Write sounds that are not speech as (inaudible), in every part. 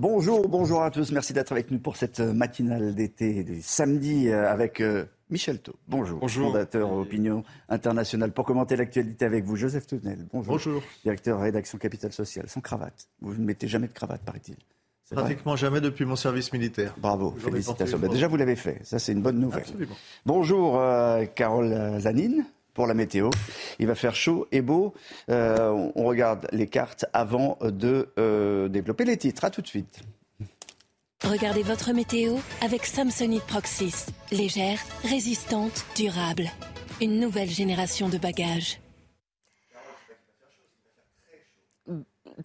Bonjour, bonjour à tous. Merci d'être avec nous pour cette matinale d'été du samedi euh, avec euh, Michel Thau. Bonjour. Bonjour. Fondateur Opinion Internationale. Pour commenter l'actualité avec vous, Joseph Tounel. Bonjour. Bonjour. Directeur rédaction Capital Social. Sans cravate. Vous ne mettez jamais de cravate, paraît-il. Pratiquement jamais depuis mon service militaire. Bravo, félicitations. Bah, déjà, vous l'avez fait. Ça, c'est une bonne nouvelle. Absolument. Bonjour, euh, Carole Zanine. Pour la météo, il va faire chaud et beau. Euh, on- regarde les cartes avant de euh, développer les titres. À tout de suite. Regardez votre météo avec Samsonite Proxys. Légère, résistante, durable. Une nouvelle génération de bagages.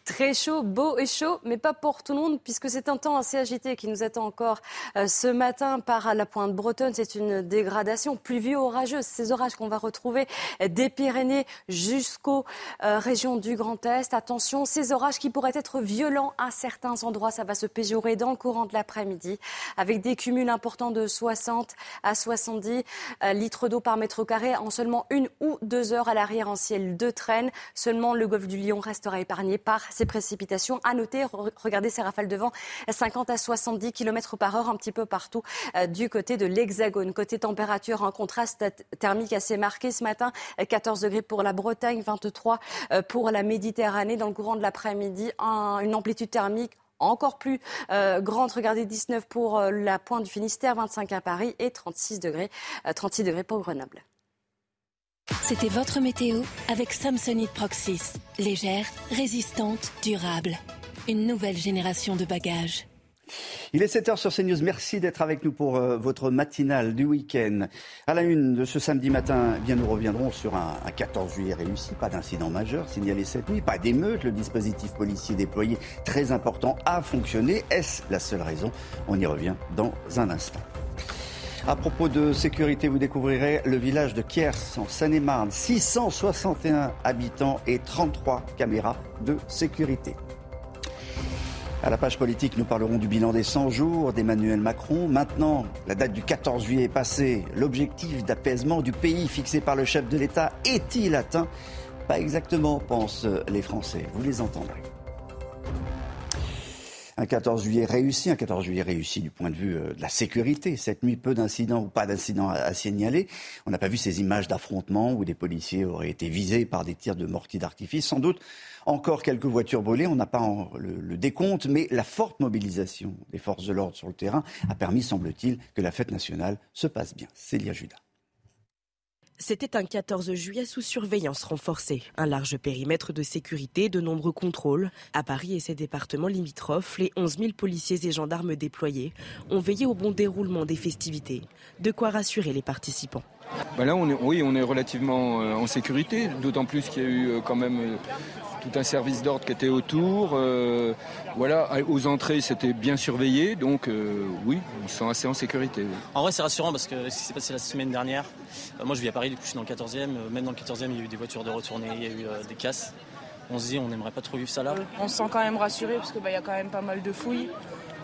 Très chaud, beau et chaud, mais pas pour tout le monde, puisque c'est un temps assez agité qui nous attend encore euh, ce matin par la pointe bretonne. C'est une dégradation pluvieux orageuse. Ces orages qu'on va retrouver des Pyrénées jusqu'aux euh, régions du Grand Est. Attention, ces orages qui pourraient être violents à certains endroits. Ça va se péjorer dans le courant de l'après-midi, avec des cumuls importants de 60 à 70 euh, litres d'eau par mètre carré en seulement une ou deux heures à l'arrière en ciel de traîne. Seulement le golfe du Lion restera épargné par ces précipitations. À noter, re- regardez ces rafales de vent, 50 à 70 km par heure un petit peu partout euh, du côté de l'Hexagone. Côté température, un contraste thermique assez marqué ce matin. Euh, 14 degrés pour la Bretagne, 23 euh, pour la Méditerranée. Dans le courant de l'après-midi, un- une amplitude thermique encore plus euh, grande. Regardez, 19 pour la pointe du Finistère, 25 à Paris et 36 degrés, euh, 36 degrés pour Grenoble. C'était votre météo avec Samsonite Proxys. Légère, résistante, durable. Une nouvelle génération de bagages. Il est 7h sur CNews. Merci d'être avec nous pour euh, votre matinale du week-end. À la une de ce samedi matin, eh bien, nous reviendrons sur un, un 14 juillet réussi. Pas d'incident majeur signalé cette nuit, pas d'émeute. Le dispositif policier déployé, très important, a fonctionné. Est-ce la seule raison? On y revient dans un instant. À propos de sécurité, vous découvrirez le village de Kiers en Seine-et-Marne. 661 habitants et 33 caméras de sécurité. À la page politique, nous parlerons du bilan des 100 jours d'Emmanuel Macron. Maintenant, la date du 14 juillet est passée. L'objectif d'apaisement du pays fixé par le chef de l'État est-il atteint? Pas exactement, pensent les Français. Vous les entendrez. Un 14 juillet réussi, un 14 juillet réussi du point de vue euh, de la sécurité. Cette nuit, peu d'incidents ou pas d'incidents à, signaler. On n'a pas vu ces images d'affrontements où des policiers auraient été visés par des tirs de mortier d'artifice. Sans doute encore quelques voitures brûlées. On n'a pas le, le décompte, mais la forte mobilisation des forces de l'ordre sur le terrain a permis, semble-t-il, que la fête nationale se passe bien. Célia Judas. C'était un 14 juillet sous surveillance renforcée. Un large périmètre de sécurité, de nombreux contrôles. À Paris et ses départements limitrophes, les 11 000 policiers et gendarmes déployés ont veillé au bon déroulement des festivités. De quoi rassurer les participants. Bah là, on est, oui, on est relativement euh, en sécurité, d'autant plus qu'il y a eu euh, quand même euh, tout un service d'ordre qui était autour. euh, voilà, aux entrées, c'était bien surveillé, donc euh, oui, on se sent assez en sécurité. oui. En vrai, c'est rassurant parce que ce qui s'est passé la semaine dernière, euh, moi je vis à Paris, du coup je suis dans le 14e. euh, même dans le 14e, il y a eu des voitures de retournée, il y a eu euh, des casses. On se dit, on n'aimerait pas trop vivre ça là. On se sent quand même rassuré parce qu'il y a quand même pas mal de fouilles.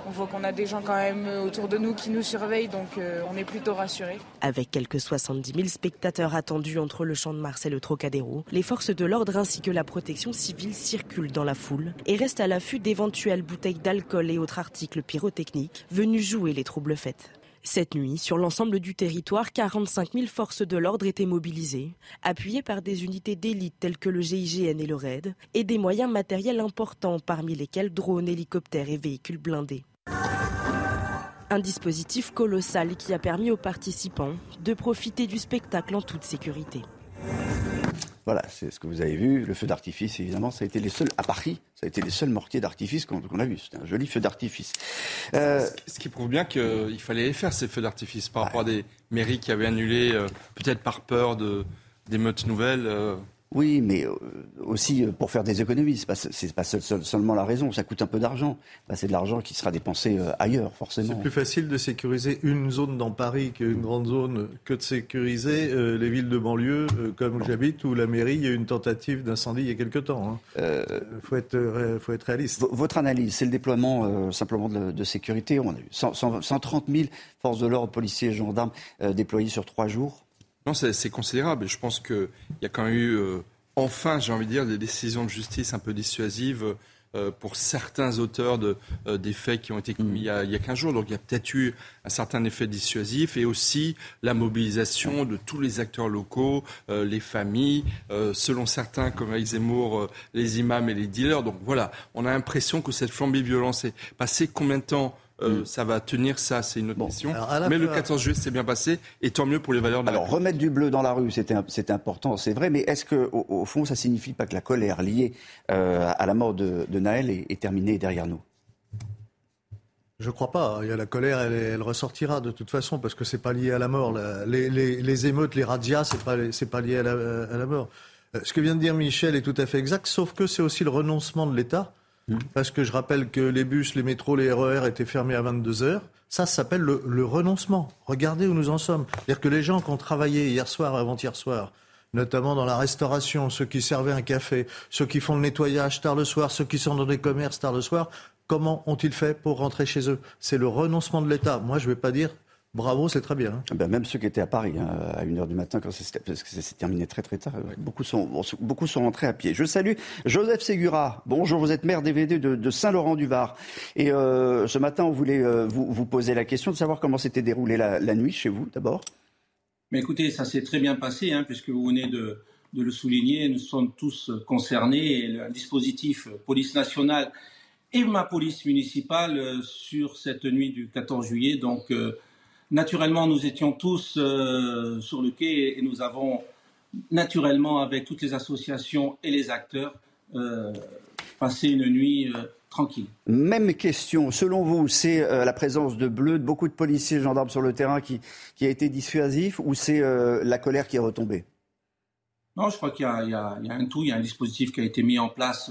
On voit qu'on a des gens quand même autour de nous qui nous surveillent, donc euh, on est plutôt rassurés. Avec quelques 70 000 spectateurs attendus entre le Champ de Mars et le Trocadéro, les forces de l'ordre ainsi que la protection civile circulent dans la foule et restent à l'affût d'éventuelles bouteilles d'alcool et autres articles pyrotechniques venus jouer les troubles fêtes. Cette nuit, sur l'ensemble du territoire, 45 000 forces de l'ordre étaient mobilisées, appuyées par des unités d'élite telles que le GIGN et le RAID, et des moyens matériels importants, parmi lesquels drones, hélicoptères et véhicules blindés. Un dispositif colossal qui a permis aux participants de profiter du spectacle en toute sécurité. Voilà, c'est ce que vous avez vu. Le feu d'artifice, évidemment, ça a été les seuls, à Paris, ça a été les seuls mortiers d'artifice qu'on a vus. C'était un joli feu d'artifice. Euh, Ce qui prouve bien qu'il fallait les faire, ces feux d'artifice, par rapport à des mairies qui avaient annulé, euh, peut-être par peur de- d'émeutes nouvelles. euh. Oui, mais euh, aussi euh, pour faire des économies. C'est pas, c'est pas seul- seul- seulement la raison. Ça coûte un peu d'argent. Bah, c'est de l'argent qui sera dépensé euh, ailleurs, forcément. C'est plus facile de sécuriser une zone dans Paris qu'une grande zone que de sécuriser euh, les villes de banlieue euh, comme j'habite où la mairie il y a eu une tentative d'incendie il y a quelque temps. Il faut, être, euh, faut être réaliste. V- Votre analyse, c'est le déploiement simplement de, de sécurité. On a eu 100 100 130 000 forces de l'ordre, policiers et gendarmes déployés sur trois jours. Non, c'est considérable. Je pense qu'il y a quand même eu, euh, enfin, j'ai envie de dire, des décisions de justice un peu dissuasives, euh, pour certains auteurs de, des faits qui ont été commis il y a, il y a 15 jours. Donc il y a peut-être eu un certain effet dissuasif et aussi la mobilisation de tous les acteurs locaux, les familles, selon certains, comme avec Zemmour, les imams et les dealers. Donc voilà, on a l'impression que cette flambée de violence est passée combien de temps euh, mm. ça va tenir ça, c'est une autre question. Mais le 14 juillet, c'est bien passé, et tant mieux pour les valeurs de Alors, remettre du bleu dans la rue, c'était important, c'est vrai, mais est-ce que, au, fond, ça signifie pas que la colère liée euh, à la mort de, Naël est, terminée derrière nous? Je crois pas. Il y a la colère, elle, ressortira de toute façon parce que c'est pas lié à la mort. Les, émeutes, les radias, c'est pas c'est pas lié à la, mort. Euh, ce que vient de dire Michel est tout à fait exact, sauf que c'est aussi le renoncement de l'État Mmh. Parce que je rappelle que les bus, les métros, les RER e étaient fermés à 22 heures. Ça, s'appelle le, renoncement. Regardez où nous en sommes. C'est-à-dire que les gens qui ont travaillé hier soir, avant-hier soir, notamment dans la restauration, ceux qui servaient un café, ceux qui font le nettoyage tard le soir, ceux qui sont dans des commerces tard le soir, comment ont-ils fait pour rentrer chez eux? C'est le renoncement de l'État. Moi, je ne vais pas dire Bravo, c'est très bien. Hein. Ben, même ceux qui étaient à Paris hein, à 1h du matin, quand c'est, parce que c'est terminé très très tard, beaucoup, sont, beaucoup sont rentrés à pied. Je salue Joseph Ségura. Bonjour, vous êtes maire DVD de, de Saint-Laurent-du-Var. Et euh, ce matin, on voulait euh, vous, vous, poser la question de savoir comment s'était déroulée la, la, nuit chez vous, d'abord. Mais écoutez, ça s'est très bien passé, hein, puisque vous venez de, de, le souligner. Nous sommes tous concernés. Et le dispositif police nationale et ma police municipale euh, sur cette nuit du 14 juillet. Donc, Naturellement, nous étions tous euh, sur le quai et nous avons naturellement, avec toutes les associations et les acteurs, euh, passé une nuit euh, tranquille. Même question. Selon vous, c'est la présence de bleus, de beaucoup de policiers, gendarmes sur le terrain qui, qui a été dissuasif ou c'est la colère qui est retombée? Non, je crois qu'il y, y, a un tout. Il y a un dispositif qui a été mis en place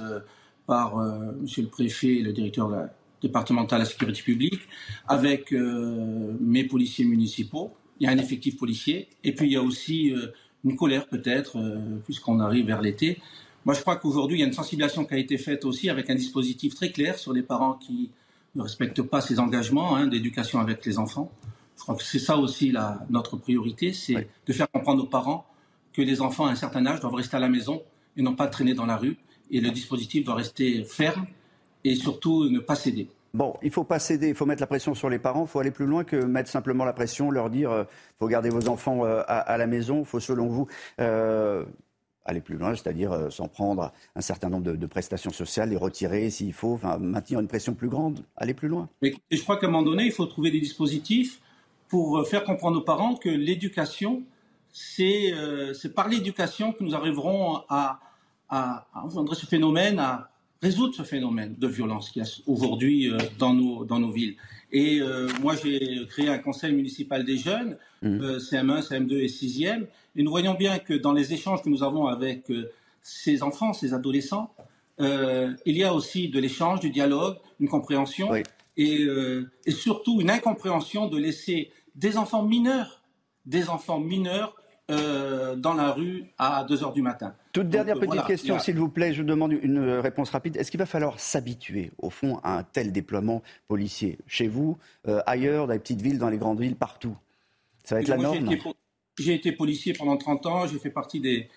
par Monsieur le préfet et le directeur de la départemental à la sécurité publique, avec euh, mes policiers municipaux. Il y a un effectif policier. Et puis il y a aussi euh, une colère peut-être, euh, puisqu'on arrive vers l'été. Moi, je crois qu'aujourd'hui, il y a une sensibilisation qui a été faite aussi avec un dispositif très clair sur les parents qui ne respectent pas ces engagements hein, d'éducation avec les enfants. Je crois que c'est ça aussi la, notre priorité, c'est de faire comprendre aux parents que les enfants à un certain âge doivent rester à la maison et non pas traîner dans la rue. Et le dispositif doit rester ferme et surtout ne pas céder. Bon, il ne faut pas céder, il faut mettre la pression sur les parents, il faut aller plus loin que mettre simplement la pression, leur dire il euh, faut garder vos enfants euh, à, la maison, il faut selon vous euh, aller plus loin, c'est-à-dire s'en prendre un certain nombre de, prestations sociales, les retirer s'il faut, enfin, maintenir une pression plus grande, aller plus loin. Mais je crois qu'à un moment donné, il faut trouver des dispositifs pour faire comprendre aux parents que l'éducation, c'est par l'éducation que nous arriverons à, à, à ce phénomène, à résoudre ce phénomène de violence qu'il y a aujourd'hui euh, dans, nos, dans nos villes. Et euh, moi, j'ai créé un conseil municipal des jeunes, CM1, mmh. CM2 euh, et 6e, et nous voyons bien que dans les échanges que nous avons avec ces enfants, ces adolescents, il y a aussi de l'échange, du dialogue, une compréhension, et, et surtout une incompréhension de laisser des enfants mineurs, des enfants mineurs euh, dans la rue à 2 h du matin. Toute dernière petite question, s'il vous plaît, je demande une réponse rapide. Est-ce qu'il va falloir s'habituer, au fond, à un tel déploiement policier Chez vous, euh, ailleurs, dans les petites villes, dans les grandes villes, partout? Ça va être la norme J'ai été, policier pendant 30 ans, j'ai fait partie des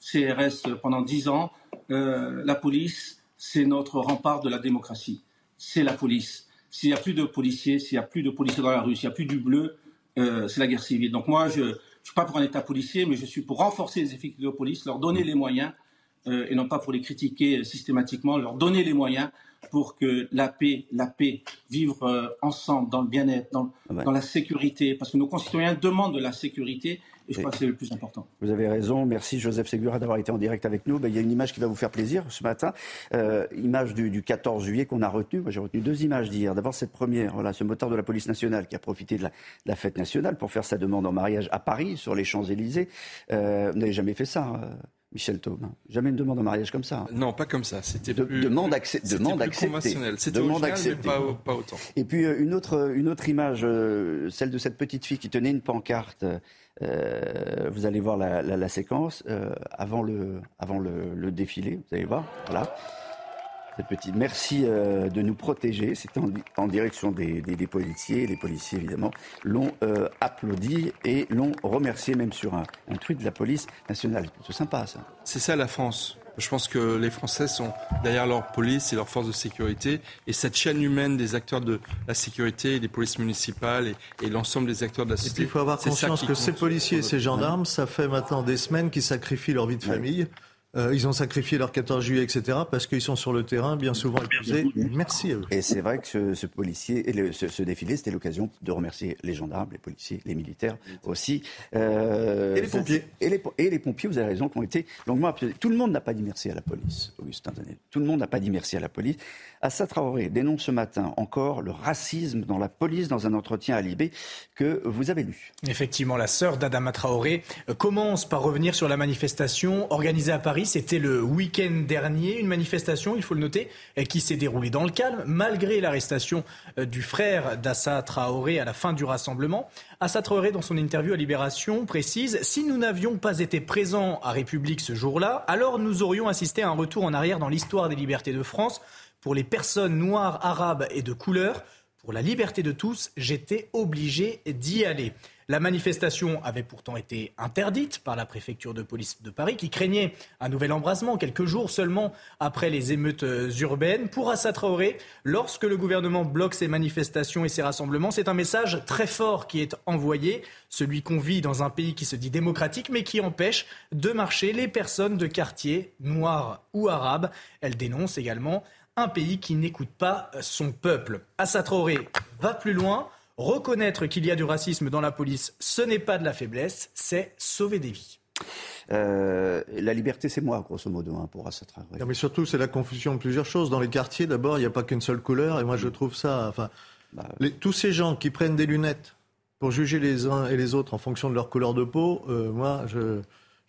CRS pendant 10 ans. Euh, la police, c'est notre rempart de la démocratie. C'est la police. S'il n'y a plus de policiers, s'il n'y a plus de policiers dans la rue, s'il n'y a plus du bleu, c'est la guerre civile. Donc moi, je, je ne suis pas pour un État policier, mais je suis pour renforcer les effectifs de police, leur donner les moyens, euh, et non pas pour les critiquer systématiquement, leur donner les moyens pour que la paix, la paix, vivre euh, ensemble dans le bien-être, dans, ah dans, la sécurité, parce que nos concitoyens demandent de la sécurité et je crois que c'est le plus important. Vous avez raison. Merci Joseph Segura d'avoir été en direct avec nous. Ben, il y a une image qui va vous faire plaisir ce matin. Euh, image du, 14 juillet qu'on a retenue. Moi, j'ai retenu deux images d'hier. D'abord, cette première, voilà, ce moteur de la police nationale qui a profité de la, fête nationale pour faire sa demande en mariage à Paris, sur les Champs-Élysées. Euh, vous n'avez jamais fait ça. Euh, Michel Taube. Jamais une demande en mariage comme ça. Non, pas comme ça. C'était plus, demande, accès, demande conventionnelle. C'était demande mais pas, pas, autant. Et puis une autre, une autre image, celle de cette petite fille qui tenait une pancarte euh, vous allez voir la, séquence euh, avant, le, avant le, défilé. Vous allez voir, voilà. Cette petite. Merci euh, de nous protéger. C'était en, direction des, policiers. Les policiers, évidemment, l'ont applaudi et l'ont remercié, même sur un, un, tweet de la police nationale. C'est sympa, ça. C'est ça la France. Je pense que les Français sont derrière leur police et leurs forces de sécurité. Et cette chaîne humaine des acteurs de la sécurité, des polices municipales et, l'ensemble des acteurs de la société. il faut avoir conscience que ces policiers et ces gendarmes, ça fait maintenant des semaines qu'ils sacrifient leur vie de famille. Euh, ils ont sacrifié leur 14 juillet, etc., parce qu'ils sont sur le terrain, bien souvent épuisés. Merci à eux. Et c'est vrai que ce, policier, ce, défilé, c'était l'occasion de remercier les gendarmes, les policiers, les militaires aussi. Euh, et les pompiers. Et les, et les, pompiers, vous avez raison, qui ont été longuement Tout le monde n'a pas dit merci à la police, Augustin Danet. Tout le monde n'a pas dit merci à la police. Assa Traoré dénonce ce matin encore le racisme dans la police dans un entretien à Libé que vous avez lu. Effectivement, la sœur d'Adama Traoré euh, commence par revenir sur la manifestation organisée à Paris. C'était le week-end dernier, une manifestation, il faut le noter, euh, qui s'est déroulée dans le calme, malgré l'arrestation euh, du frère d'Assa Traoré à la fin du rassemblement. Assa Traoré, dans son interview à Libération, précise Si nous n'avions pas été présents à République ce jour-là, alors nous aurions assisté à un retour en arrière dans l'histoire des libertés de France pour les personnes noires, arabes et de couleur. Pour la liberté de tous, j'étais obligé d'y aller. La manifestation avait pourtant été interdite par la préfecture de police de Paris qui craignait un nouvel embrasement quelques jours seulement après les émeutes urbaines. Pour Assa Traoré, lorsque le gouvernement bloque ces manifestations et ces rassemblements, c'est un message très fort qui est envoyé, celui qu'on vit dans un pays qui se dit démocratique mais qui empêche de marcher les personnes de quartier, noirs ou arabes. Elle dénonce également un pays qui n'écoute pas son peuple. Assa Traoré va plus loin. Reconnaître qu'il y a du racisme dans la police, ce n'est pas de la faiblesse, c'est sauver des vies. Euh, la liberté, c'est moi, grosso modo, hein, pour Assa Traoré. Non, mais surtout, c'est la confusion de plusieurs choses. Dans les quartiers, d'abord, il n'y a pas qu'une seule couleur, et moi, je trouve ça. Enfin, bah, tous ces gens qui prennent des lunettes pour juger les uns et les autres en fonction de leur couleur de peau, euh, moi, je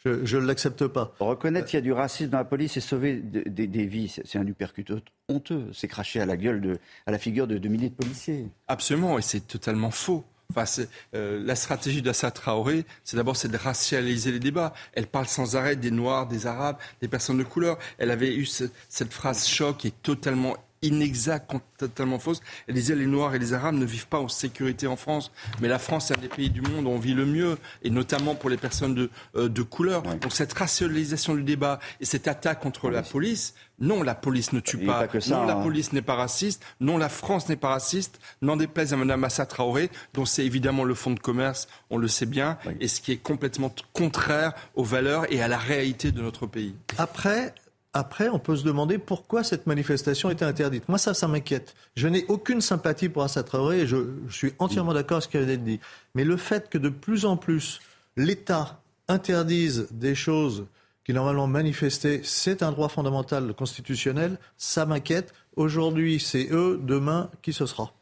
je ne l'accepte pas. Reconnaître qu'il y a du racisme dans la police et sauver des vies, c'est un uppercut honteux. C'est cracher à la gueule, de, à la figure de, milliers de policiers. Absolument, et c'est totalement faux. Enfin, euh, la stratégie d'Assa Traoré, c'est d'abord de racialiser les débats. Elle parle sans arrêt des Noirs, des Arabes, des personnes de couleur. Elle avait eu cette phrase choc qui est totalement inexacte, totalement fausse. Elle disait les Noirs et les Arabes ne vivent pas en sécurité en France, mais la France est un des pays du monde où on vit le mieux, et notamment pour les personnes de, euh, de couleur. Donc cette racialisation du débat et cette attaque contre la police, non, la police ne tue pas, non, la hein. police n'est pas raciste, non, la France n'est pas raciste, n'en déplaise à Mme Massa Traoré, dont c'est évidemment le fonds de commerce, on le sait bien, et ce qui est complètement contraire aux valeurs et à la réalité de notre pays. Après, après, on peut se demander pourquoi cette manifestation était interdite. Moi, ça, ça m'inquiète. Je n'ai aucune sympathie pour Assa Traoré et je, suis entièrement d'accord avec ce qui vient d'être dit. Mais le fait que de plus en plus l'État interdise des choses qui normalement manifestaient, c'est un droit fondamental constitutionnel, ça m'inquiète. Aujourd'hui, c'est eux, demain, qui ce sera?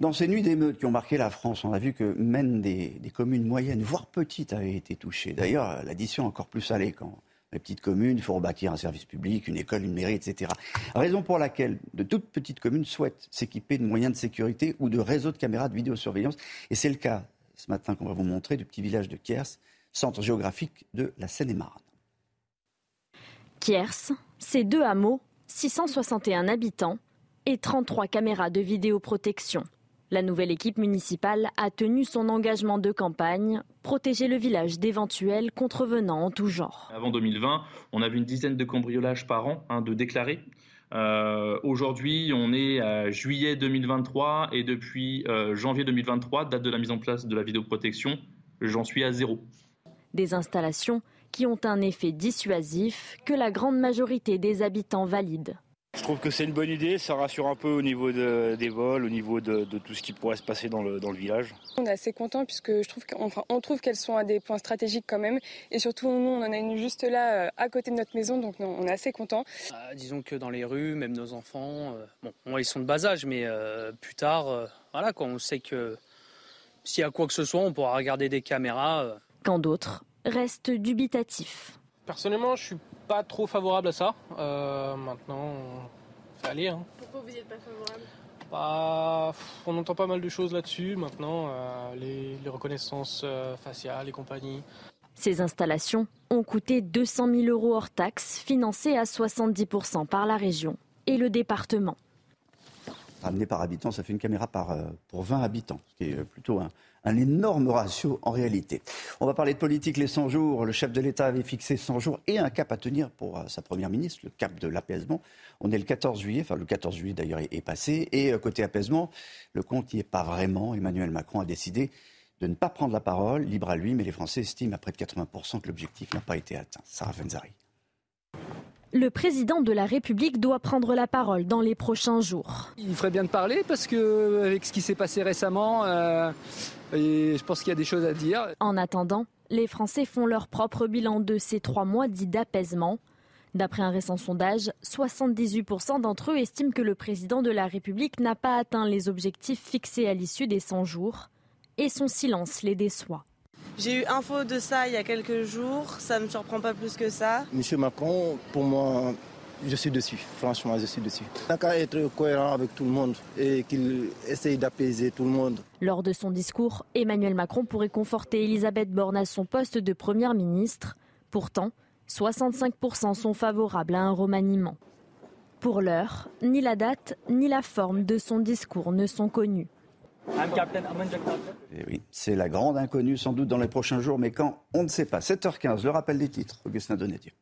Dans ces nuits d'émeutes qui ont marqué la France, on a vu que même des, des communes moyennes, voire petites, avaient été touchées. D'ailleurs, l'addition encore plus salée quand les petites communes, il faut rebâtir un service public, une école, une mairie, etc. Raison pour laquelle de toutes petites communes souhaitent s'équiper de moyens de sécurité ou de réseaux de caméras de vidéosurveillance. Et c'est le cas ce matin qu'on va vous montrer du petit village de Kiers, centre géographique de la Seine-et-Marne. Kiers, c'est deux hameaux, 661 habitants et 33 caméras de vidéoprotection. La nouvelle équipe municipale a tenu son engagement de campagne, protéger le village d'éventuels contrevenants en tout genre. Avant 2020, on avait une dizaine de cambriolages par an hein, de déclarés. Euh, aujourd'hui, on est à juillet 2023 et depuis euh, janvier 2023, date de la mise en place de la vidéoprotection, j'en suis à zéro. Des installations qui ont un effet dissuasif que la grande majorité des habitants valident. Je trouve que c'est une bonne idée, ça rassure un peu au niveau des vols, au niveau de, tout ce qui pourrait se passer dans le, village. On est assez content puisque je trouve on trouve qu'elles sont à des points stratégiques quand même et surtout nous on en a une juste là euh, à côté de notre maison donc on est assez content. Ah, disons que dans les rues, même nos enfants, euh, bon, ils sont de bas âge mais euh, plus tard, voilà quand on sait que s'il y a quoi que ce soit, on pourra regarder des caméras. Quand d'autres restent dubitatifs. Personnellement, je suis pas trop favorable à ça. Euh, maintenant, ça aller. Hein. Pourquoi vous n'êtes pas favorable? Bah, On entend pas mal de choses là-dessus maintenant, euh, les, reconnaissances euh, faciales et compagnie. Ces installations ont coûté 200 000 euros hors taxes, financées à 70% par la région et le département. amené par habitant, ça fait une caméra par, pour 20 habitants, ce qui est plutôt un, un énorme ratio en réalité. On va parler de politique les 100 jours. Le chef de l'État avait fixé 100 jours et un cap à tenir pour sa première ministre, le cap de l'apaisement. On est le 14 juillet, enfin le 14 juillet d'ailleurs est, passé, et côté apaisement, le compte n'y est pas vraiment. Emmanuel Macron a décidé de ne pas prendre la parole, libre à lui, mais les Français estiment à près de 80% que l'objectif n'a pas été atteint. Sarah Fenzari. Le président de la République doit prendre la parole dans les prochains jours. Il ferait bien de parler parce que avec ce qui s'est passé récemment, euh, je pense qu'il y a des choses à dire. En attendant, les Français font leur propre bilan de ces trois mois dits d'apaisement. D'après un récent sondage, 78% d'entre eux estiment que le président de la République n'a pas atteint les objectifs fixés à l'issue des 100 jours et son silence les déçoit. J'ai eu info de ça il y a quelques jours, ça ne me surprend pas plus que ça. Monsieur Macron, pour moi, je suis dessus, franchement, je suis dessus. Il n'a qu'à être cohérent avec tout le monde et qu'il essaye d'apaiser tout le monde. Lors de son discours, Emmanuel Macron pourrait conforter Elisabeth Borne à son poste de Première ministre. Pourtant, 65% sont favorables à un remaniement. Pour l'heure, ni la date ni la forme de son discours ne sont connus. Et eh oui, c'est la grande inconnue sans doute dans les prochains jours, mais quand On ne sait pas. 7h15, le rappel des titres. Augustin Donadieu.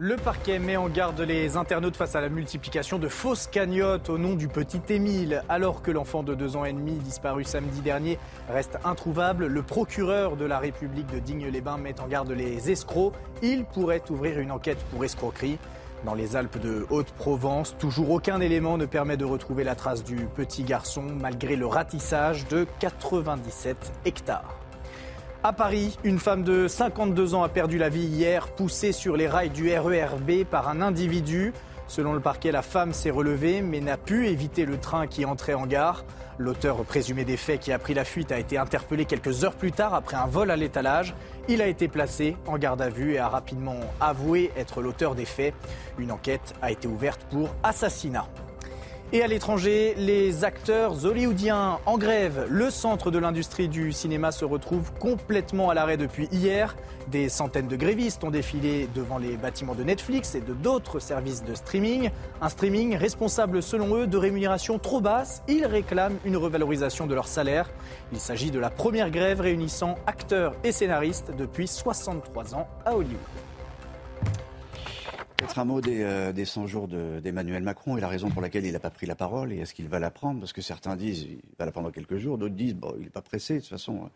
Le parquet met en garde les internautes face à la multiplication de fausses cagnottes au nom du petit Émile. Alors que l'enfant de deux ans et demi disparu samedi dernier reste introuvable, le procureur de la République de Digne-les-Bains met en garde les escrocs. Il pourrait ouvrir une enquête pour escroquerie. Dans les Alpes de Haute-Provence, toujours aucun élément ne permet de retrouver la trace du petit garçon malgré le ratissage de 97 hectares. À Paris, une femme de 52 ans a perdu la vie hier, poussée sur les rails du RERB par un individu. Selon le parquet, la femme s'est relevée mais n'a pu éviter le train qui entrait en gare. L'auteur présumé des faits qui a pris la fuite a été interpellé quelques heures plus tard après un vol à l'étalage. Il a été placé en garde à vue et a rapidement avoué être l'auteur des faits. Une enquête a été ouverte pour assassinat. Et à l'étranger, les acteurs hollywoodiens en grève. Le centre de l'industrie du cinéma se retrouve complètement à l'arrêt depuis hier. Des centaines de grévistes ont défilé devant les bâtiments de Netflix et de d'autres services de streaming. Un streaming responsable selon eux de rémunération trop basse. Ils réclament une revalorisation de leur salaire. Il s'agit de la première grève réunissant acteurs et scénaristes depuis 63 ans à Hollywood. Peut-être un mot des, 100 euh, jours d'Emmanuel Macron et la raison pour laquelle il n'a pas pris la parole et est-ce qu'il va la prendre? Parce que certains disent qu'il va la prendre dans quelques jours, d'autres disent bon, il n'est pas pressé, de toute façon,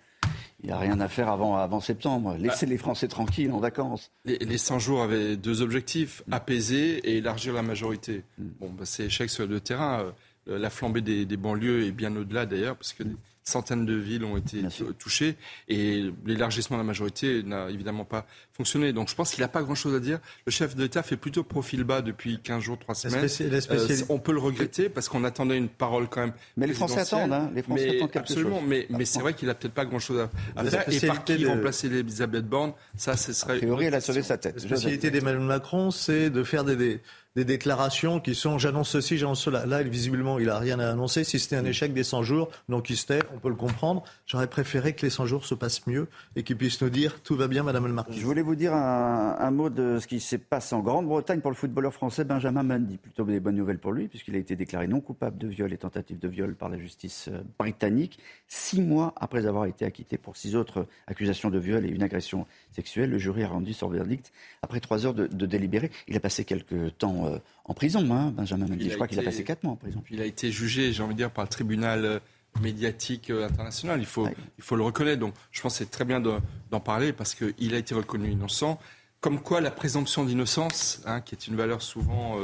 il n'y a rien à faire avant, avant septembre. Laissez les Français tranquilles en vacances. Les, 100 jours avaient deux objectifs, apaiser et élargir la majorité. Mm. Bon, bah, c'est échec sur le terrain. Euh, la flambée des, des banlieues est bien au-delà d'ailleurs, parce que centaines de villes ont été touchées et l'élargissement de la majorité n'a évidemment pas fonctionné. Donc je pense qu'il n'a pas grand-chose à dire. Le chef de l'État fait plutôt profil bas depuis 15 jours, 3 semaines. Euh, on peut le regretter parce qu'on attendait une parole quand même. Mais les Français attendent, hein. les Français attendent quelque absolument, chose. Mais, mais c'est vrai qu'il n'a peut-être pas grand-chose à, faire. Et par qui remplacer Elisabeth Borne, ça, ce serait. A priori, elle a sauvé sa tête. La spécialité d'Emmanuel Macron, c'est de faire des, des déclarations qui sont j'annonce ceci, j'annonce cela. Là, visiblement, il n'a rien à annoncer. Si c'était un échec des 100 jours, donc il se tait, on peut le comprendre. J'aurais préféré que les 100 jours se passent mieux et qu'il puisse nous dire tout va bien, Madame le Marquis. Je voulais vous dire un, mot de ce qui s'est passé en Grande-Bretagne pour le footballeur français Benjamin Mendy. Plutôt des bonnes nouvelles pour lui, puisqu'il a été déclaré non coupable de viol et tentative de viol par la justice euh, britannique, six mois après avoir été acquitté pour six autres accusations de viol et une agression sexuelle. Le jury a rendu son verdict après trois heures de, de délibéré. Il a passé quelques temps euh, en prison, hein, Benjamin Mendy. Je crois qu'il a passé quatre mois en prison. Il a été jugé, j'ai envie de dire, par le tribunal euh, médiatique euh, international. Il faut, il faut le reconnaître. Donc, je pense que c'est très bien d'en parler parce qu'il a été reconnu innocent. Comme quoi, la présomption d'innocence, hein, qui est une valeur souvent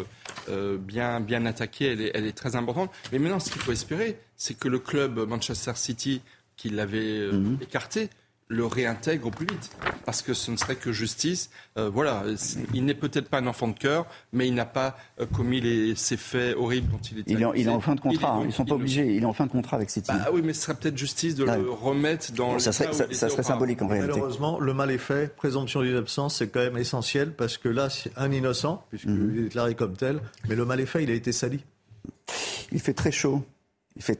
bien, bien attaquée, elle est, elle est, très importante. Mais maintenant, ce qu'il faut espérer, c'est que le club Manchester City, qui l'avait mhm. écarté, le réintègre au plus vite. Parce que ce ne serait que justice. Euh, voilà, il n'est peut-être pas un enfant de cœur, mais il n'a pas euh, commis les, ces faits horribles dont il est il est, il est en fin de contrat, hein. ils ne sont pas obligés. Il est en fin de contrat avec City. Bah, oui, mais ce serait peut-être justice de le remettre dans Ça serait, ça, serait symbolique en réalité. Malheureusement, le mal est fait. Présomption d'innocence, c'est quand même essentiel parce que là, c'est un innocent, puisqu'il mhm. est déclaré comme tel, mais le mal est fait, il a été sali. Il fait très chaud.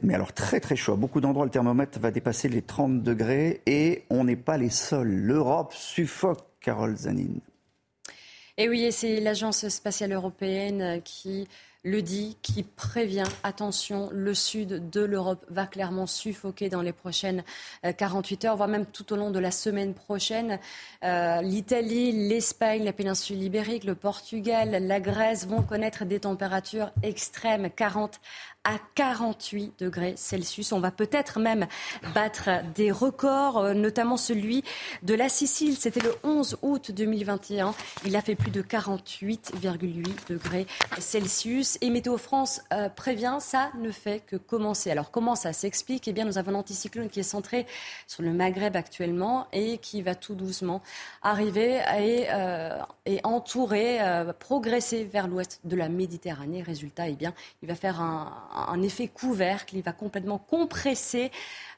Mais alors très très chaud. À beaucoup d'endroits, le thermomètre va dépasser les 30 degrés et on n'est pas les seuls. L'Europe suffoque, Carole Zanine. Et oui, c'est l'Agence spatiale européenne qui le dit, qui prévient, attention, le sud de l'Europe va clairement suffoquer dans les prochaines 48 heures, voire même tout au long de la semaine prochaine. L'Italie, l'Espagne, la péninsule ibérique, le Portugal, la Grèce vont connaître des températures extrêmes, 40 à 48 degrés Celsius. On va peut-être même battre des records, euh, notamment celui de la Sicile. C'était le 11 août 2021. Il a fait plus de 48,8 degrés Celsius. Et Météo France euh, prévient, ça ne fait que commencer. Alors comment ça s'explique? Eh bien, nous avons l'anticyclone qui est centré sur le Maghreb actuellement et qui va tout doucement arriver et, euh, et entourer, progresser vers l'ouest de la Méditerranée. Résultat, eh bien, il va faire un, un effet couvercle, il va complètement compresser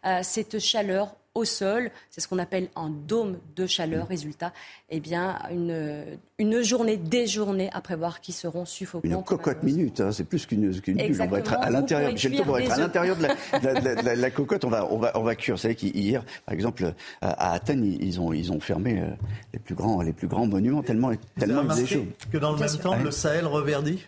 euh, cette chaleur au sol. C'est ce qu'on appelle un dôme de chaleur. Résultat, eh bien, une, une journée, des journées à prévoir qui seront suffocantes. Une cocotte minute, hein, c'est plus qu'une qu bulle. On va être à l'intérieur. Être à l'intérieur de, la, cocotte. On va, on va, on va cuire. Vous savez qu'hier, par exemple, à Athènes, ils ont, ils ont fermé euh, les plus grands, les plus grands monuments tellement, tellement il faisait chaud. Que dans le même temps, le Sahel reverdit?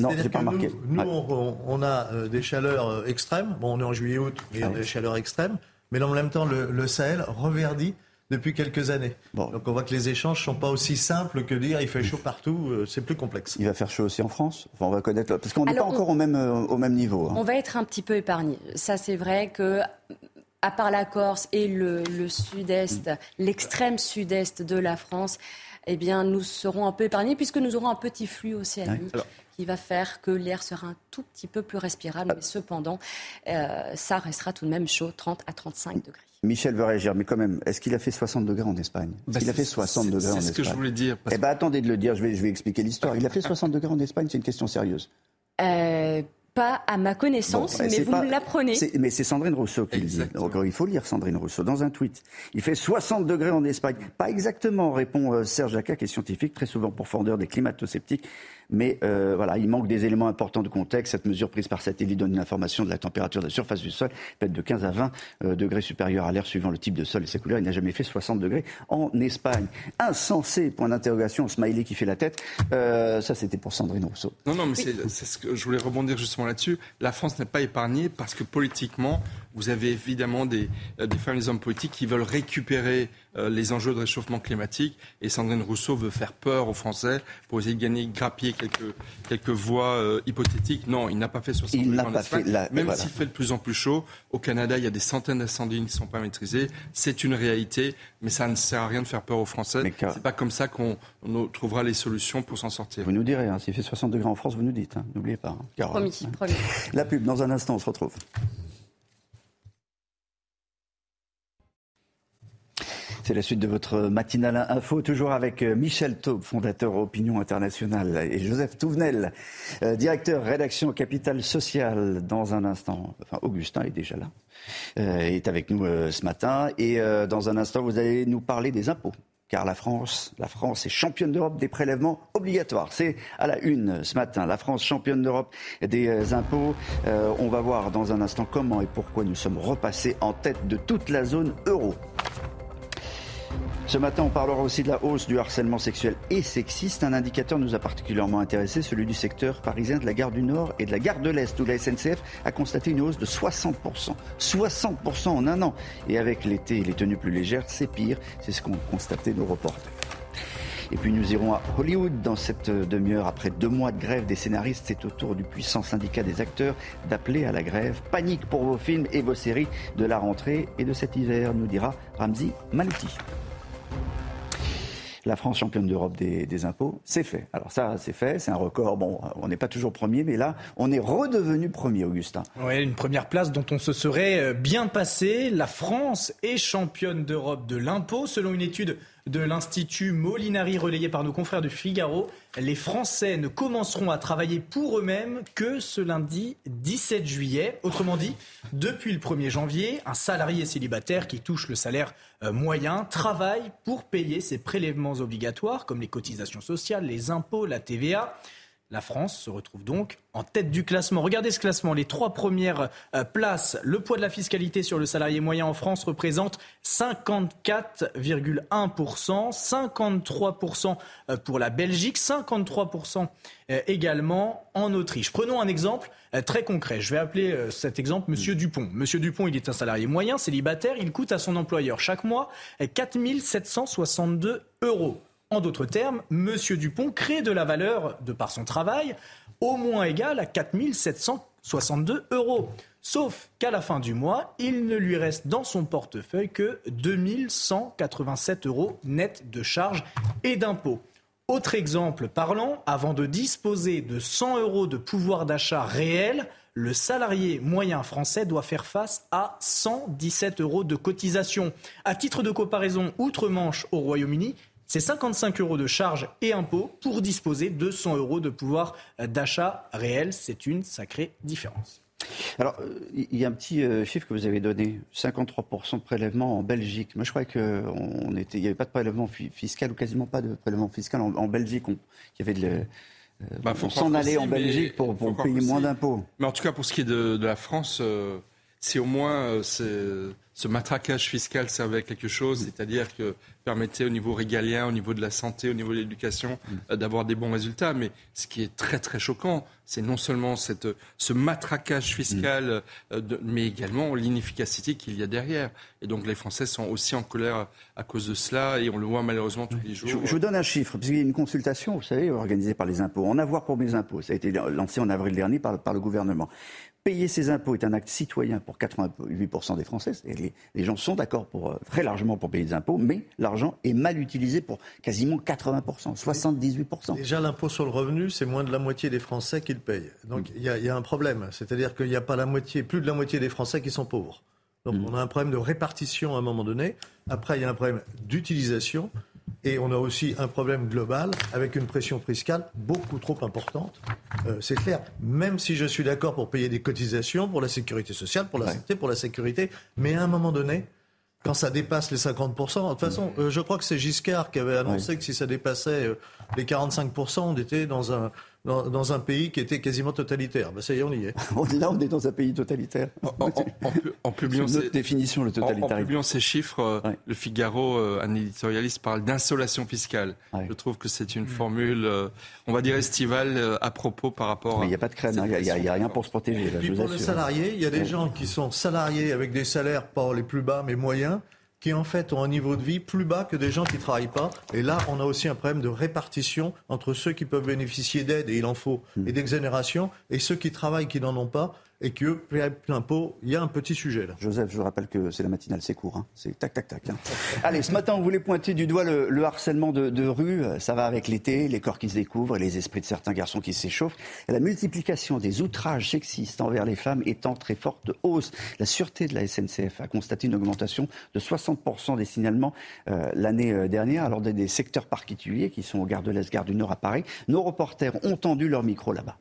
Non, j'ai pas remarqué. Nous, on, a euh, des chaleurs euh, extrêmes. Bon, on est en juillet-août, mais ah a des chaleurs extrêmes. Mais en même temps, le, Sahel reverdit depuis quelques années. Donc on voit que les échanges ne sont pas aussi simples que dire il fait chaud partout, euh, c'est plus complexe. Il va faire chaud aussi en France? On va connaître, parce qu'on n'est pas encore au même, au même niveau. Hein. On va être un petit peu épargné. Ça c'est vrai que à part la Corse et le, sud-est, l'extrême sud-est de la France, eh bien, nous serons un peu épargnés puisque nous aurons un petit flux océanique qui va faire que l'air sera un tout petit peu plus respirable. Mais cependant, euh, ça restera tout de même chaud, 30 à 35 degrés. Michel veut réagir, mais quand même, est-ce qu'il a fait 60 degrés en Espagne? Bah Il a fait 60 degrés en Espagne. C'est ce que je voulais dire. Eh bien, attendez de le dire, je vais, je vais expliquer l'histoire. Il a fait 60 degrés en Espagne, c'est une question sérieuse. Euh, pas à ma connaissance, mais vous me l'apprenez. Mais c'est Sandrine Rousseau qui le dit. Donc, il faut lire Sandrine Rousseau dans un tweet. Il fait 60 degrés en Espagne. Pas exactement, répond euh, Serge Jacquat, qui est scientifique, très souvent pourfendeur des climato-sceptiques. Mais euh, voilà, il manque des éléments importants de contexte. Cette mesure prise par satellite donne une information de la température de la surface du sol, peut être de 15 à 20 euh, degrés supérieurs à l'air suivant le type de sol et sa couleur. Il n'a jamais fait 60 degrés en Espagne. Insensé, point d'interrogation, smiley qui fait la tête. Euh, ça, c'était pour Sandrine Rousseau. Non, non, mais c'est ce que je voulais rebondir justement là-dessus. La France n'est pas épargnée parce que politiquement, vous avez évidemment des, des femmes et des hommes politiques qui veulent récupérer euh, les enjeux de réchauffement climatique. Et Sandrine Rousseau veut faire peur aux Français pour essayer de gagner, grappiller quelques, quelques voix euh, hypothétiques. Non, il n'a pas fait 60 il n'a pas fait Même s'il fait de plus en plus chaud, au Canada, il y a des centaines d'incendies qui ne sont pas maîtrisés. C'est une réalité, mais ça ne sert à rien de faire peur aux Français. C'est pas comme ça qu'on trouvera les solutions pour s'en sortir. Vous nous direz, hein, s'il fait 60 degrés en France, vous nous dites. Hein. N'oubliez pas. Hein, promis, promis. La pub, dans un instant, on se retrouve. C'est la suite de votre matinale info, toujours avec euh, Michel Taube, fondateur Opinion Internationale, et Joseph Touvenel, euh, directeur rédaction Capital Social. Dans un instant, enfin Augustin est déjà là, euh, est avec nous ce matin, et dans un instant, vous allez nous parler des impôts car la France, la France est championne d'Europe des prélèvements obligatoires. C'est à la une ce matin. La France championne d'Europe des impôts. on va voir dans un instant comment et pourquoi nous sommes repassés en tête de toute la zone euro. Ce matin, on parlera aussi de la hausse du harcèlement sexuel et sexiste. Un indicateur nous a particulièrement intéressé, celui du secteur parisien de la gare du Nord et de la gare de l'Est, où la SNCF a constaté une hausse de 60%. 60% en un an. Et avec l'été et les tenues plus légères, c'est pire. C'est ce qu'ont constaté nos reporters. Et puis nous irons à Hollywood dans cette demi-heure. Après deux mois de grève des scénaristes, c'est au tour du puissant syndicat des acteurs d'appeler à la grève. Panique pour vos films et vos séries de la rentrée et de cet hiver, nous dira Ramzi Malouti la France championne d'Europe des, impôts, c'est fait. Alors ça, c'est fait, c'est un record. Bon, on n'est pas toujours premier, mais là, on est redevenu premier, Augustin. Oui, une première place dont on se serait euh, bien passé. La France est championne d'Europe de l'impôt, selon une étude de l'Institut Molinari relayée par nos confrères du Figaro. Les Français ne commenceront à travailler pour eux-mêmes que ce lundi 17 juillet. Autrement dit, depuis le 1er janvier, un salarié célibataire qui touche le salaire euh, moyen travaille pour payer ses prélèvements obligatoires comme les cotisations sociales, les impôts, la TVA. La France se retrouve donc en tête du classement. Regardez ce classement. Les trois premières euh, places. Le poids de la fiscalité sur le salarié moyen en France représente 54,1%, 53% euh, pour la Belgique, 53% euh, également en Autriche. Prenons un exemple très concret. Je vais appeler cet exemple Monsieur Dupont. Monsieur Dupont, il est un salarié moyen, célibataire. Il coûte à son employeur chaque mois 4 762 euros. En d'autres termes, M. Dupont crée de la valeur de par son travail au moins égale à 4 762 euros. Sauf qu'à la fin du mois, il ne lui reste dans son portefeuille que 2187 euros net de charges et d'impôts. Autre exemple parlant, avant de disposer de 100 euros de pouvoir d'achat réel, le salarié moyen français doit faire face à 117 euros de cotisation. À titre de comparaison, outre-Manche au Royaume-Uni, c'est 55 euros de charges et impôts pour disposer de 100 euros de pouvoir d'achat réel. C'est une sacrée différence. Alors, il y a un petit euh, chiffre que vous avez donné, 53% de prélèvement en Belgique. Moi, je crois qu'il n'y avait pas de prélèvement fiscal ou quasiment pas de prélèvement fiscal en, Belgique. il y avait de... Euh, bah, on s'en allait en Belgique pour, payer moins d'impôts. Mais en tout cas, pour ce qui est de, la France, euh, c'est au moins ce matraquage fiscal servait à quelque chose, c'est-à-dire que permettait au niveau régalien, au niveau de la santé, au niveau de l'éducation, mm. euh, d'avoir des bons résultats. Mais ce qui est très très choquant, c'est non seulement cette, ce matraquage fiscal, mm. euh, mais également l'inefficacité qu'il y a derrière. Et donc les Français sont aussi en colère à cause de cela, et on le voit malheureusement tous les jours. Je, vous donne un chiffre, parce qu'il y a une consultation, vous savez, organisée par les impôts. En avoir pour mes impôts, ça a été lancé en avril dernier par, par le gouvernement. Payer ses impôts est un acte citoyen pour 88% des Français. Les, les, gens sont d'accord pour, euh, très largement pour payer des impôts, mais l'argent est mal utilisé pour quasiment 80%, 78%. Déjà, l'impôt sur le revenu, c'est moins de la moitié des Français qui le payent. Donc il y, y, a un problème. C'est-à-dire qu'il n'y a pas la moitié, plus de la moitié des Français qui sont pauvres. Donc mm. on a un problème de répartition à un moment donné. Après, il y a un problème d'utilisation. Et on a aussi un problème global avec une pression fiscale beaucoup trop importante. Euh, c'est clair. Même si je suis d'accord pour payer des cotisations pour la sécurité sociale, pour la santé, pour la sécurité, mais à un moment donné, quand ça dépasse les 50%, de toute façon, euh, je crois que c'est Giscard qui avait annoncé que si ça dépassait euh, les 45%, on était dans un, dans, un pays qui était quasiment totalitaire. Ben, ça y est, on y est. (laughs) Là, on est dans un pays totalitaire. En, (laughs) publiant notre définition, le totalitarisme. En, publiant ces chiffres, euh, le Figaro, euh, un éditorialiste, parle d'insolation fiscale. Je trouve que c'est une formule, euh, on va dire estivale, à propos par rapport. Mais il n'y a pas de crème, il n'y a, rien pour se protéger. Là, pour les salariés, il y a des gens qui sont salariés avec des salaires pas les plus bas, mais moyens qui en fait ont un niveau de vie plus bas que des gens qui ne travaillent pas. Et là, on a aussi un problème de répartition entre ceux qui peuvent bénéficier d'aide, et il en faut, et d'exonération, et ceux qui travaillent qui n'en ont pas et que plein pot, il y a un petit sujet là. Joseph, je rappelle que c'est la matinale, c'est court, hein. c'est tac tac tac. Hein. (laughs) Allez, ce matin, on voulait pointer du doigt le, harcèlement de, rue. Ça va avec l'été, les corps qui se découvrent et les esprits de certains garçons qui s'échauffent. La multiplication des outrages sexistes envers les femmes est en très forte hausse. La sûreté de la SNCF a constaté une augmentation de 60% des signalements euh, l'année euh, dernière, alors des, des secteurs particuliers qui sont au Gare de l'Est, Gare du Nord à Paris. Nos reporters ont tendu leur micro là-bas.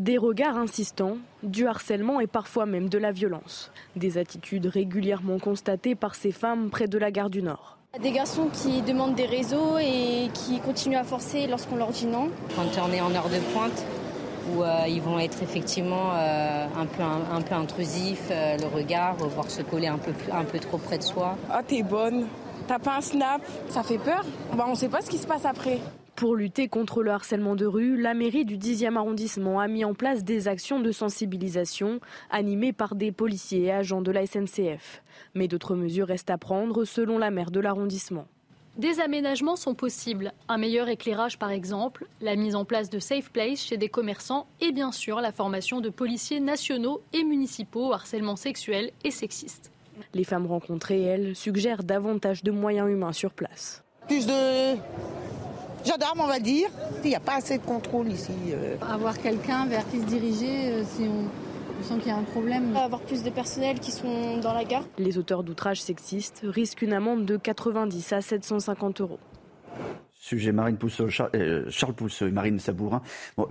Des regards insistants, du harcèlement et parfois même de la violence. Des attitudes régulièrement constatées par ces femmes près de la gare du Nord. Des garçons qui demandent des réseaux et qui continuent à forcer lorsqu'on leur dit non. Quand on est en heure de pointe, où euh, ils vont être effectivement euh, un, peu, un, peu intrusifs, euh, le regard, voir se coller un peu, un peu trop près de soi. Ah, t'es bonne, t'as pas un snap, ça fait peur. Bah, on sait pas ce qui se passe après. Pour lutter contre le harcèlement de rue, la mairie du 10e arrondissement a mis en place des actions de sensibilisation animées par des policiers et agents de la SNCF. Mais d'autres mesures restent à prendre selon la maire de l'arrondissement. Des aménagements sont possibles, un meilleur éclairage par exemple, la mise en place de safe place chez des commerçants et bien sûr la formation de policiers nationaux et municipaux au harcèlement sexuel et sexiste. Les femmes rencontrées, elles, suggèrent davantage de moyens humains sur place. Plus de gendarmes, on va dire. Il n'y a pas assez de contrôle ici. Euh. Avoir quelqu'un vers qui se diriger euh, si on, sent qu'il y a un problème. Avoir plus de personnel qui sont dans la gare. Les auteurs d'outrages sexistes risquent une amende de 90 à 750 euros. Sujet Marine Pousseau, Charles, euh, Pousseau et Marine Sabourin. Bon,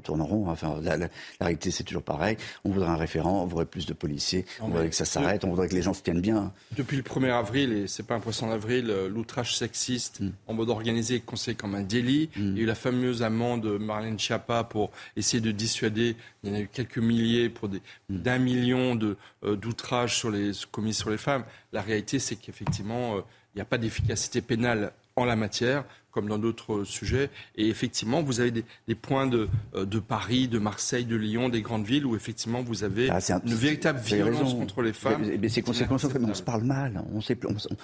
tourne en rond. Enfin, la, réalité, c'est toujours pareil. On voudrait un référent, on voudrait plus de policiers, on voudrait que ça s'arrête, on voudrait que les gens se tiennent bien. Depuis le 1er avril, et c'est pas un poisson d'avril, euh, l'outrage sexiste mm. en mode organisé est considéré comme un délit. Mm. Il y a eu la fameuse amende de Marlène Schiappa pour essayer de dissuader. Il y en a eu quelques milliers pour des, mm. d'un million de, euh, d'outrages sur les, commis sur les femmes. La réalité, c'est qu'effectivement, euh, il n'y a pas d'efficacité pénale en la matière comme dans d'autres sujets. Et effectivement, vous avez des, points de, euh, de, Paris, de Marseille, de Lyon, des grandes villes où effectivement vous avez ah, une véritable violence contre les femmes. Mais, c'est conséquences, on se parle mal, on sait,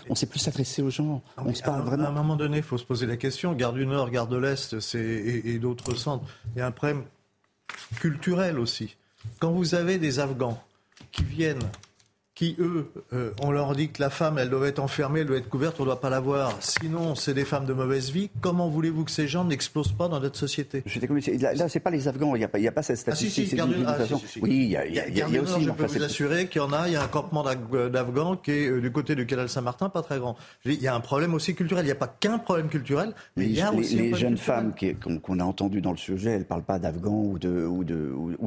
on, sait plus s'adresser aux gens. on se parle à, vraiment. À un moment donné, il faut se poser la question. Gare du Nord, Gare de l'Est et, et d'autres centres. Il y a un problème culturel aussi. Quand vous avez des Afghans qui viennent qui, eux, euh, on leur dit que la femme, elle doit être enfermée, elle doit être couverte, on ne doit pas la voir. Sinon, c'est des femmes de mauvaise vie. Comment voulez-vous que ces gens n'explosent pas dans notre société? Là, là c'est pas les Afghans, il n'y a, a, pas cette statistique. Ah, si, si, Oui, il y a, y a, y a aussi. Je peux vous assurer qu'il y en a, il y a un campement d'Afghans qui est euh, du côté du canal Saint-Martin, pas très grand. Il y a un problème aussi culturel. Il n'y a pas qu'un problème culturel, mais il y a les, aussi les jeunes femmes qu'on a entendues dans le sujet, elles ne parlent pas d'Afghans ou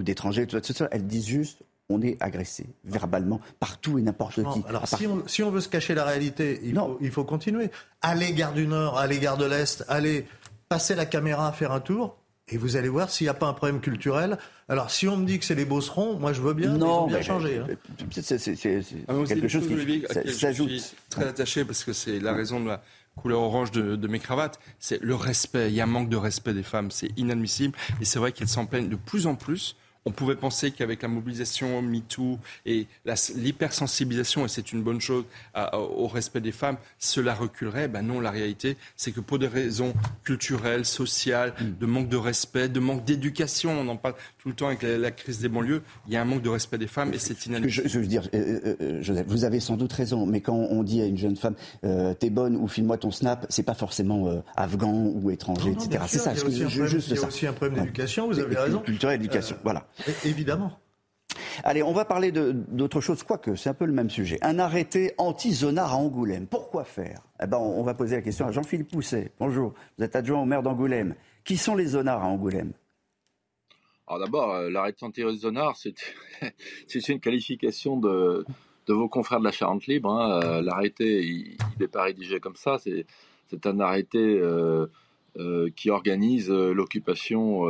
d'étrangers, ou, ou, ou elles disent juste on est agressé verbalement partout et n'importe qui. Alors si on, veut se cacher la réalité, il, faut, il faut, continuer. Allez gare du Nord, allez gare de l'Est, allez passer la caméra, faire un tour. Et vous allez voir s'il n'y a pas un problème culturel. Alors, si on me dit que c'est les Beaucerons, moi je veux bien, non, bien changer. Hein. C'est ah, quelque chose qui s'ajoute. Je suis très attaché parce que c'est la raison de la couleur orange de, de, mes cravates. C'est le respect. Il y a un manque de respect des femmes. C'est inadmissible. Et c'est vrai qu'elles s'en plaignent de plus en plus on pouvait penser qu'avec la mobilisation MeToo et l'hypersensibilisation, et c'est une bonne chose, au respect des femmes, cela reculerait. Ben non, la réalité, c'est que pour des raisons culturelles, sociales, mm. de manque de respect, de manque d'éducation, on en parle tout le temps avec la, crise des banlieues, il y a un manque de respect des femmes et c'est inadmissible. Je, veux dire, euh, euh, euh, Joseph, vous avez sans doute raison, mais quand on dit à une jeune femme, t'es bonne ou file-moi ton snap, c'est pas forcément afghan ou étranger, etc. C'est ça. Il y a aussi un problème d'éducation, vous avez raison. Culturelle, éducation, voilà. Évidemment. Allez, on va parler d'autre chose, quoique c'est un peu le même sujet. Un arrêté anti-zonard à Angoulême. Pourquoi faire? Eh ben, On va poser la question à Jean-Philippe Pousset. Bonjour, vous êtes adjoint au maire d'Angoulême. Qui sont les zonards à Angoulême? Alors d'abord, euh, l'arrêté anti-zonard, (laughs) c'est une qualification de, vos confrères de la Charente Libre. Hein. Euh, l'arrêté, il n'est pas rédigé comme ça. C'est un arrêté euh, qui organise l'occupation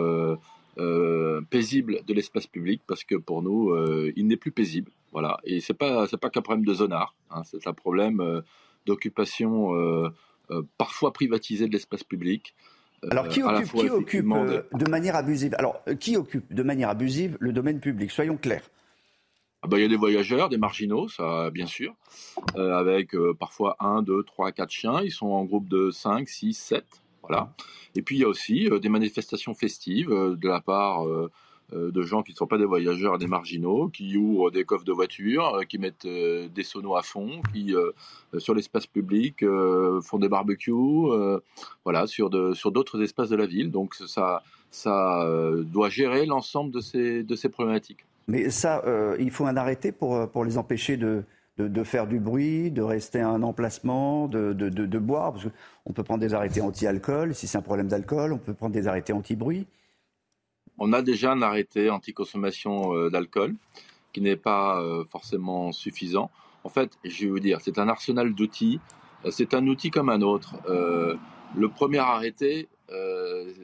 euh, paisible de l'espace public parce que pour nous, euh, il n'est plus paisible. Voilà. Et c'est pas c'est pas qu'un problème de zonard. Hein, c'est un problème euh, d'occupation parfois privatisée de l'espace public. Alors qui occupe, qui occupe de manière abusive? Alors qui occupe de manière abusive le domaine public? Soyons clairs. Ah bah, il y a des voyageurs, des marginaux, ça bien sûr, avec parfois un, deux, trois, quatre chiens. Ils sont en groupe de 5, 6, 7. Et puis il y a aussi euh, des manifestations festives euh, de la part euh, de gens qui ne sont pas des voyageurs, des marginaux, qui ouvrent des coffres de voitures, qui mettent des sonos à fond, qui sur l'espace public font des barbecues, voilà, sur d'autres espaces de la ville. Donc ça doit gérer l'ensemble de ces problématiques. Mais ça, il faut un arrêté pour les empêcher de de, faire du bruit, de rester à un emplacement, de, de boire. Parce on peut prendre des arrêtés anti-alcool. Si c'est un problème d'alcool, on peut prendre des arrêtés anti-bruit. On a déjà un arrêté anti-consommation euh, d'alcool qui n'est pas euh, forcément suffisant. En fait, je vais vous dire, c'est un arsenal d'outils. Euh, c'est un outil comme un autre. le premier arrêté,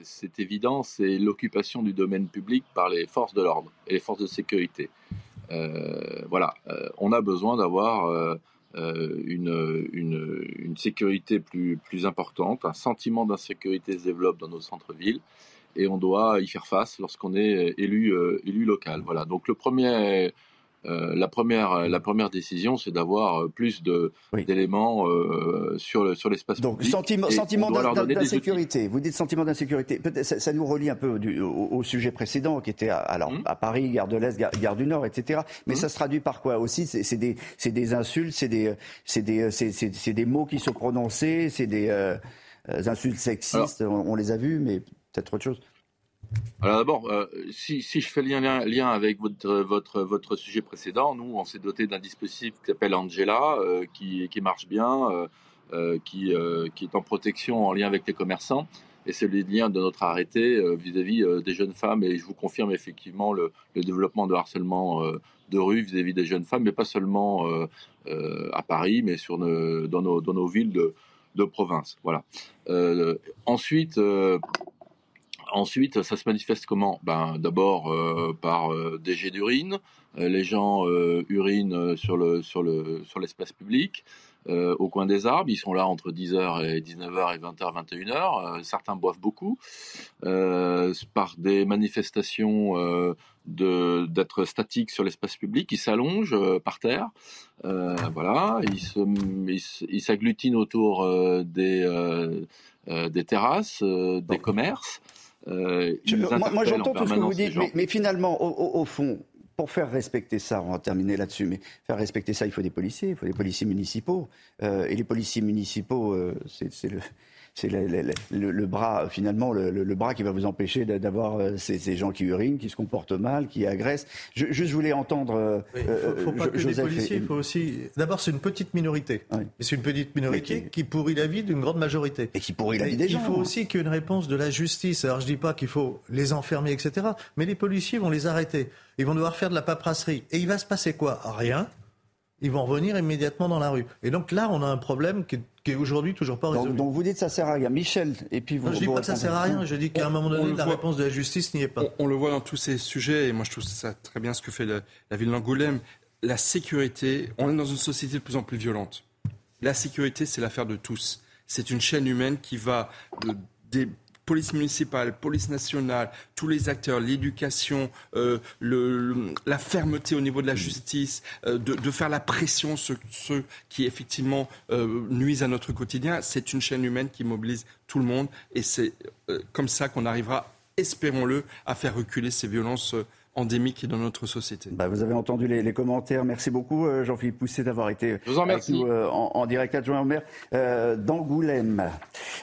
c'est évident, c'est l'occupation du domaine public par les forces de l'ordre et les forces de sécurité. Euh, voilà, euh, on a besoin d'avoir euh, une, une, sécurité plus, plus importante, un sentiment d'insécurité se développe dans nos centres-villes et on doit y faire face lorsqu'on est élu, élu local. Voilà. Donc le premier, euh, la, première, la première décision, c'est d'avoir euh, plus d'éléments euh, sur, sur l'espace public. Donc, sentiment, sentiment d'insécurité. Vous dites sentiment d'insécurité. Ça, ça, nous relie un peu au, sujet précédent, qui était à, alors, hum. à Paris, gare de l'Est, gare, du Nord, etc. Mais hum. ça se traduit par quoi aussi? C'est des, des, insultes, c'est des, des, des, mots qui sont prononcés, c'est des insultes sexistes, on, les a vus, mais peut-être autre chose. Alors d'abord, euh, si, je fais lien, lien avec votre, sujet précédent, nous, on s'est doté d'un dispositif qui s'appelle Angela, euh, qui, marche bien, euh, qui, est en protection en lien avec les commerçants. et c'est le lien de notre arrêté vis-à-vis des jeunes femmes. Et je vous confirme effectivement le, développement de harcèlement de rue vis-à-vis des jeunes femmes, mais pas seulement à Paris, mais dans, nos, villes de, province. Voilà. ensuite, Ensuite, ça se manifeste comment? Ben, D'abord euh, par euh, des jets d'urine. Euh, les gens urinent sur, le, sur, le, sur l'espace public, au coin des arbres. Ils sont là entre 10h et 19h et 20h, 21h. certains boivent beaucoup. par des manifestations d'être statiques sur l'espace public. Ils s'allongent par terre. voilà. Ils, s'agglutinent autour des, des terrasses, des commerces. Euh, moi, j'entends tout ce que vous dites, mais, finalement, au, fond, pour faire respecter ça, on va terminer là-dessus, mais faire respecter ça, il faut des policiers, il faut des policiers municipaux. Euh, et les policiers municipaux, euh, c'est le c'est le, bras, finalement, le, bras qui va vous empêcher d'avoir euh, ces, gens qui urinent, qui se comportent mal, qui agressent. Je, juste, je voulais entendre. il ne faut, pas que des policiers, il faut aussi. D'abord, c'est une petite minorité. C'est une petite minorité qui, pourrit la vie d'une grande majorité. Et qui pourrit la vie des gens. Il faut aussi qu'il y ait une réponse de la justice. Alors, je ne dis pas qu'il faut les enfermer, etc. Mais les policiers vont les arrêter. Ils vont devoir faire de la paperasserie. Et il va se passer quoi? Rien ils vont revenir immédiatement dans la rue. Et donc là, on a un problème qui est, aujourd'hui toujours pas résolu. Donc, vous dites que ça sert à rien. Michel, et puis vous. je dis pas que ça sert à rien. Je dis qu'à un moment donné, la réponse de la justice n'y est pas. On, le voit dans tous ces sujets, et moi je trouve ça très bien ce que fait la ville d'Angoulême. La sécurité, on est dans une société de plus en plus violente. La sécurité, c'est l'affaire de tous. C'est une chaîne humaine qui va de, des police municipale, police nationale, tous les acteurs, l'éducation, euh, la fermeté au niveau de la justice, euh, de, faire la pression sur ceux qui effectivement euh, nuisent à notre quotidien. C'est une chaîne humaine qui mobilise tout le monde et c'est comme ça qu'on arrivera, espérons-le, à faire reculer ces violences endémique dans notre société. Bah, vous avez entendu les, commentaires. Merci beaucoup, euh, Jean-Philippe Pousset, d'avoir été avec nous euh, en, direct adjoint au maire euh, d'Angoulême.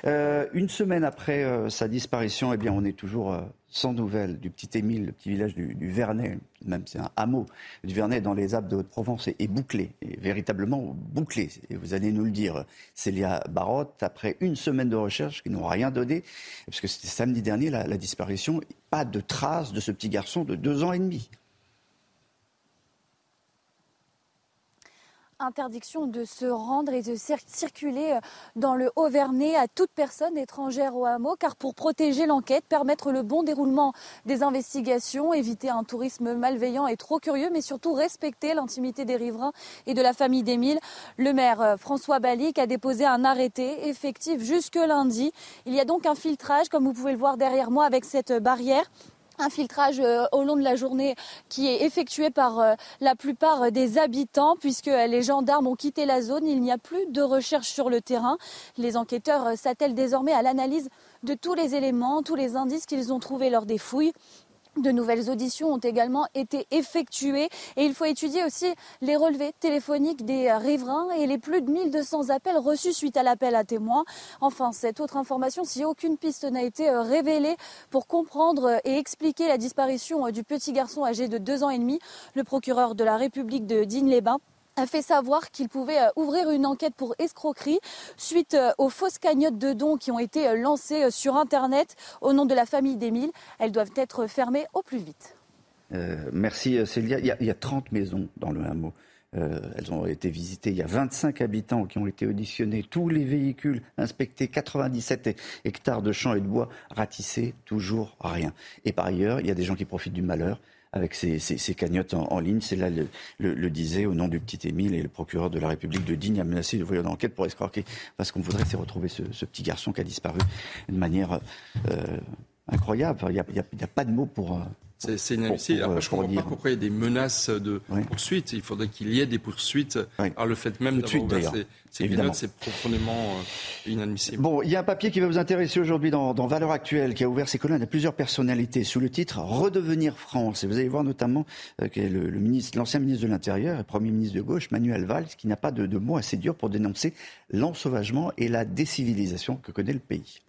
une semaine après sa disparition, eh bien, on est toujours sans nouvelles du petit Émile, le petit village du, Vernet, même c'est un hameau du Vernet dans les Alpes de Haute-Provence, est, bouclé, véritablement bouclé. Et vous allez nous le dire, Célia Barotte, après une semaine de recherche qui n'ont rien donné, parce que c'était samedi dernier la disparition, pas de traces de ce petit garçon de deux ans et demi. Interdiction de se rendre et de circuler euh, dans le Haut-Vernay à toute personne étrangère au hameau, car pour protéger l'enquête, permettre le bon déroulement des investigations, éviter un tourisme malveillant et trop curieux, mais surtout respecter l'intimité des riverains et de la famille d'Émile, le maire euh, François Balic a déposé un arrêté effectif jusque lundi. Il y a donc un filtrage, comme vous pouvez le voir derrière moi, avec cette barrière un filtrage euh, au long de la journée qui est effectué par euh, la plupart des habitants puisque les gendarmes ont quitté la zone. Il n'y a plus de recherche sur le terrain. Les enquêteurs euh, s'attellent désormais à l'analyse de tous les éléments, tous les indices qu'ils ont trouvés lors des fouilles. De nouvelles auditions ont également été effectuées et il faut étudier aussi les relevés téléphoniques des riverains et les plus de 1200 appels reçus suite à l'appel à témoins. Enfin, cette autre information, si aucune piste n'a été euh, révélée pour comprendre et expliquer la disparition euh, du petit garçon âgé de deux ans et demi, le procureur de la République de Digne-les-Bains a fait savoir qu'il pouvait euh, ouvrir une enquête pour escroquerie suite euh, aux fausses cagnottes de dons qui ont été euh, lancées sur Internet au nom de la famille d'Émile. Elles doivent être fermées au plus vite. merci Célia. Il y, a, 30 maisons dans le hameau. elles ont été visitées. Il y a 25 habitants qui ont été auditionnés. Tous les véhicules inspectés. 97 hectares de champs et de bois ratissés. Toujours rien. Et par ailleurs, il y a des gens qui profitent du malheur avec ces, cagnottes en, ligne. C'est là le, disait au nom du petit Émile et le procureur de la République de Digne a menacé de d'enquête enquête pour escroquer parce qu'on voudrait retrouver ce, ce, petit garçon qui a disparu de manière euh, incroyable. Il n'y a, a, pas de mots pour, euh, c'est inadmissible. Après, je ne comprends pas pourquoi il y a des menaces de poursuite. Il faudrait qu'il y ait des poursuites. Alors, le fait même d'avoir ouvert ces, ces c'est profondément euh, inadmissible. Bon, il y a un papier qui va vous intéresser aujourd'hui dans, dans Valeurs Actuelles, qui a ouvert ses colonnes à plusieurs personnalités sous le titre Redevenir France. Et vous allez voir notamment euh, que le, ministre, l'ancien ministre de l'Intérieur et Premier ministre de gauche, Manuel Valls, qui n'a pas de, de mots assez durs pour dénoncer l'ensauvagement et la décivilisation que connaît le pays.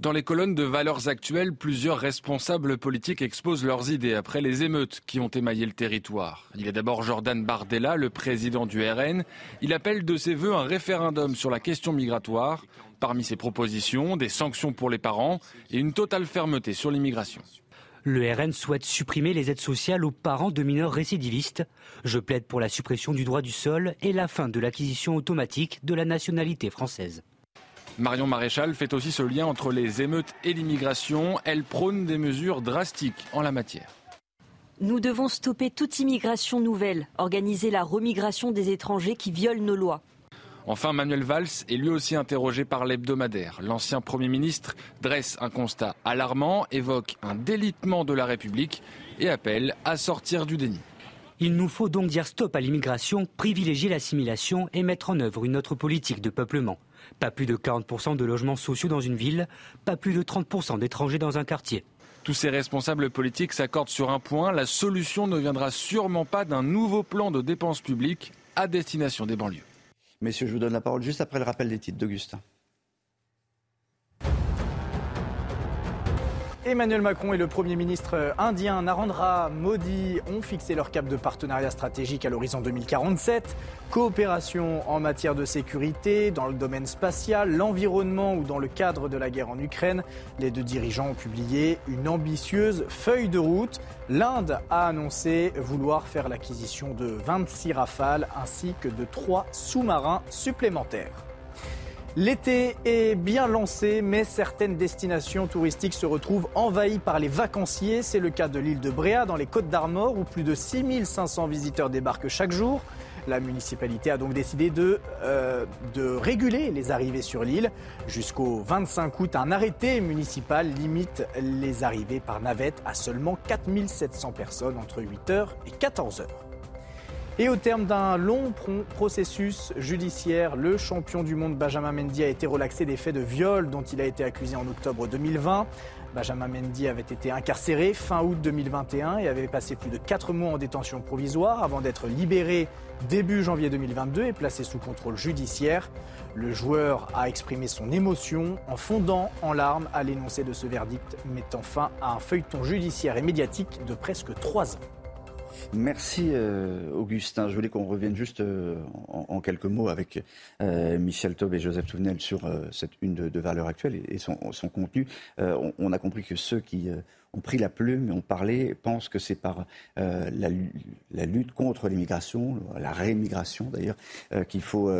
Dans les colonnes de Valeurs Actuelles, plusieurs responsables politiques exposent leurs idées après les émeutes qui ont émaillé le territoire. Il y a d'abord Jordan Bardella, le président du RN. Il appelle de ses voeux un référendum sur la question migratoire. Parmi ces propositions, des sanctions pour les parents et une totale fermeté sur l'immigration. Le RN souhaite supprimer les aides sociales aux parents de mineurs récidivistes. Je plaide pour la suppression du droit du sol et la fin de l'acquisition automatique de la nationalité française. Marion Maréchal fait aussi ce lien entre les émeutes et l'immigration. Elle prône des mesures drastiques en la matière. Nous devons stopper toute immigration nouvelle, organiser la remigration des étrangers qui violent nos lois. Enfin, Manuel Valls est lui aussi interrogé par l'hebdomadaire. L'ancien Premier ministre dresse un constat alarmant, évoque un délitement de la République et appelle à sortir du déni. Il nous faut donc dire stop à l'immigration, privilégier l'assimilation et mettre en œuvre une autre politique de peuplement. Pas plus de 40% de logements sociaux dans une ville, pas plus de 30% d'étrangers dans un quartier. Tous ces responsables politiques s'accordent sur un point, la solution ne viendra sûrement pas d'un nouveau plan de dépenses publiques à destination des banlieues. Messieurs, je vous donne la parole juste après le rappel des titres d'Augustin. Emmanuel Macron et le Premier ministre indien Narendra Modi ont fixé leur cap de partenariat stratégique à l'horizon 2047. Coopération en matière de sécurité, dans le domaine spatial, l'environnement ou dans le cadre de la guerre en Ukraine. Les deux dirigeants ont publié une ambitieuse feuille de route. L'Inde a annoncé vouloir faire l'acquisition de 26 rafales ainsi que de trois sous-marins supplémentaires. L'été est bien lancé, mais certaines destinations touristiques se retrouvent envahies par les vacanciers. C'est le cas de l'île de Bréa dans les Côtes d'Armor où plus de 6500 visiteurs débarquent chaque jour. La municipalité a donc décidé de, euh, de réguler les arrivées sur l'île. Jusqu'au 25 août, un arrêté municipal limite les arrivées par navette à seulement 4700 personnes entre 8h et 14h. Et au terme d'un long processus judiciaire, le champion du monde Benjamin Mendy a été relaxé des faits de viol dont il a été accusé en octobre 2020. Benjamin Mendy avait été incarcéré fin août 2021 et avait passé plus de 4 mois en détention provisoire avant d'être libéré début janvier 2022 et placé sous contrôle judiciaire. Le joueur a exprimé son émotion en fondant en larmes à l'énoncé de ce verdict, mettant fin à un feuilleton judiciaire et médiatique de presque 3 ans. Merci euh, Augustin. Je voulais qu'on revienne juste euh, en, quelques mots avec euh, Michel Taub et Joseph Touvenel sur cette une de, valeur actuelle et, son, contenu. On, a compris que ceux qui ont pris la plume et ont parlé pensent que c'est par la, lutte contre l'immigration, la rémigration d'ailleurs, qu'il faut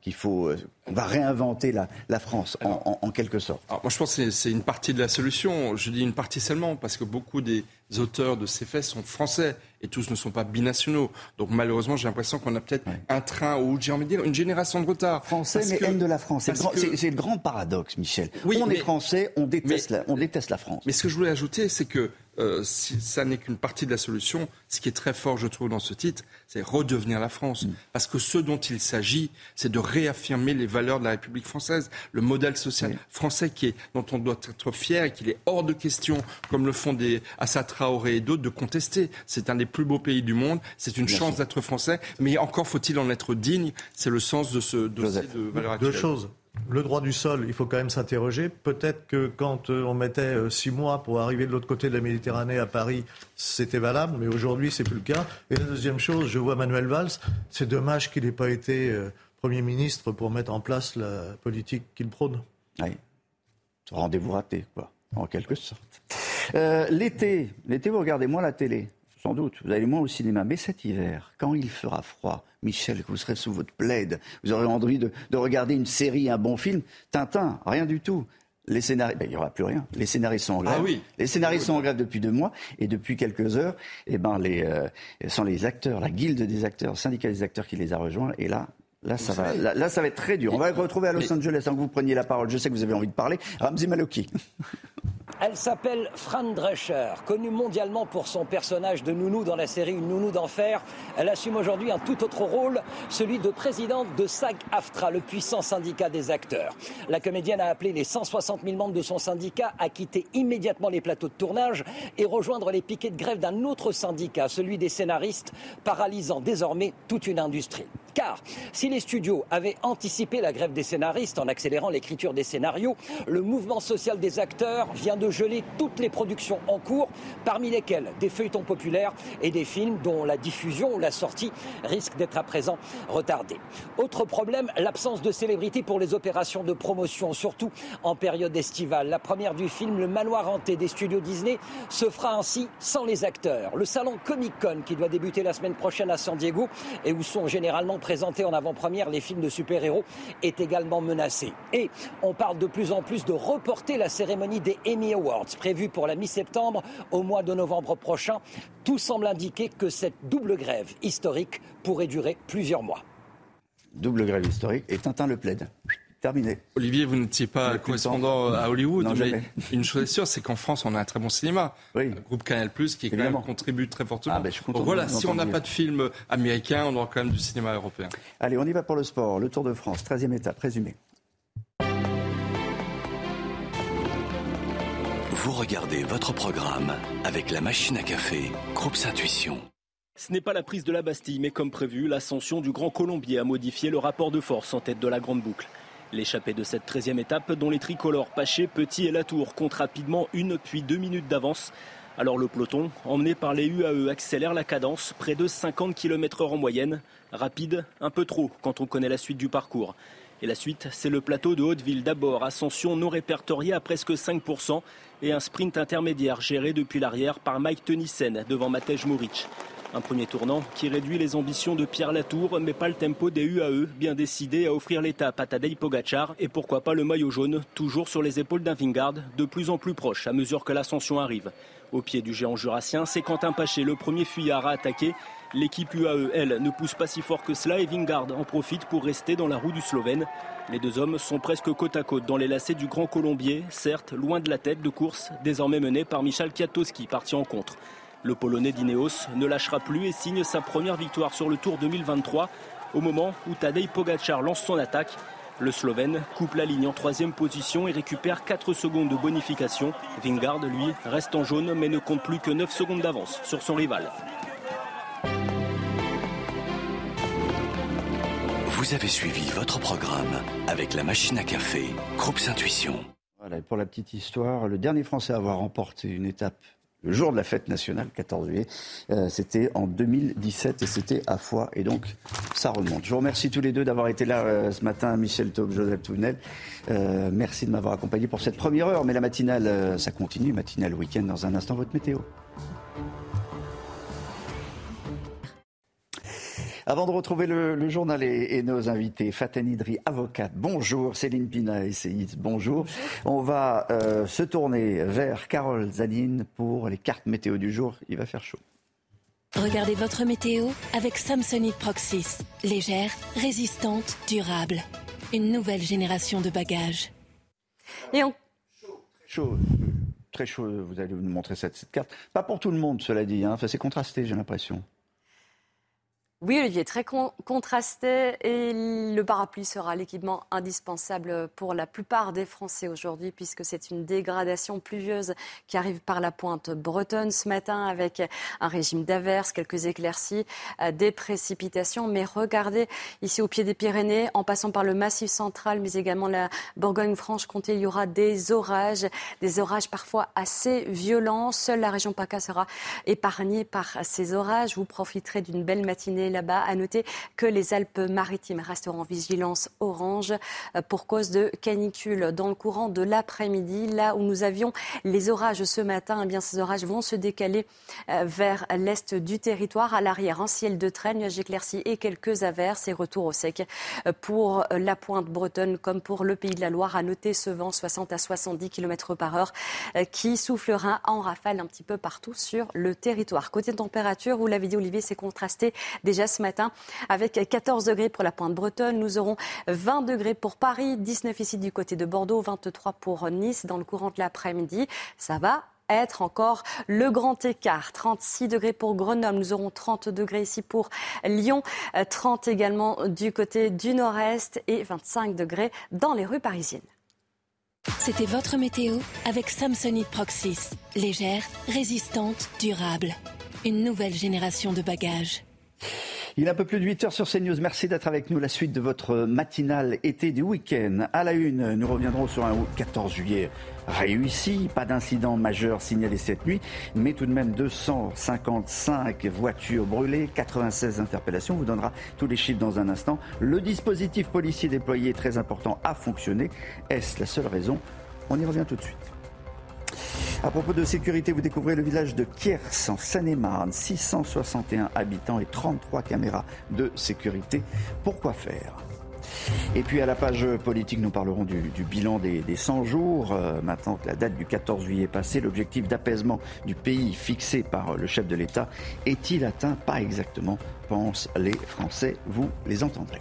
qu'il faut on va réinventer la, France en, quelque sorte. moi je pense que c'est une partie de la solution. Je dis une partie seulement parce que beaucoup des auteurs de ces faits sont français et tous ne sont pas binationaux. Donc malheureusement, j'ai l'impression qu'on a peut-être un train ou j'ai envie de dire une génération de retard. Français mais haine de la France. C'est le, grand paradoxe, Michel. Oui, on est français, on déteste, la, on déteste la France. Mais ce que je voulais ajouter, c'est que euh, si ça n'est qu'une partie de la solution, ce qui est très fort, je trouve, dans ce titre, c'est redevenir la France. Mm. Parce que ce dont il s'agit, c'est de réaffirmer les valeurs de la République française, le modèle social français qui est, dont on doit être fier et qu'il est hors de question, comme le font des Assa Traoré et d'autres, de contester. C'est un des plus beaux pays du monde, c'est une chance d'être français, mais encore faut-il en être digne. C'est le sens de ce dossier de valeurs actuelles. Deux choses le droit du sol, il faut quand même s'interroger. Peut-être que quand euh, on mettait euh, six mois pour arriver de l'autre côté de la Méditerranée à Paris, c'était valable, mais aujourd'hui, c'est plus le cas. Et la deuxième chose, je vois Manuel Valls. C'est dommage qu'il n'ait pas été euh, Premier ministre pour mettre en place la politique qu'il prône. Oui. Rendez-vous raté, quoi, en quelque sorte. l'été, l'été, vous regardez moins la télé sans doute. Vous allez moins au cinéma. Mais cet hiver, quand il fera froid, Michel, que vous serez sous votre plaid, vous aurez envie de, regarder une série, un bon film. Tintin, rien du tout. Les scénaristes, ben, il n'y aura plus rien. Les scénaristes sont en grève. Ah oui. Les scénaristes sont en grève depuis deux mois et depuis quelques heures, eh ben les euh, sont les acteurs, la guilde des acteurs, le syndicat des acteurs qui les a rejoints. Et là, Là ça, va, là, ça va être très dur. On va retrouver à Los Angeles sans que vous preniez la parole. Je sais que vous avez envie de parler. Ramzi Maloki. (laughs) Elle s'appelle Fran Drescher, connue mondialement pour son personnage de nounou dans la série Une nounou d'enfer. Elle assume aujourd'hui un tout autre rôle, celui de présidente de SAG-AFTRA, le puissant syndicat des acteurs. La comédienne a appelé les 160 000 membres de son syndicat à quitter immédiatement les plateaux de tournage et rejoindre les piquets de grève d'un autre syndicat, celui des scénaristes, paralysant désormais toute une industrie. Car si les studios avaient anticipé la grève des scénaristes en accélérant l'écriture des scénarios, le mouvement social des acteurs vient de geler toutes les productions en cours, parmi lesquelles des feuilletons populaires et des films dont la diffusion ou la sortie risque d'être à présent retardée. Autre problème, l'absence de célébrité pour les opérations de promotion, surtout en période estivale. La première du film Le Manoir hanté des studios Disney se fera ainsi sans les acteurs. Le salon Comic Con, qui doit débuter la semaine prochaine à San Diego et où sont généralement présentés en avant-première les films de super-héros, est également menacé. Et on parle de plus en plus de reporter la cérémonie des Emmy Awards, prévue pour la mi-septembre au mois de novembre prochain. Tout semble indiquer que cette double grève historique pourrait durer plusieurs mois. Double grève historique et Tintin le plaide. Terminé. Olivier, vous n'étiez pas correspondant à Hollywood, mais une chose est sûre, c'est qu'en France, on a un très bon cinéma. Le groupe Canal+, qui quand même contribue très fortement. Ah, ben, Donc voilà, si on n'a pas de film américain, on aura quand même du cinéma européen. Allez, on y va pour le sport. Le Tour de France, 13e étape, résumé. Vous regardez votre programme avec la machine à café, Groupe Intuition. Ce n'est pas la prise de la Bastille, mais comme prévu, l'ascension du Grand Colombier a modifié le rapport de force en tête de la Grande Boucle. L'échappée de cette 13e étape, dont les tricolores Paché, Petit et Latour comptent rapidement une puis deux minutes d'avance. Alors le peloton, emmené par les UAE, accélère la cadence, près de 50 km/h en moyenne. Rapide, un peu trop quand on connaît la suite du parcours. Et la suite, c'est le plateau de Hauteville d'abord, ascension non répertoriée à presque 5% et un sprint intermédiaire géré depuis l'arrière par Mike Tenissen devant Matej Moric. Un premier tournant qui réduit les ambitions de Pierre Latour, mais pas le tempo des UAE, bien décidé à offrir l'étape à Tadej Pogacar et pourquoi pas le maillot jaune, toujours sur les épaules d'un Vingard, de plus en plus proche à mesure que l'ascension arrive. Au pied du géant jurassien, c'est Quentin Paché, le premier fuyard à attaquer. L'équipe UAE, elle, ne pousse pas si fort que cela et Vingard en profite pour rester dans la roue du Slovène. Les deux hommes sont presque côte à côte dans les lacets du Grand Colombier, certes loin de la tête de course, désormais mené par Michal Kwiatkowski, parti en contre. Le Polonais d'Ineos ne lâchera plus et signe sa première victoire sur le Tour 2023 au moment où Tadej Pogacar lance son attaque. Le Slovène coupe la ligne en troisième position et récupère 4 secondes de bonification. Vingard, lui, reste en jaune mais ne compte plus que 9 secondes d'avance sur son rival. Vous avez suivi votre programme avec la machine à café, Groupe Intuition. Voilà, pour la petite histoire, le dernier Français à avoir remporté une étape le jour de la fête nationale, 14 juillet. Euh, c'était en 2017 et c'était à Foix. Et donc, ça remonte. Je vous remercie tous les deux d'avoir été là euh, ce matin, Michel Taube, Joseph Touvenel. Euh, merci de m'avoir accompagné pour cette première heure. Mais la matinale, ça continue. Matinale week-end dans un instant, votre météo. Avant de retrouver le, journal et, nos invités, Faten Idri, avocate, bonjour, Céline Pina, essayiste, bonjour. On va euh, se tourner vers Carole Zanine pour les cartes météo du jour. Il va faire chaud. Regardez votre météo avec Samsonite Proxys. Légère, résistante, durable. Une nouvelle génération de bagages. Et on... Chaud, très chaud, vous allez nous montrer cette, carte. Pas pour tout le monde, cela dit. Hein. Enfin, c'est contrasté, j'ai l'impression. Oui, Olivier, très contrasté et le parapluie sera l'équipement indispensable pour la plupart des Français aujourd'hui puisque c'est une dégradation pluvieuse qui arrive par la pointe bretonne ce matin avec un régime d'averses, quelques éclaircies, euh, des précipitations. Mais regardez ici au pied des Pyrénées, en passant par le Massif central, mais également la Bourgogne-Franche-Comté, il y aura des orages, des orages parfois assez violents. Seule la région PACA sera épargnée par ces orages. Vous profiterez d'une belle matinée là-bas. À noter que les Alpes-Maritimes resteront en vigilance orange euh, pour cause de canicule dans le courant de l'après-midi. Là où nous avions les orages ce matin, eh bien ces orages vont se décaler euh, vers l'est du territoire. À l'arrière, un ciel de traîne, nuages éclaircis et quelques averses et retour au sec euh, pour la pointe bretonne comme pour le pays de la Loire. À noter ce vent 60 à 70 km par heure qui soufflera en rafale un petit peu partout sur le territoire. Côté température, vous l'avez dit Olivier, c'est contrasté déjà ce matin avec 14 degrés pour la pointe bretonne. Nous aurons 20 degrés pour Paris, 19 ici du côté de Bordeaux, 23 pour Nice dans le courant de l'après-midi. Ça va être encore le grand écart. 36 degrés pour Grenoble, nous aurons 30 degrés ici pour Lyon, 30 également du côté du nord-est et 25 degrés dans les rues parisiennes. C'était votre météo avec Samsonite Proxys. Légère, résistante, durable. Une nouvelle génération de bagages. Il est un peu plus de 8 heures sur CNews. Merci d'être avec nous. La suite de votre matinale été du week-end. À la une, nous reviendrons sur un 14 juillet réussi. Pas d'incident majeur signalé cette nuit, mais tout de même 255 voitures brûlées, 96 interpellations. On vous donnera tous les chiffres dans un instant. Le dispositif policier déployé, très important, a fonctionné. Est-ce la seule raison? On y revient tout de suite. À propos de sécurité, vous découvrez le village de Kiers en Seine-et-Marne. 661 habitants et 33 caméras de sécurité. Pourquoi faire? Et puis à la page politique, nous parlerons du, bilan des, 100 jours. Euh, maintenant que la date du 14 juillet est passée, l'objectif d'apaisement du pays fixé par le chef de l'État est-il atteint? Pas exactement, pensent les Français. Vous les entendrez.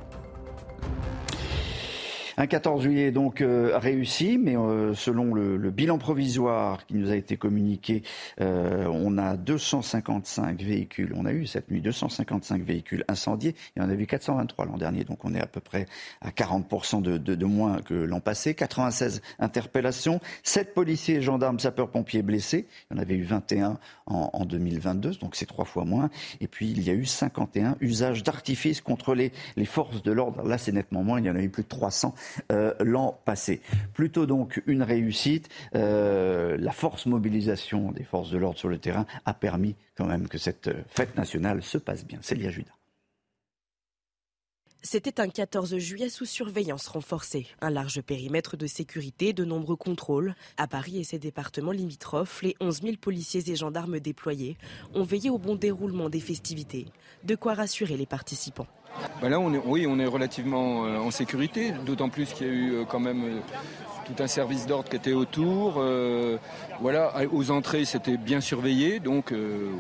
Un 14 juillet donc euh, réussi, mais euh, selon le, bilan provisoire qui nous a été communiqué, euh, on a 255 véhicules. On a eu cette nuit 255 véhicules incendiés et on a vu 423 l'an dernier, donc on est à peu près à 40% de, de, de, moins que l'an passé. 96 interpellations, 7 policiers gendarmes sapeurs-pompiers blessés. Il y en avait eu 21 en, en 2022, donc c'est trois fois moins. Et puis il y a eu 51 usages d'artifices contre les, les forces de l'ordre. Là, c'est nettement moins. Il y en a eu plus de 300 euh, l'an passé. Plutôt donc une réussite. Euh, la force mobilisation des forces de l'ordre sur le terrain a permis quand même que cette fête nationale se passe bien. Célia Judas. C'était un 14 juillet sous surveillance renforcée. Un large périmètre de sécurité, de nombreux contrôles. À Paris et ses départements limitrophes, les 11 000 policiers et gendarmes déployés ont veillé au bon déroulement des festivités. De quoi rassurer les participants. Bah là, on est, oui, on est relativement euh, en sécurité, d'autant plus qu'il y a eu euh, quand même euh, tout un service d'ordre qui était autour. voilà, aux entrées, c'était bien surveillé, donc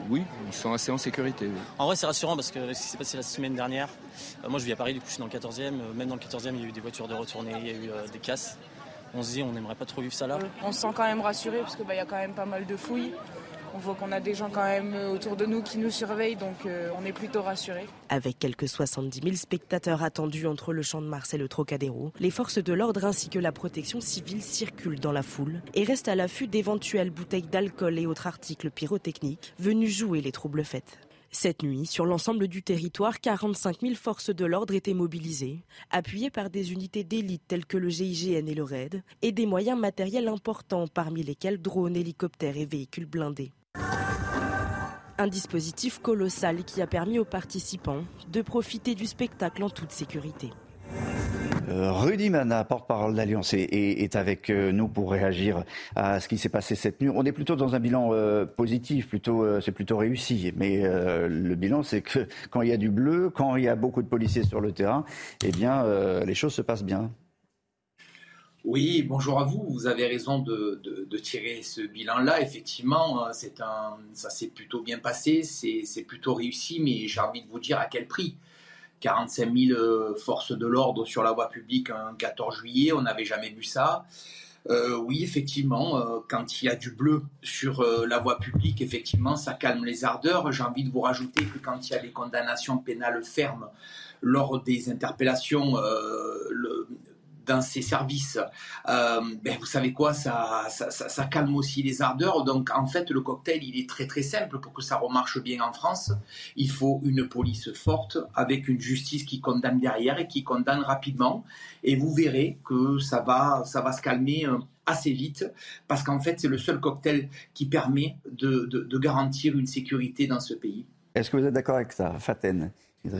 oui, on se sent assez en sécurité. En vrai, c'est rassurant parce que ce qui s'est passé la semaine dernière, moi je vis à Paris, du coup je suis dans le 14e, même dans le 14e, il y a eu des voitures de retournée, il y a eu des casses. On se dit, on n'aimerait pas trop vivre ça là. On se sent quand même rassuré parce qu'il bah, y a quand même pas mal de fouilles. On voit qu'on a des gens quand même autour de nous qui nous surveillent, donc euh, on est plutôt rassurés. Avec quelques 70 000 spectateurs attendus entre le Champ de Mars et le Trocadéro, les forces de l'ordre ainsi que la protection civile circulent dans la foule et restent à l'affût d'éventuelles bouteilles d'alcool et autres articles pyrotechniques venus jouer les troubles fêtes. Cette nuit, sur l'ensemble du territoire, 45 000 forces de l'ordre étaient mobilisées, appuyées par des unités d'élite telles que le GIGN et le RAID, et des moyens matériels importants, parmi lesquels drones, hélicoptères et véhicules blindés. Un dispositif colossal qui a permis aux participants de profiter du spectacle en toute sécurité. Euh, Rudy Mana, porte-parole d'Alliance, est, avec euh, nous pour réagir à ce qui s'est passé cette nuit. On est plutôt dans un bilan euh, positif, plutôt, c'est plutôt réussi. Mais le bilan, c'est que quand il y a du bleu, quand il y a beaucoup de policiers sur le terrain, eh bien, les choses se passent bien. Oui, bonjour à vous. Vous avez raison de, tirer ce bilan-là. Effectivement, c'est un, ça s'est plutôt bien passé, c'est plutôt réussi, mais j'ai envie de vous dire à quel prix. 45 000 euh, forces de l'ordre sur la voie publique un 14 juillet, on n'avait jamais vu ça. Euh, oui, effectivement, quand il y a du bleu sur la voie publique, effectivement, ça calme les ardeurs. J'ai envie de vous rajouter que quand il y a des condamnations pénales fermes lors des interpellations, le, dans ces services, euh, ben vous savez quoi, ça, ça, calme aussi les ardeurs. Donc en fait, le cocktail, il est très très simple pour que ça remarche bien en France. Il faut une police forte avec une justice qui condamne derrière et qui condamne rapidement. Et vous verrez que ça va, ça va se calmer euh, assez vite parce qu'en fait, c'est le seul cocktail qui permet de, de garantir une sécurité dans ce pays. Est-ce que vous êtes d'accord avec ça, Faten?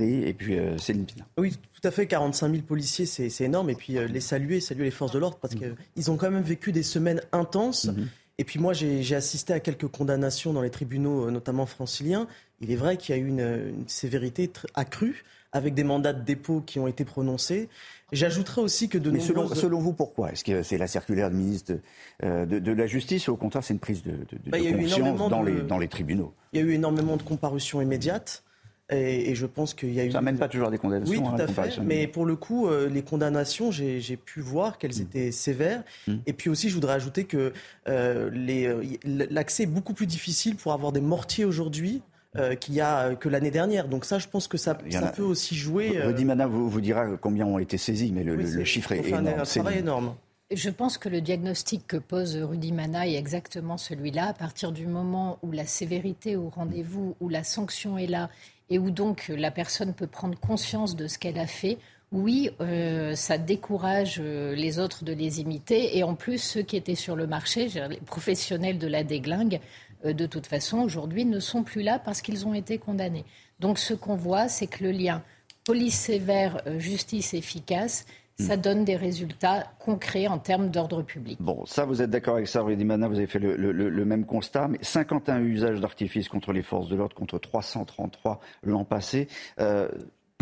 Et puis euh, Céline Pina. Oui, tout à fait. 45 000 policiers, c'est énorme. Et puis euh, les saluer, saluer les forces de l'ordre parce mm. qu'ils ont quand même vécu des semaines intenses. Mm-hmm. Et puis moi, j'ai assisté à quelques condamnations dans les tribunaux, euh, notamment franciliens. Il est vrai qu'il y a eu une, sévérité accrue avec des mandats de dépôt qui ont été prononcés. J'ajouterais aussi que de Mais selon, selon, vous, pourquoi? Est-ce que c'est la circulaire du ministre de, de, la Justice ou au contraire c'est une prise de, de, bah, conscience dans, les, dans les tribunaux? Il y a eu énormément de comparutions immédiates. Et, je pense qu'il y a eu. Ça mène pas toujours à des condamnations. Oui, tout hein, à fait. Mais pour le coup, euh, les condamnations, j'ai pu voir qu'elles mm. étaient sévères. Mm. Et puis aussi, je voudrais ajouter que euh, euh l'accès est beaucoup plus difficile pour avoir des mortiers aujourd'hui. Euh, qu'il y a que l'année dernière. Donc ça, je pense que ça, ça peut aussi jouer. Rudy Mana vous, vous dira combien ont été saisis, mais le, le chiffre est énorme. un travail énorme. je pense que le diagnostic que pose Rudy Mana est exactement celui-là. À partir du moment où la sévérité au rendez-vous, où la sanction est là et où donc la personne peut prendre conscience de ce qu'elle a fait, oui, euh, ça décourage euh, les autres de les imiter. Et en plus, ceux qui étaient sur le marché, les professionnels de la déglingue, euh, de toute façon, aujourd'hui, ne sont plus là parce qu'ils ont été condamnés. Donc ce qu'on voit, c'est que le lien police sévère, justice efficace, ça hmm. donne des résultats concrets en termes d'ordre public. Bon, ça, vous êtes d'accord avec ça, Mana, vous avez fait le, même constat, mais 51 usages d'artifice contre les forces de l'ordre, contre 333 l'an passé. Euh,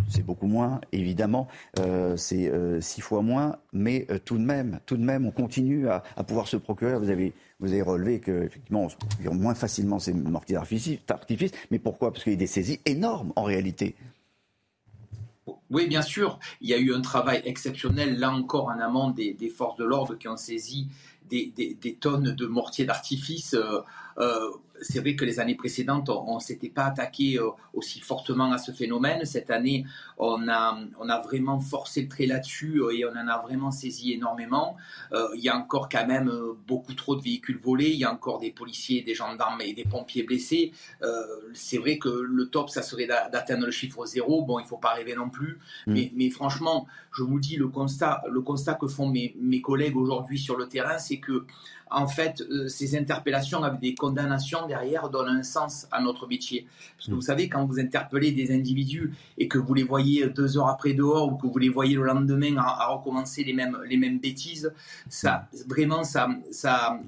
c'est beaucoup moins, évidemment, euh, c'est euh, six fois moins, mais tout de même, tout de même, on continue à, pouvoir se procurer. Vous avez, vous avez relevé qu'effectivement, on se procure moins facilement ces mortiers d'artifice. Mais pourquoi? Parce qu'il y a des saisies énormes en réalité. Oui, bien sûr. Il y a eu un travail exceptionnel, là encore, en amont des, forces de l'ordre qui ont saisi des, tonnes de mortiers d'artifice. Euh, euh, c'est vrai que les années précédentes, on ne s'était pas attaqué euh, aussi fortement à ce phénomène. Cette année, on a, on a vraiment forcé le trait là-dessus euh, et on en a vraiment saisi énormément. Euh, il y a encore quand même beaucoup trop de véhicules volés. Il y a encore des policiers, des gendarmes et des pompiers blessés. c'est vrai que le top, ça serait d'atteindre le chiffre zéro. Bon, il ne faut pas rêver non plus. Mm. Mais, mais, franchement, je vous dis, le constat, le constat que font mes, mes collègues aujourd'hui sur le terrain, c'est que en fait, euh, ces interpellations avec des condamnations derrière donnent un sens à notre métier. Parce que vous mm. savez, quand vous interpellez des individus et que vous les voyez deux heures après dehors ou que vous les voyez le lendemain à, recommencer les mêmes, les mêmes bêtises, ça, vraiment, ça, ça,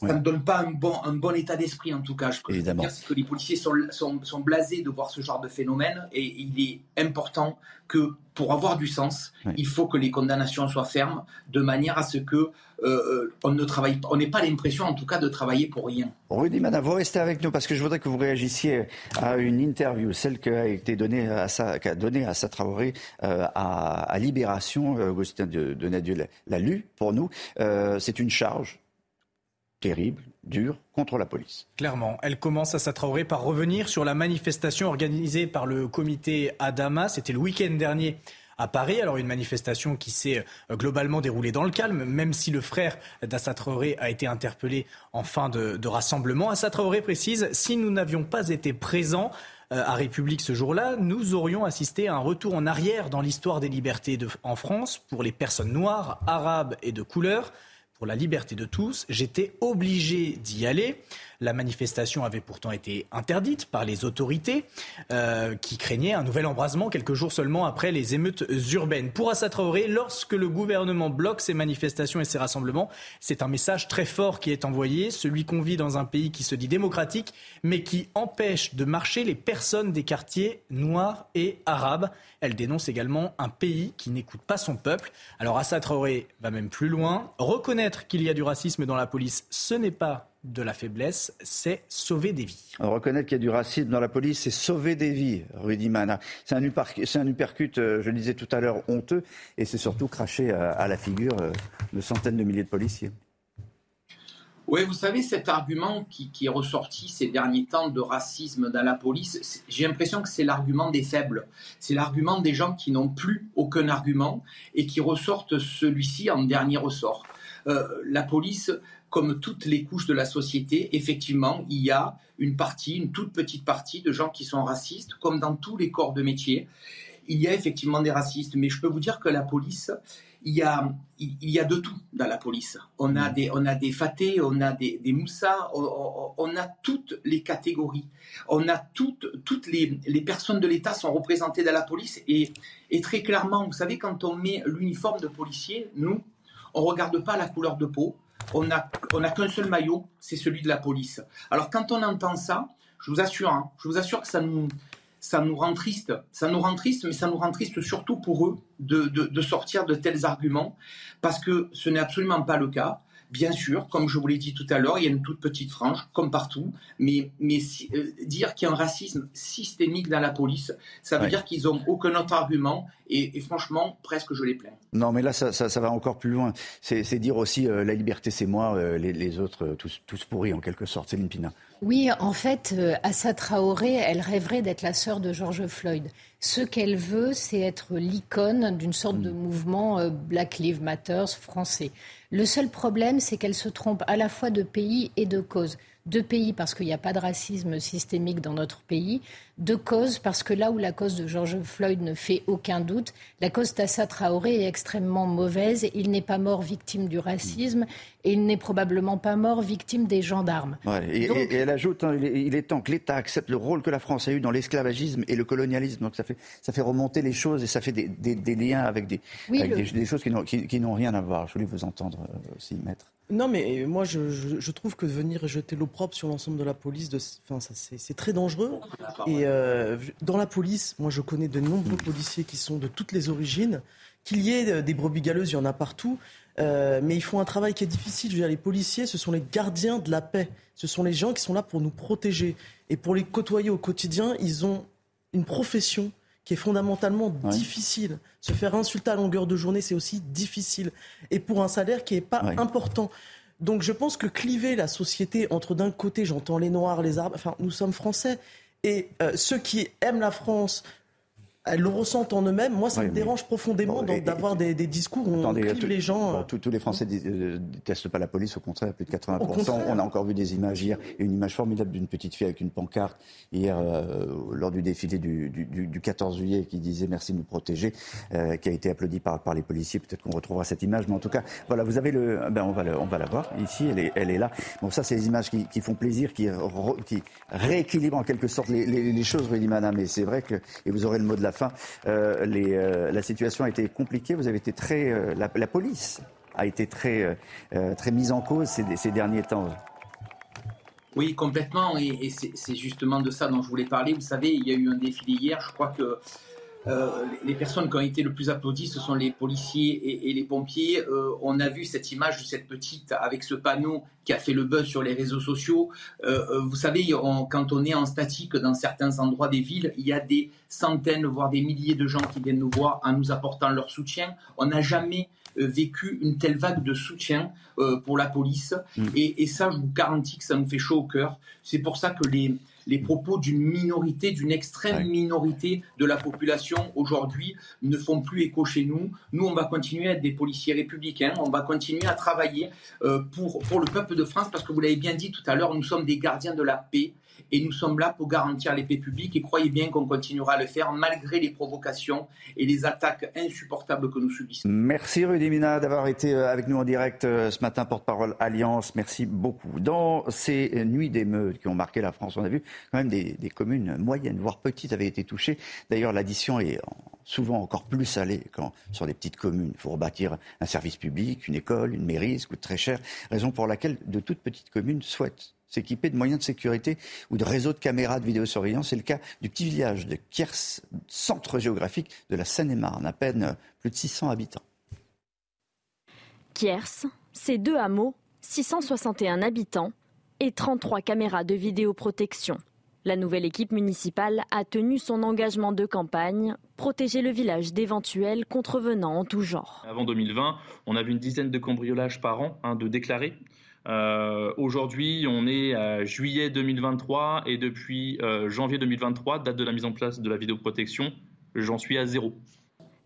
ça ne donne pas un bon, un bon état d'esprit en tout cas. Je peux dire que les policiers sont, sont, sont, blasés de voir ce genre de phénomène et il est important que pour avoir du sens, il faut que les condamnations soient fermes de manière à ce que euh, euh, on ne travaille on n'ait pas l'impression en tout cas de travailler pour rien. Rudy Mana, vous restez avec nous parce que je voudrais que vous réagissiez à une interview, celle qui a été donnée à sa, qu'a donnée à sa euh, à, Libération. Augustin de, de l'a lu pour nous. c'est une charge terrible, dure contre la police. Clairement, elle commence à s'attraver par revenir sur la manifestation organisée par le comité Adama. C'était le week-end dernier à Paris. Alors une manifestation qui s'est euh, globalement déroulée dans le calme, même si le frère d'Assa Traoré a été interpellé en fin de, rassemblement. Assa Traoré précise, si nous n'avions pas été présents, euh, à République ce jour-là, nous aurions assisté à un retour en arrière dans l'histoire des libertés en France pour les personnes noires, arabes et de couleur pour la liberté de tous, j'étais obligé d'y aller. La manifestation avait pourtant été interdite par les autorités euh, qui craignaient un nouvel embrasement quelques jours seulement après les émeutes urbaines. Pour Assa Traoré, lorsque le gouvernement bloque ces manifestations et ces rassemblements, c'est un message très fort qui est envoyé, celui qu'on vit dans un pays qui se dit démocratique, mais qui empêche de marcher les personnes des quartiers noirs et arabes. Elle dénonce également un pays qui n'écoute pas son peuple. Alors Assa Traoré va même plus loin. Reconnaître qu'il y a du racisme dans la police, ce n'est pas de la faiblesse, c'est sauver des vies. reconnaître qu'il y a du racisme dans la police, c'est sauver des vies, Rudy Mana. C'est un, un uppercut, euh, je le disais tout à l'heure, honteux, et c'est surtout cracher à, la figure euh, de centaines de milliers de policiers. Oui, vous savez, cet argument qui, est ressorti ces derniers temps de racisme dans la police, j'ai l'impression que c'est l'argument des faibles. C'est l'argument des gens qui n'ont plus aucun argument et qui ressortent celui-ci en dernier ressort. Euh, la police, comme toutes les couches de la société, effectivement, il y a une partie, une toute petite partie de gens qui sont racistes, comme dans tous les corps de métier. Il y a effectivement des racistes, mais je peux vous dire que la police, il y a, il y a de tout dans la police. On a mm. des, on a des fatés, on a des, des moussas, on, a toutes les catégories. On a toutes, toutes les, les personnes de l'État sont représentées dans la police et, et très clairement, vous savez, quand on met l'uniforme de policier, nous, on regarde pas la couleur de peau, on n'a qu'un seul maillot, c'est celui de la police. Alors quand on entend ça, je vous assure, hein, je vous assure que ça nous, rend triste. Ça nous rend triste, mais ça nous rend triste surtout pour eux de sortir de tels arguments, parce que ce n'est absolument pas le cas. Bien sûr, comme je vous l'ai dit tout à l'heure, il y a une toute petite frange, comme partout, mais, mais euh, dire qu'il y a un racisme systémique dans la police, ça veut dire qu'ils n'ont aucun autre argument, et, franchement, presque je les plains. Non, mais là, ça, ça, va encore plus loin. C'est dire aussi euh, la liberté, c'est moi, euh, les, autres, tous, tous pourris en quelque sorte. Céline Pina. Oui, en fait, euh, Assa Traoré, elle rêverait d'être la sœur de George Floyd. Ce qu'elle veut, c'est être l'icône d'une sorte de hmm. mouvement euh, Black Lives Matter français. Le seul problème, c'est qu'elle se trompe à la fois de pays et de cause. De pays parce qu'il n'y a pas de racisme systémique dans notre pays, de cause parce que là où la cause de George Floyd ne fait aucun doute, la cause d'Assa Traoré est extrêmement mauvaise. Il n'est pas mort victime du racisme et il n'est probablement pas mort victime des gendarmes. et, elle ajoute, hein, il, est, temps que l'État accepte le rôle que la France a eu dans l'esclavagisme et le colonialisme. Donc ça fait, ça fait remonter les choses et ça fait des, liens avec, des, des, choses qui n'ont rien à voir. Je voulais vous entendre aussi, maître. Non, mais moi, je, trouve que venir jeter l'eau propre sur l'ensemble de la police, c'est très dangereux. Et euh, dans la police, moi, je connais de nombreux policiers qui sont de toutes les origines. Qu'il y ait des brebis galeuses, il y en a partout. Euh, mais ils font un travail qui est difficile. Je veux dire, les policiers, ce sont les gardiens de la paix. Ce sont les gens qui sont là pour nous protéger. Et pour les côtoyer au quotidien, ils ont une profession qui est fondamentalement difficile. Se faire insulter à longueur de journée, c'est aussi difficile. Et pour un salaire qui n'est pas important. Donc je pense que cliver la société entre d'un côté, j'entends les Noirs, les Arabes, enfin nous sommes français, et euh, ceux qui aiment la France, elles le ressentent en eux-mêmes. Moi, ça me dérange profondément d'avoir des, discours où on clive les gens. Euh. tous les Français ne euh, détestent pas la police, au contraire, plus de 80%. On a encore vu des images hier, une image formidable d'une petite fille avec une pancarte hier euh, lors du défilé du, du, 14 juillet qui disait merci de nous protéger, qui a été applaudie par, par les policiers. Peut-être qu'on retrouvera cette image, mais en tout cas, voilà, vous avez le, ben on va, on va la voir ici. Elle est, elle est là. Bon, ça, c'est des images qui, qui font plaisir, qui, qui rééquilibrent en quelque sorte les, les, les choses, Rudy Madame. Et c'est vrai que, et vous aurez le mot de la fin, euh, euh, la situation a été compliquée. Vous avez été très, euh, la, police a été très, très mise en cause ces, derniers temps. Oui, complètement. Et, c'est justement de ça dont je voulais parler. Vous savez, il y a eu un défilé hier. Je crois que les personnes qui ont été le plus applaudies, ce sont les policiers et, les pompiers. on a vu cette image de cette petite avec ce panneau qui a fait le buzz sur les réseaux sociaux. Euh, euh, vous savez, quand on est en statique dans certains endroits des villes, il y a des centaines, voire des milliers de gens qui viennent nous voir en nous apportant leur soutien. On n'a jamais euh, vécu une telle vague de soutien pour la police. Mm. Et, ça, je vous garantis que ça nous fait chaud au cœur. C'est pour ça que les, les propos d'une minorité, d'une extrême minorité de la population aujourd'hui ne font plus écho chez nous. Nous, on va continuer à être des policiers républicains, on va continuer à travailler euh, pour, pour le peuple de France, parce que vous l'avez bien dit tout à l'heure, nous sommes des gardiens de la paix et nous sommes là pour garantir les paix publiques et croyez bien qu'on continuera à le faire malgré les provocations et les attaques insupportables que nous subissons. Merci Rudy Mina d'avoir été euh, avec nous en direct euh, ce matin, porte-parole Alliance. Merci beaucoup. Dans ces nuits d'émeutes qui ont marqué la France, on a vu quand même des, communes moyennes, voire petites, avaient été touchées. D'ailleurs, l'addition est souvent encore plus salée quand sur des petites communes. Il faut rebâtir un service public, une école, une mairie, ça coûte très cher. Raison pour laquelle de toutes petites communes souhaitent s'équiper de moyens de sécurité ou de réseaux de caméras de vidéosurveillance. C'est le cas du petit village de Kiers, centre géographique de la Seine-et-Marne, à peine plus de 600 habitants. Kiers, c'est deux hameaux, 661 habitants et 33 caméras de vidéoprotection. La nouvelle équipe municipale a tenu son engagement de campagne, protéger le village d'éventuels contrevenants en tout genre. Avant 2020, on a vu une dizaine de cambriolages par an hein, de déclarés. Euh, aujourd'hui, on est à juillet 2023 et depuis euh, janvier 2023, date de la mise en place de la vidéoprotection, j'en suis à zéro.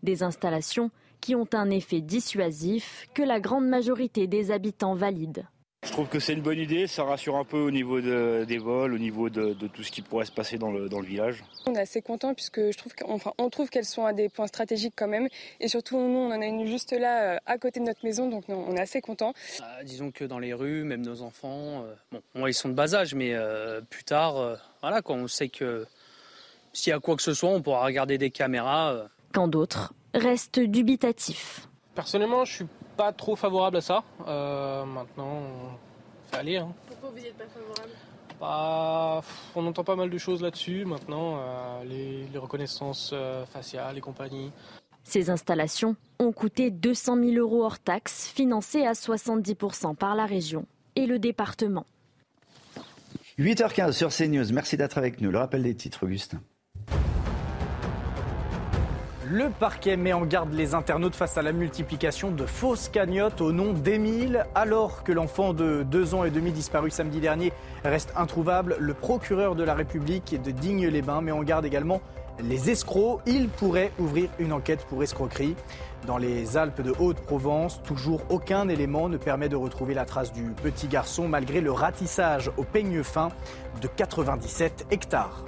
Des installations qui ont un effet dissuasif que la grande majorité des habitants valident. Je trouve que c'est une bonne idée, ça rassure un peu au niveau des vols, au niveau de, tout ce qui pourrait se passer dans le, village. On est assez content puisque je trouve on trouve qu'elles sont à des points stratégiques quand même. Et surtout, nous, on en a une juste là, euh, à côté de notre maison, donc on est assez content. Ah, disons que dans les rues, même nos enfants, euh, bon, ils sont de bas âge, mais euh, plus tard, voilà, on sait que s'il y a quoi que ce soit, on pourra regarder des caméras. Quand d'autres restent dubitatifs. Personnellement, je suis pas trop favorable à ça. Euh, maintenant, on fait aller. Hein. Pourquoi vous n'êtes pas favorable? Bah, On entend pas mal de choses là-dessus maintenant, euh, les, reconnaissances euh, faciales et compagnie. Ces installations ont coûté 200 000 euros hors taxes, financées à 70% par la région et le département. 8h15 sur CNews. Merci d'être avec nous. Le rappel des titres, Augustin. Le parquet met en garde les internautes face à la multiplication de fausses cagnottes au nom d'Émile. Alors que l'enfant de deux ans et demi disparu samedi dernier reste introuvable, le procureur de la République de Digne-les-Bains met en garde également les escrocs. Il pourrait ouvrir une enquête pour escroquerie. Dans les Alpes de Haute-Provence, toujours aucun élément ne permet de retrouver la trace du petit garçon malgré le ratissage au peigne fin de 97 hectares.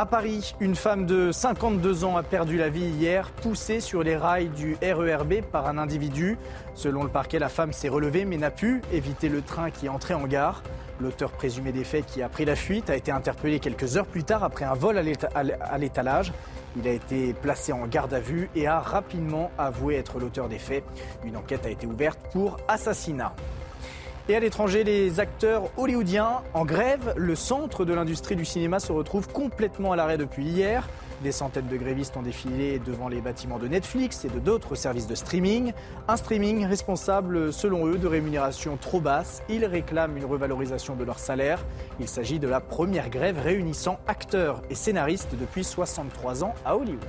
À Paris, une femme de 52 ans a perdu la vie hier, poussée sur les rails du RERB par un individu. Selon le parquet, la femme s'est relevée mais n'a pu éviter le train qui entrait en gare. L'auteur présumé des faits qui a pris la fuite a été interpellé quelques heures plus tard après un vol à l'étalage. Il a été placé en garde à vue et a rapidement avoué être l'auteur des faits. Une enquête a été ouverte pour assassinat. Et à l'étranger, les acteurs hollywoodiens en grève. Le centre de l'industrie du cinéma se retrouve complètement à l'arrêt depuis hier. Des centaines de grévistes ont défilé devant les bâtiments de Netflix et de d'autres services de streaming. Un streaming responsable, selon eux, de rémunérations trop basses. Ils réclament une revalorisation de leur salaire. Il s'agit de la première grève réunissant acteurs et scénaristes depuis 63 ans à Hollywood.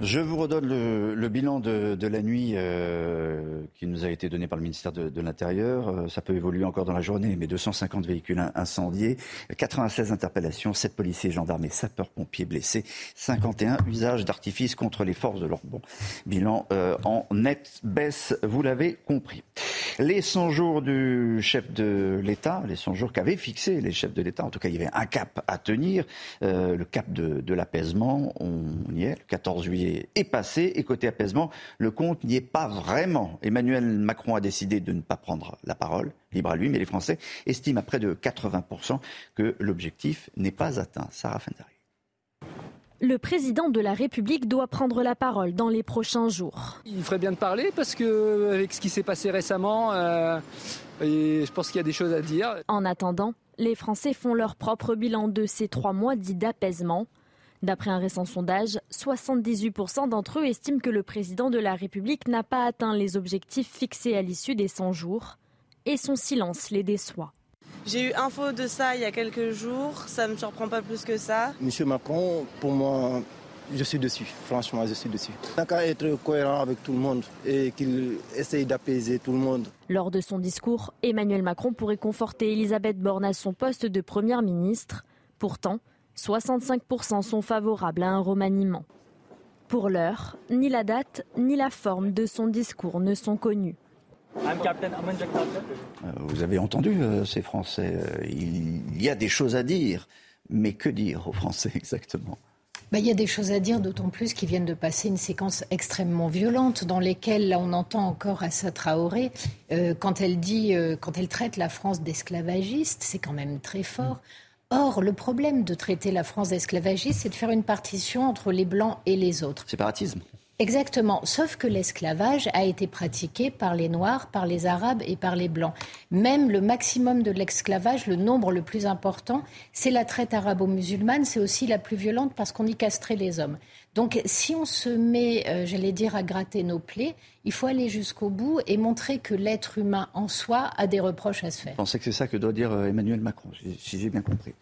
Je vous redonne le, bilan de, la nuit euh, qui nous a été donné par le ministère de, l'Intérieur. Euh, ça peut évoluer encore dans la journée, mais 250 véhicules incendiés, 96 interpellations, 7 policiers, gendarmes et sapeurs-pompiers blessés, 51 usages d'artifices contre les forces de l'ordre. Bon, bilan euh, en nette baisse, vous l'avez compris. Les 100 jours du chef de l'État, les 100 jours qu'avaient fixé les chefs de l'État, en tout cas il y avait un cap à tenir, le cap de, de l'apaisement, on y est, le 14 juillet est passé. Et côté apaisement, le compte n'y est pas vraiment. Emmanuel Macron a décidé de ne pas prendre la parole, libre à lui, mais les Français estiment à près de 80% que l'objectif n'est pas atteint. Sarah Fendari. Le président de la République doit prendre la parole dans les prochains jours. Il ferait bien de parler parce que avec ce qui s'est passé récemment, euh, je pense qu'il y a des choses à dire. En attendant, les Français font leur propre bilan de ces trois mois dits d'apaisement. D'après un récent sondage, 78% d'entre eux estiment que le président de la République n'a pas atteint les objectifs fixés à l'issue des 100 jours et son silence les déçoit. J'ai eu info de ça il y a quelques jours, ça ne me surprend pas plus que ça. Monsieur Macron, pour moi, je suis dessus, franchement, je suis dessus. Il n'a qu'à être cohérent avec tout le monde et qu'il essaye d'apaiser tout le monde. Lors de son discours, Emmanuel Macron pourrait conforter Elisabeth Borne à son poste de Première ministre. Pourtant, 65% sont favorables à un remaniement. Pour l'heure, ni la date ni la forme de son discours ne sont connus. Euh, vous avez entendu euh, ces Français. Euh, il y a des choses à dire, mais que dire aux Français (laughs) exactement? Bah, il y a des choses à dire, d'autant plus qu'ils viennent de passer une séquence extrêmement violente dans lesquelles, là, on entend encore Assa Traoré, quand elle dit, quand elle traite la France d'esclavagiste, c'est quand même très fort. Or, le problème de traiter la France d'esclavagiste, c'est de faire une partition entre les Blancs et les autres. Séparatisme. Exactement, sauf que l'esclavage a été pratiqué par les Noirs, par les Arabes et par les Blancs. Même le maximum de l'esclavage, le nombre le plus important, c'est la traite arabo-musulmane, c'est aussi la plus violente parce qu'on y castrait les hommes. Donc si on se met, euh, j'allais dire, à gratter nos plaies, il faut aller jusqu'au bout et montrer que l'être humain en soi a des reproches à se faire. Je pensais que c'est ça que doit dire euh, Emmanuel Macron, si j'ai bien compris.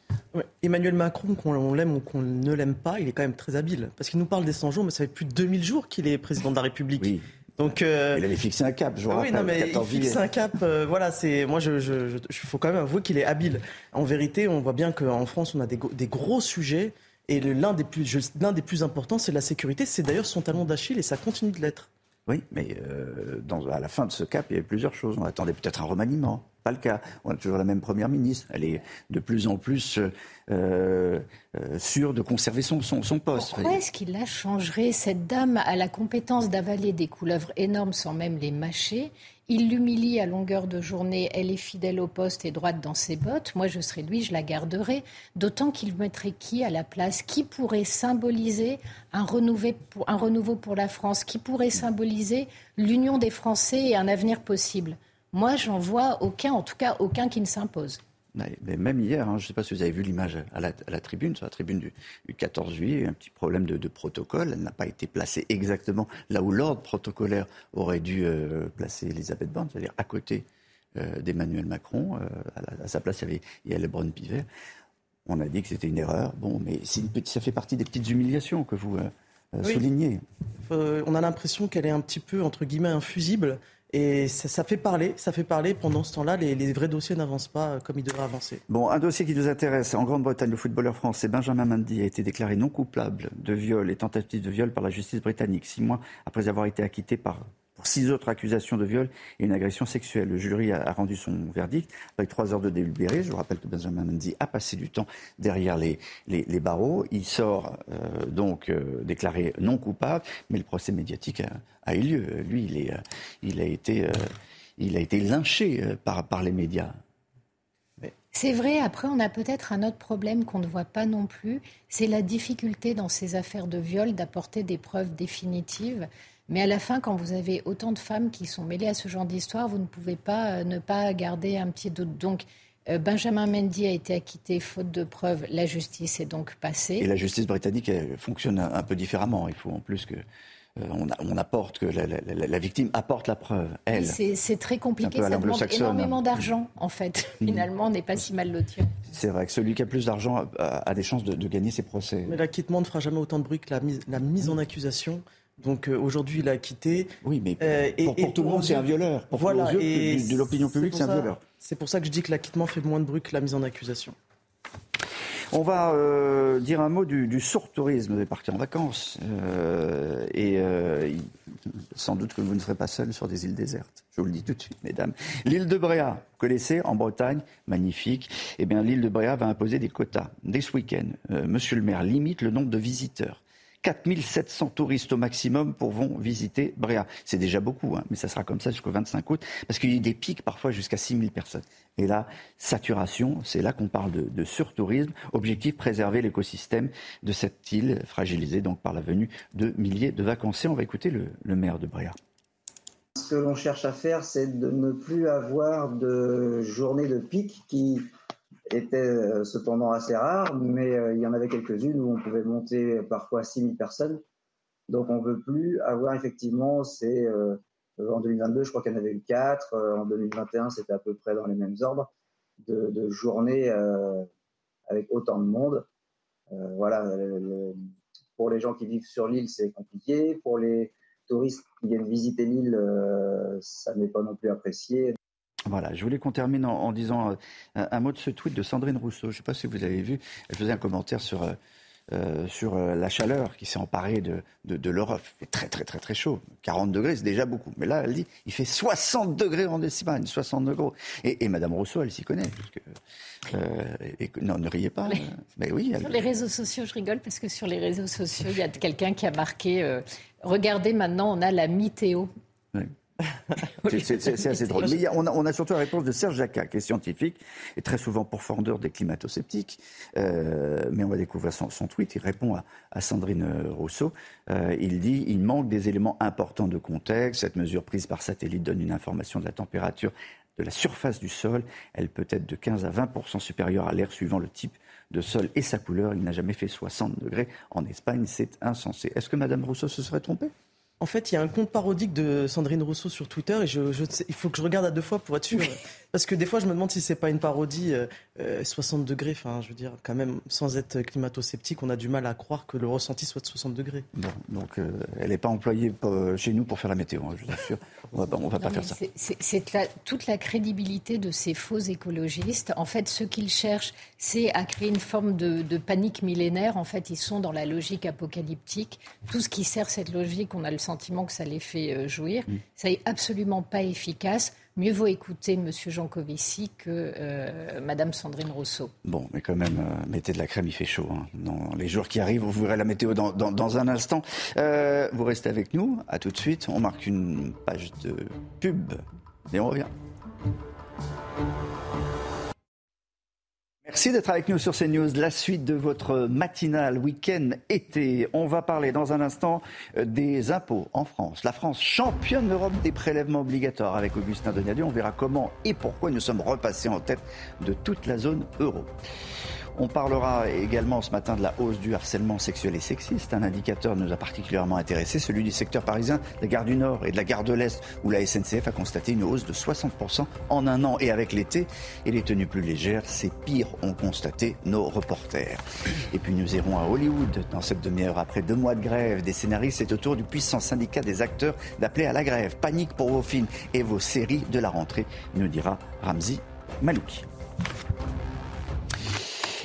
Emmanuel Macron, qu'on l'aime ou qu'on ne l'aime pas, il est quand même très habile. Parce qu'il nous parle des 100 jours, mais ça fait plus de 2000 jours qu'il est président de la République. Oui. Donc, euh, Il avait fixé un cap, je vous oui, non, mais il fixe un cap. voilà, c'est moi, je, je, faut quand même avouer qu'il est habile. En vérité, on voit bien qu'en France, on a des, des gros sujets et l'un des, plus, l'un des plus importants, c'est la sécurité. C'est d'ailleurs son talon d'Achille et ça continue de l'être. Oui, mais euh, dans, à la fin de ce cap, il y avait plusieurs choses. On attendait peut-être un remaniement. Pas le cas. On a toujours la même première ministre. Elle est de plus en plus euh, euh sûre de conserver son, son, son poste. Pourquoi est-ce qu'il la changerait Cette dame a la compétence d'avaler des couleuvres énormes sans même les mâcher? Il l'humilie à longueur de journée. Elle est fidèle au poste et droite dans ses bottes. Moi, je serais lui, je la garderais. D'autant qu'il mettrait qui à la place? Qui pourrait symboliser un, un renouveau pour la France? Qui pourrait symboliser l'union des Français et un avenir possible? Moi, j'en vois aucun, en tout cas aucun qui ne s'impose. Mais même hier, hein, je ne sais pas si vous avez vu l'image à la, tribune, sur la tribune du, 14 juillet, un petit problème de, protocole. Elle n'a pas été placée exactement là où l'ordre protocolaire aurait dû euh, placer Elisabeth Borne, c'est-à-dire à côté euh, d'Emmanuel Macron. Euh, à, sa place, il y avait Yael Braun-Pivet. On a dit que c'était une erreur. Bon, mais une ça fait partie des petites humiliations que vous, souligner. on a l'impression qu'elle est un petit peu, entre guillemets, infusible. Et ça, fait parler, ça fait parler. Pendant ce temps-là, les, vrais dossiers n'avancent pas comme ils devraient avancer. Bon, un dossier qui nous intéresse. En Grande-Bretagne, le footballeur français Benjamin Mendy a été déclaré non coupable de viol et tentative de viol par la justice britannique, six mois après avoir été acquitté par pour six autres accusations de viol et une agression sexuelle. Le jury a, rendu son verdict avec trois heures de délibéré. Je vous rappelle que Benjamin Mendy a passé du temps derrière les, barreaux. Il sort euh, donc euh, déclaré non coupable, mais le procès médiatique a, eu lieu. Lui, il, euh, a, été, lynché par les médias. C'est vrai, après on a peut-être un autre problème qu'on ne voit pas non plus, c'est la difficulté dans ces affaires de viol d'apporter des preuves définitives. Mais à la fin, quand vous avez autant de femmes qui sont mêlées à ce genre d'histoire, vous ne pouvez pas euh, ne pas garder un pied doute. Donc, euh, Benjamin Mendy a été acquitté faute de preuves. La justice est donc passée. Et la justice britannique fonctionne un peu différemment. Il faut en plus que euh, on, apporte que la, victime apporte la preuve. Elle. C'est très compliqué. Ça demande énormément d'argent, en fait. Mm. Finalement, on n'est pas si mal lotis. C'est vrai que celui qui a plus d'argent a, des chances de, gagner ses procès. Mais l'acquittement ne fera jamais autant de bruit que la mise en accusation. Donc euh, aujourd'hui, il a quitté. Oui, mais euh, pour, tout le monde, c'est un violeur. Pour voilà, et de, l'opinion publique, c'est un violeur. C'est pour ça que je dis que l'acquittement fait moins de bruit que la mise en accusation. On va euh, dire un mot du, du tourisme des parties en vacances. et sans doute que vous ne serez pas seul sur des îles désertes. Je vous le dis tout de suite, mesdames. L'île de Bréa, vous connaissez, en Bretagne, magnifique. Eh bien, l'île de Bréa va imposer des quotas. Dès ce week-end, monsieur le maire limite le nombre de visiteurs. 4700 touristes au maximum pourront visiter Bréa. C'est déjà beaucoup, hein, mais ça sera comme ça jusqu'au 25 août, parce qu'il y a des pics parfois jusqu'à 6000 personnes. Et là, saturation, c'est là qu'on parle de, surtourisme. Objectif, préserver l'écosystème de cette île, fragilisée donc par la venue de milliers de vacanciers. On va écouter le, le maire de Bréa. Ce que l'on cherche à faire, c'est de ne plus avoir de journées de pic qui était euh, cependant assez rare, mais euh, il y en avait quelques-unes où on pouvait monter parfois 6000 personnes. Donc on ne veut plus avoir effectivement c'est euh, en 2022, je crois qu'il y en avait eu 4, en 2021 c'était à peu près dans les mêmes ordres de, journées avec autant de monde. voilà, pour les gens qui vivent sur l'île, c'est compliqué. Pour les touristes qui viennent visiter l'île, ça n'est pas non plus apprécié. Voilà, je voulais qu'on termine en, disant euh, un, mot de ce tweet de Sandrine Rousseau. Je ne sais pas si vous avez vu, elle faisait un commentaire sur, euh, euh, sur la chaleur qui s'est emparée de, de, l'Europe. Il fait très très très très chaud. 40 degrés, c'est déjà beaucoup. Mais là, elle dit, il fait 60 degrés en Espagne, 60 degrés. Et, et Madame Rousseau, elle s'y connaît. non, ne riez pas. Mais oui, Sur les réseaux sociaux, je rigole parce que sur les réseaux sociaux, il y a quelqu'un qui a marqué Regardez, maintenant, on a la météo. Oui. C'est assez drôle. Mais on, a, surtout la réponse de Serge Jacquat, qui est scientifique et très souvent pourfendeur des climato-sceptiques. Euh, mais on va découvrir son, tweet. Il répond à, Sandrine Rousseau. Euh, il dit il manque des éléments importants de contexte. Cette mesure prise par satellite donne une information de la température de la surface du sol. Elle peut être de 15 à 20% supérieure à l'air suivant le type de sol et sa couleur. Il n'a jamais fait 60 degrés en Espagne. C'est insensé. Est-ce que Madame Rousseau se serait trompée? En fait, il y a un compte parodique de Sandrine Rousseau sur Twitter et je, il faut que je regarde à deux fois pour être sûr. Parce que des fois, je me demande si c'est pas une parodie 60 euh, euh, degrés. Enfin, je veux dire, quand même, sans être climato-sceptique, on a du mal à croire que le ressenti soit de 60 degrés. Bon, donc euh, elle n'est pas employée chez nous pour faire la météo, hein, je vous assure. On va, va pas faire ça. C'est toute la crédibilité de ces faux écologistes. En fait, ce qu'ils cherchent, c'est à créer une forme de, panique millénaire. En fait, ils sont dans la logique apocalyptique. Tout ce qui sert cette logique, on a le sentiment que ça les fait jouir. Mm. Ça n'est absolument pas efficace mieux vaut écouter M. Jancovici que euh, Mme Sandrine Rousseau. Bon, mais quand même, euh, mettez de la crème, il fait chaud. Hein. Dans les jours qui arrivent, vous verrez la météo dans, un instant. Euh, vous restez avec nous, à tout de suite. On marque une page de pub et on revient. Merci d'être avec nous sur CNews. La suite de votre matinale week-end été. On va parler dans un instant euh, des impôts en France. La France championne d'Europe des prélèvements obligatoires avec Augustin Donadieu. On verra comment et pourquoi nous sommes repassés en tête de toute la zone euro. On parlera également ce matin de la hausse du harcèlement sexuel et sexiste. Un indicateur nous a particulièrement intéressé, celui du secteur parisien, de la gare du Nord et de la gare de l'Est, où la SNCF a constaté une hausse de 60% en un an. Et avec l'été et les tenues plus légères, c'est pire, ont constaté nos reporters. Et puis nous irons à Hollywood dans cette demi-heure. Après deux mois de grève, des scénaristes, c'est au tour du puissant syndicat des acteurs d'appeler à la grève. Panique pour vos films et vos séries de la rentrée, nous dira Ramzi Malouki.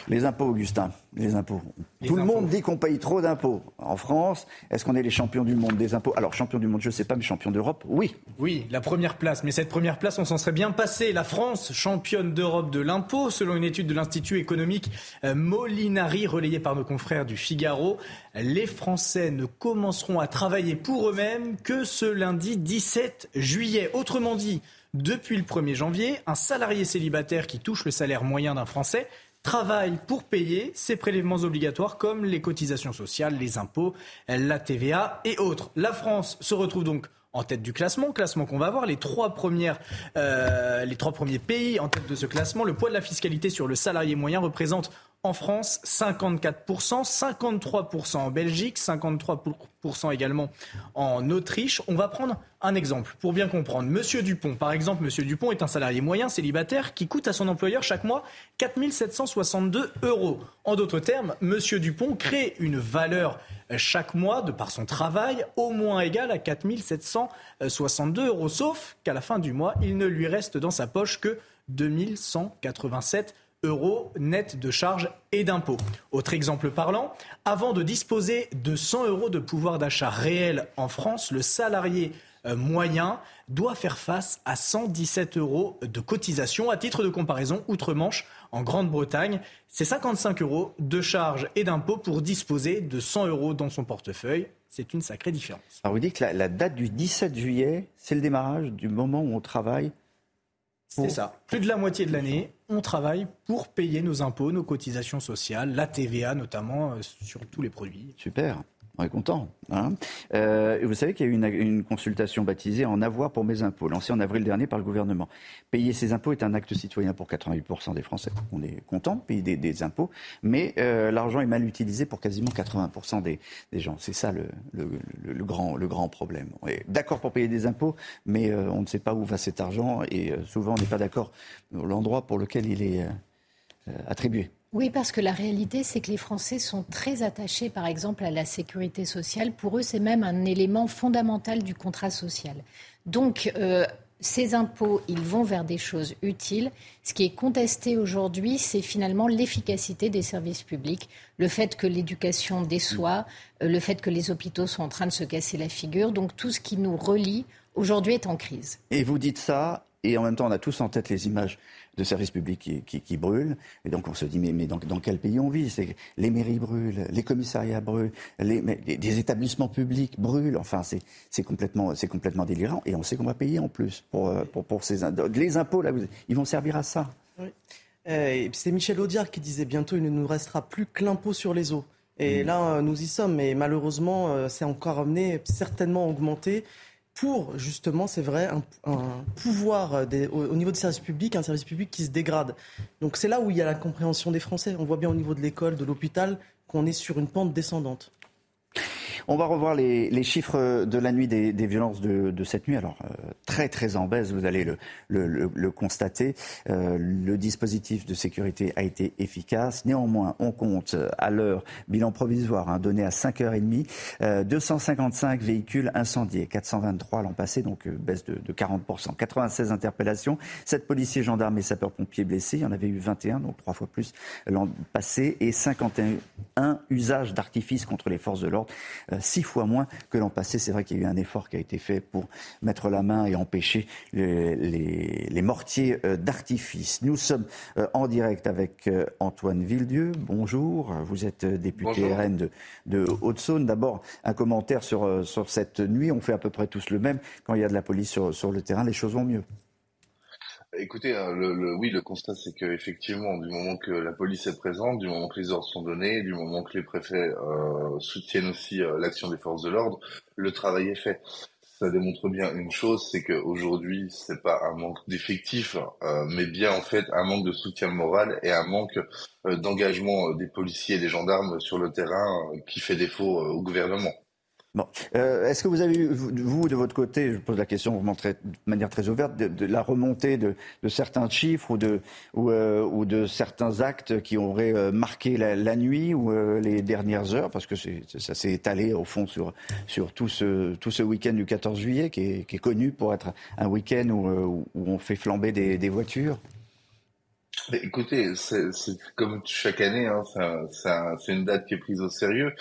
Les impôts, Augustin, les impôts. Tout le monde dit qu'on paye trop d'impôts. En France, est-ce qu'on est les champions du monde des impôts? Alors, champion du monde, je ne sais pas, mais champion d'Europe, oui. Oui, la première place. Mais cette première place, on s'en serait bien passé. La France, championne d'Europe de l'impôt, selon une étude de l'Institut économique euh, Molinari, relayée par nos confrères du Figaro. Les Français ne commenceront à travailler pour eux-mêmes que ce lundi 17 juillet. Autrement dit, depuis le 1er janvier, un salarié célibataire qui touche le salaire moyen d'un Français travaille pour payer ses prélèvements obligatoires comme les cotisations sociales, les impôts, la TVA et autres. La France se retrouve donc en tête du classement, classement qu'on va voir, les trois, premières, euh, les trois premiers pays en tête de ce classement. Le poids de la fiscalité sur le salarié moyen représente en France, 54%, 53% en Belgique, 53% également en Autriche. On va prendre un exemple pour bien comprendre. Monsieur Dupont, par exemple, Monsieur Dupont est un salarié moyen célibataire qui coûte à son employeur chaque mois 4 762 euros. En d'autres termes, Monsieur Dupont crée une valeur chaque mois, de par son travail, au moins égale à 4 762 euros. Sauf qu'à la fin du mois, il ne lui reste dans sa poche que 2187 euros net de charges et d'impôts. Autre exemple parlant, avant de disposer de 100 euros de pouvoir d'achat réel en France, le salarié euh, moyen doit faire face à 117 euros de cotisation. À titre de comparaison, outre-Manche, en Grande-Bretagne, c'est 55 euros de charges et d'impôts pour disposer de 100 euros dans son portefeuille. C'est une sacrée différence. Alors vous dites que la date du 17 juillet, c'est le démarrage du moment où on travaille c'est ça. Plus de la moitié de l'année, on travaille pour payer nos impôts, nos cotisations sociales, la TVA notamment, euh, sur tous les produits. Super. On est content. Hein euh, vous savez qu'il y a eu une, consultation baptisée En avoir pour mes impôts, lancée en avril dernier par le gouvernement. Payer ses impôts est un acte citoyen pour 88% des Français. On est content de payer des, impôts, mais euh, l'argent est mal utilisé pour quasiment 80% des, gens. C'est ça le, grand, le grand problème. On est d'accord pour payer des impôts, mais euh, on ne sait pas où va cet argent et souvent on n'est pas d'accord l'endroit pour lequel il est attribué. Oui, parce que la réalité, c'est que les Français sont très attachés, par exemple, à la sécurité sociale. Pour eux, c'est même un élément fondamental du contrat social. Donc, euh, ces impôts, ils vont vers des choses utiles. Ce qui est contesté aujourd'hui, c'est finalement l'efficacité des services publics, le fait que l'éducation déçoit, euh, le fait que les hôpitaux sont en train de se casser la figure. Donc, tout ce qui nous relie aujourd'hui est en crise. Et vous dites ça, et en même temps, on a tous en tête les images de services publics qui, brûlent. Et donc on se dit, mais, mais dans, quel pays on vit? Les mairies brûlent, les commissariats brûlent, les, des établissements publics brûlent. Enfin, c'est complètement, complètement délirant. Et on sait qu'on va payer en plus pour, euh, pour, pour ces... Les impôts, là, ils vont servir à ça. Oui. Euh, c'est Michel Audiard qui disait bientôt, il ne nous restera plus que l'impôt sur les eaux. Et mmh. là, nous y sommes, mais malheureusement, euh, c'est encore amené, certainement augmenté pour justement, c'est vrai, un, pouvoir euh, au, niveau des services publics, un service public qui se dégrade. Donc c'est là où il y a la compréhension des Français. On voit bien au niveau de l'école, de l'hôpital, qu'on est sur une pente descendante. On va revoir les, chiffres de la nuit des, violences de, cette nuit. Alors, euh, très, très en baisse, vous allez le, constater. Euh, le dispositif de sécurité a été efficace. Néanmoins, on compte à l'heure, bilan provisoire hein, donné à 5h30, 255 véhicules incendiés, 423 l'an passé, donc euh, baisse de, de 40%. 96 interpellations, 7 policiers, gendarmes et sapeurs-pompiers blessés. Il y en avait eu 21, donc trois fois plus l'an passé, et 51 usages d'artifices contre les forces de l'ordre. Euh, six fois moins que l'an passé. C'est vrai qu'il y a eu un effort qui a été fait pour mettre la main et empêcher les, mortiers euh, d'artifice. Nous sommes euh, en direct avec Antoine Villedieu. Bonjour, vous êtes député RN de, de Haute-Saône. D'abord, un commentaire sur, sur cette nuit. On fait à peu près tous le même. Quand il y a de la police sur, sur le terrain, les choses vont mieux. Écoutez, hein, le, oui, le constat, c'est qu'effectivement, du moment que la police est présente, du moment que les ordres sont donnés, du moment que les préfets euh, soutiennent aussi euh, l'action des forces de l'ordre, le travail est fait. ça démontre bien une chose, c'est qu'aujourd'hui, c'est pas un manque d'effectifs, euh, mais bien en fait un manque de soutien moral et un manque d'engagement des policiers et des gendarmes sur le terrain qui fait défaut au gouvernement. Bon. Euh, est-ce que vous avez eu, vous, de votre côté, je pose la question vraiment de manière très ouverte, de, la remontée de, certains chiffres ou de, ou, euh, de certains actes qui auraient euh, marqué la, nuit ou les dernières heures? Parce que ça s'est étalé, au fond, sur, tout ce, tout ce week-end du 14 juillet, qui est, connu pour être un week-end où, on fait flamber des, des voitures. écoutez, c'est comme chaque année, hein, c'est une date qui est prise au sérieux.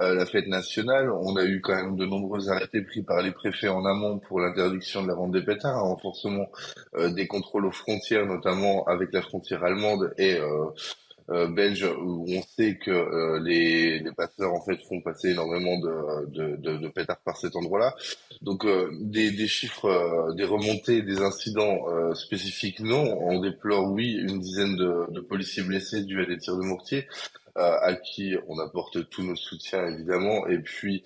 Euh, la fête nationale. On a eu quand même de nombreux arrêtés pris par les préfets en amont pour l'interdiction de la vente des pétards, un renforcement euh, des contrôles aux frontières, notamment avec la frontière allemande et euh, belge, où on sait que les, les passeurs en fait font passer énormément de, de, de, de pétards par cet endroit-là. Donc des, des, chiffres, des remontées, des incidents spécifiques, non. On déplore, oui, une dizaine de, de policiers blessés dus à des tirs de mortier. Euh, à qui on apporte tous nos soutiens évidemment, et puis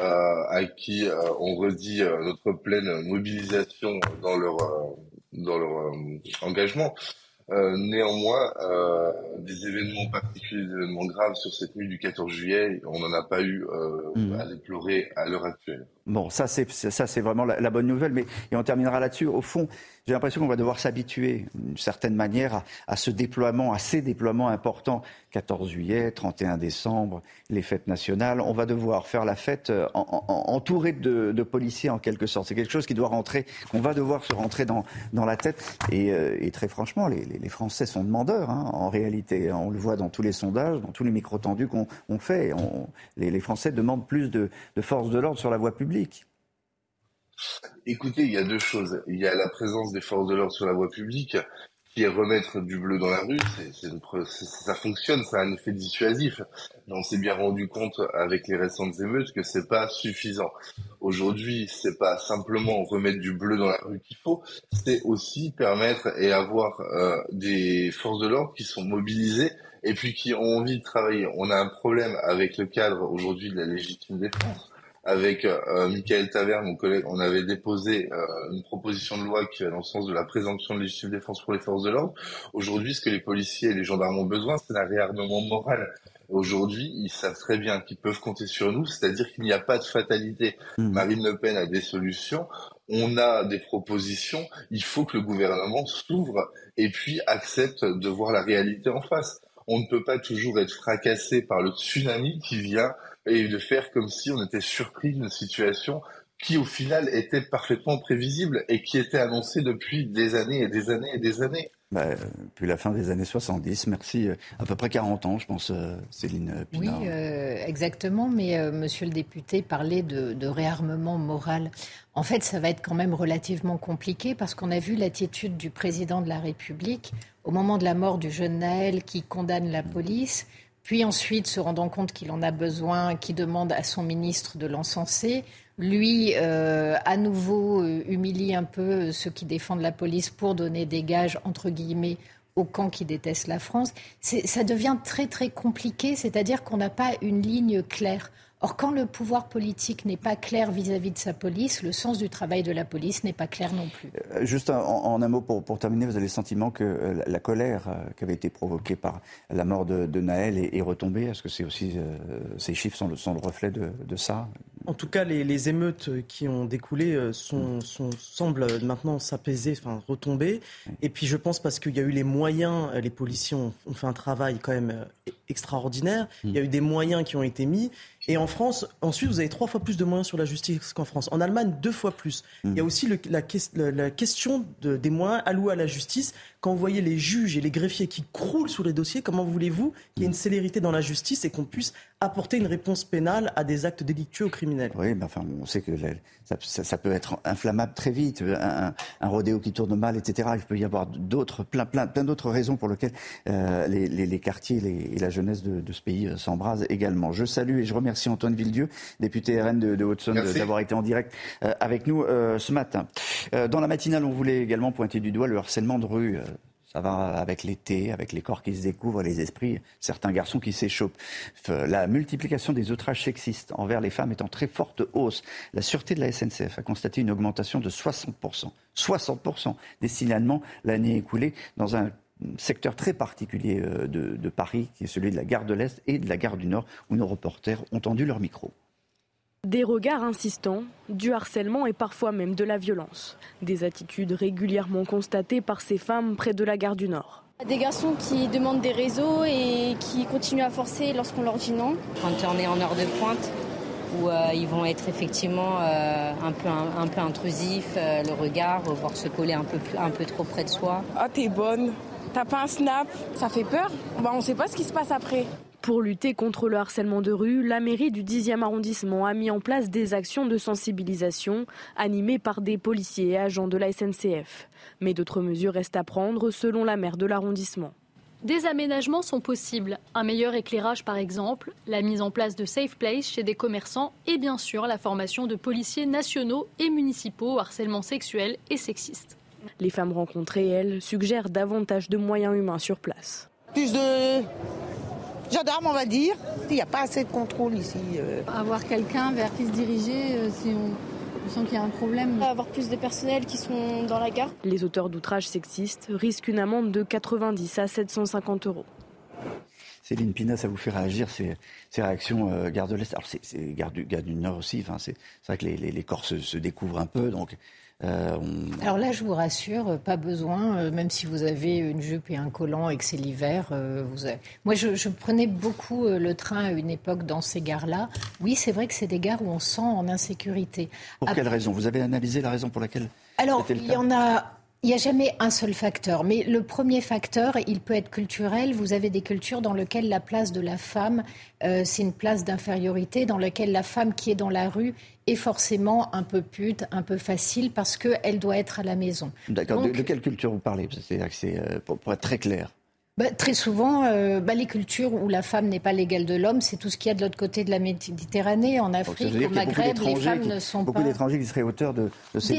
euh, à qui euh, on redit notre pleine mobilisation dans leur dans leur engagement. Euh, néanmoins, euh, des événements particuliers, des événements graves sur cette nuit du 14 juillet, on n'en a pas eu euh, mmh. à déplorer à l'heure actuelle. Bon, ça c'est ça c'est vraiment la, la, bonne nouvelle, mais et on terminera là-dessus. Au fond, j'ai l'impression qu'on va devoir s'habituer d'une certaine manière à, à, ce déploiement, à ces déploiements importants. 14 juillet, 31 décembre, les fêtes nationales. On va devoir faire la fête euh, en, en, entouré de, de, policiers en quelque sorte. C'est quelque chose qui doit rentrer, qu'on va devoir se rentrer dans, dans la tête. Et, euh, et très franchement, les, les, Français sont demandeurs hein, en réalité. On le voit dans tous les sondages, dans tous les micros tendus qu'on on fait. Les, les, Français demandent plus de, de force de l'ordre sur la voie publique. Écoutez, il y a deux choses. Il y a la présence des forces de l'ordre sur la voie publique, qui remettre du bleu dans la rue. ça fonctionne, ça a un effet dissuasif. On s'est bien rendu compte avec les récentes émeutes que c'est pas suffisant. Aujourd'hui, c'est pas simplement remettre du bleu dans la rue qu'il faut, c'est aussi permettre et avoir euh, des forces de l'ordre qui sont mobilisées et puis qui ont envie de travailler. On a un problème avec le cadre aujourd'hui de la légitime défense avec euh, Michael Taverne, mon collègue, on avait déposé euh, une proposition de loi qui va dans le sens de la présomption de légitime défense pour les forces de l'ordre. Aujourd'hui, ce que les policiers et les gendarmes ont besoin, c'est d'un réarmement moral. Aujourd'hui, ils savent très bien qu'ils peuvent compter sur nous, c'est-à-dire qu'il n'y a pas de fatalité. Mmh. Marine Le Pen a des solutions, on a des propositions, il faut que le gouvernement s'ouvre et puis accepte de voir la réalité en face. On ne peut pas toujours être fracassé par le tsunami qui vient et de faire comme si on était surpris d'une situation qui au final était parfaitement prévisible et qui était annoncée depuis des années et des années et des années. Bah, depuis la fin des années 70, merci. Euh, à peu près 40 ans, je pense, euh, Céline Pinard. Oui, euh, exactement. Mais monsieur le député parlait de, de, réarmement moral. En fait, ça va être quand même relativement compliqué parce qu'on a vu l'attitude du président de la République au moment de la mort du jeune Naël qui condamne la police puis ensuite se rendant compte qu'il en a besoin, qui demande à son ministre de l'encenser. Lui, euh, à nouveau, euh, humilie un peu ceux qui défendent la police pour donner des gages, entre guillemets, au camp qui déteste la France. Ça devient très très compliqué, c'est-à-dire qu'on n'a pas une ligne claire. Or, quand le pouvoir politique n'est pas clair vis-à-vis de sa police, le sens du travail de la police n'est pas clair non plus. Euh, juste en, un mot pour, pour, terminer, vous avez le sentiment que euh, la, colère euh, qui avait été provoquée par la mort de, de Naël est, retombée? Est-ce que c'est aussi ces chiffres sont le, sont le reflet de, de ça? En tout cas, les, les, émeutes qui ont découlé sont, sont, semblent maintenant s'apaiser, enfin retomber. Et puis je pense parce qu'il y a eu les moyens, les policiers ont, ont fait un travail quand même extraordinaire. Il y a eu des moyens qui ont été mis. Et en France, ensuite, vous avez trois fois plus de moyens sur la justice qu'en France. En Allemagne, deux fois plus. Il y a aussi le, la, la, question de, des moyens alloués à la justice. Quand vous voyez les juges et les greffiers qui croulent sur les dossiers, comment voulez-vous qu'il y ait une célérité dans la justice et qu'on puisse apporter une réponse pénale à des actes délictueux ou criminels? Oui, mais enfin, on sait que ça, ça, peut être inflammable très vite, un, un, rodéo qui tourne mal, etc. Il peut y avoir d'autres, plein, plein, plein d'autres raisons pour lesquelles euh, les, les, les, quartiers les, et la jeunesse de, de ce pays euh, s'embrasent également. Je salue et je remercie Antoine Villedieu, député RN de, de Haute-Saône, d'avoir été en direct euh, avec nous euh, ce matin. Euh, dans la matinale, on voulait également pointer du doigt le harcèlement de rue Ça va avec l'été, avec les corps qui se découvrent, les esprits, certains garçons qui s'échauffent. La multiplication des outrages sexistes envers les femmes est en très forte hausse. La sûreté de la SNCF a constaté une augmentation de 60%. 60% des signalements l'année écoulée dans un secteur très particulier euh, de, de, Paris, qui est celui de la gare de l'Est et de la gare du Nord, où nos reporters ont tendu leur micro. Des regards insistants, du harcèlement et parfois même de la violence. Des attitudes régulièrement constatées par ces femmes près de la gare du Nord. Des garçons qui demandent des réseaux et qui continuent à forcer lorsqu'on leur dit non. Quand on est en heure de pointe, où euh, ils vont être effectivement euh, un, peu, un, peu intrusifs, euh, le regard, voire se coller un peu, un peu trop près de soi. Ah, t'es bonne, t'as pas un snap, ça fait peur. Bah, on sait pas ce qui se passe après. Pour lutter contre le harcèlement de rue, la mairie du 10e arrondissement a mis en place des actions de sensibilisation animées par des policiers et agents de la SNCF. Mais d'autres mesures restent à prendre selon la maire de l'arrondissement. Des aménagements sont possibles, un meilleur éclairage par exemple, la mise en place de safe place chez des commerçants et bien sûr la formation de policiers nationaux et municipaux au harcèlement sexuel et sexiste. Les femmes rencontrées, elles, suggèrent davantage de moyens humains sur place. Plus de gendarmes, on va dire. Il n'y a pas assez de contrôle ici. Euh. Avoir quelqu'un vers qui se diriger euh, si on, sent qu'il y a un problème. Avoir plus de personnel qui sont dans la gare. Les auteurs d'outrages sexistes risquent une amende de 90 à 750 euros. Céline Pina, ça vous fait réagir ces, réactions euh, Gare de l'Est? Alors, c'est Gare du, du Nord aussi. Enfin, c'est vrai que les, les, corps se, se, découvrent un peu. Donc, euh, Alors là, je vous rassure, pas besoin, euh, même si vous avez une jupe et un collant et que c'est l'hiver. Euh, moi, je, prenais beaucoup le train à une époque dans ces gares-là. Oui, c'est vrai que c'est des gares où on sent en insécurité. Pour quelle raison? Vous avez analysé la raison pour laquelle Alors, il y en a il n'y a jamais un seul facteur, mais le premier facteur, il peut être culturel. Vous avez des cultures dans lesquelles la place de la femme, c'est une place d'infériorité, dans laquelle la femme qui est dans la rue est forcément un peu pute, un peu facile, parce qu'elle doit être à la maison. D'accord. De, quelle culture vous parlez? C'est-à-dire que c'est, euh, pour, être très clair. Bah, très souvent, euh, bah, les cultures où la femme n'est pas l'égale de l'homme, c'est tout ce qu'il y a de l'autre côté de la Méditerranée, en Afrique, au Maghreb, les femmes ne sont beaucoup pas... Beaucoup d'étrangers qui seraient auteurs de, ces,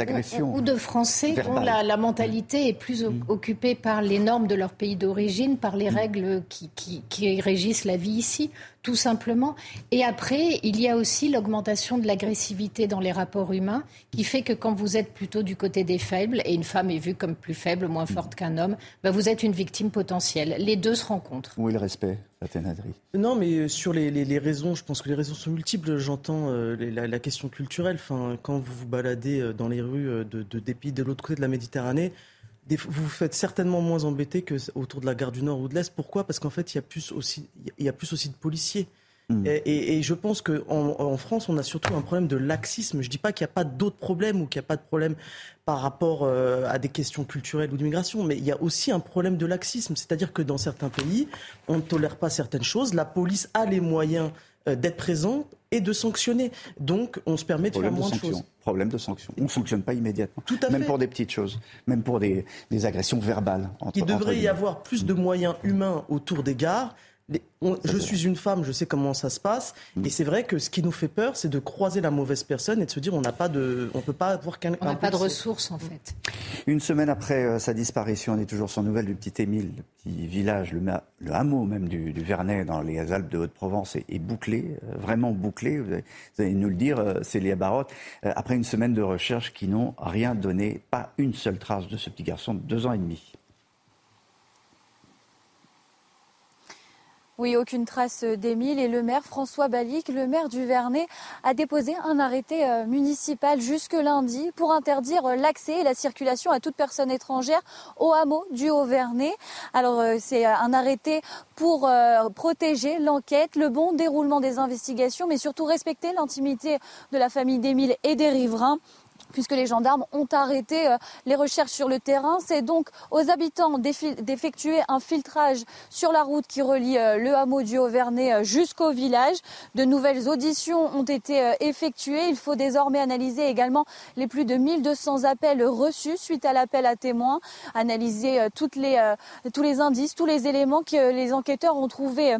agressions. Ou, de Français dont la, mentalité est plus mm. occupée par les normes de leur pays d'origine, par les mm. règles qui, qui régissent la vie ici tout simplement. Et après, il y a aussi l'augmentation de l'agressivité dans les rapports humains, qui fait que quand vous êtes plutôt du côté des faibles, et une femme est vue comme plus faible, moins forte qu'un homme, bah vous êtes une victime potentielle. Les deux se rencontrent. Où est le respect non, mais euh, sur les, raisons, je pense que les raisons sont multiples. J'entends euh, la, question culturelle. Enfin, quand vous vous baladez euh, dans les rues de, de, des pays de l'autre côté de la Méditerranée, vous vous faites certainement moins embêter que autour de la gare du Nord ou de l'Est. Pourquoi? Parce qu'en fait, il y a plus aussi, il y a plus aussi de policiers. Hmm. Et, je pense qu'en en France, on a surtout un problème de laxisme. Je ne dis pas qu'il n'y a pas d'autres problèmes ou qu'il n'y a pas de problème par rapport euh, à des questions culturelles ou d'immigration, mais il y a aussi un problème de laxisme. C'est-à-dire que dans certains pays, on ne tolère pas certaines choses. La police a les moyens d'être présente et de sanctionner. Donc, on se permet de faire moins de, choses. Problème de sanction. On ne fonctionne pas immédiatement. Tout à même pour des petites choses, même pour des, agressions verbales. Il devrait y avoir plus de moyens humains autour des gares je suis une femme, je sais comment ça se passe. Mm. Et c'est vrai que ce qui nous fait peur, c'est de croiser la mauvaise personne et de se dire on n'a pas de, on peut pas avoir qu'un. On n'a pas de ressources en fait. Une semaine après euh, sa disparition, on est toujours sans nouvelles du petit Émile, le petit village, le, hameau même du, Vernet dans les Alpes de Haute-Provence est, bouclé, euh, vraiment bouclé. Vous allez, nous le dire, euh, Célia Barotte. après une semaine de recherche qui n'ont rien donné, pas une seule trace de ce petit garçon de deux ans et demi. Oui, aucune trace d'Émile et le maire François Balic, le maire du Vernet, a déposé un arrêté euh, municipal jusque lundi pour interdire euh, l'accès et la circulation à toute personne étrangère au hameau du Haut-Vernet. Alors euh, c'est un arrêté pour protéger l'enquête, le bon déroulement des investigations, mais surtout respecter l'intimité de la famille d'Émile et des riverains puisque les gendarmes ont arrêté euh, les recherches sur le terrain. C'est donc aux habitants d'effectuer un filtrage sur la route qui relie euh, le hameau du Haut-Vernay euh, jusqu'au village. De nouvelles auditions ont été effectuées. Il faut désormais analyser également les plus de 1200 appels reçus suite à l'appel à témoins, analyser tous les indices, tous les éléments que les enquêteurs ont trouvés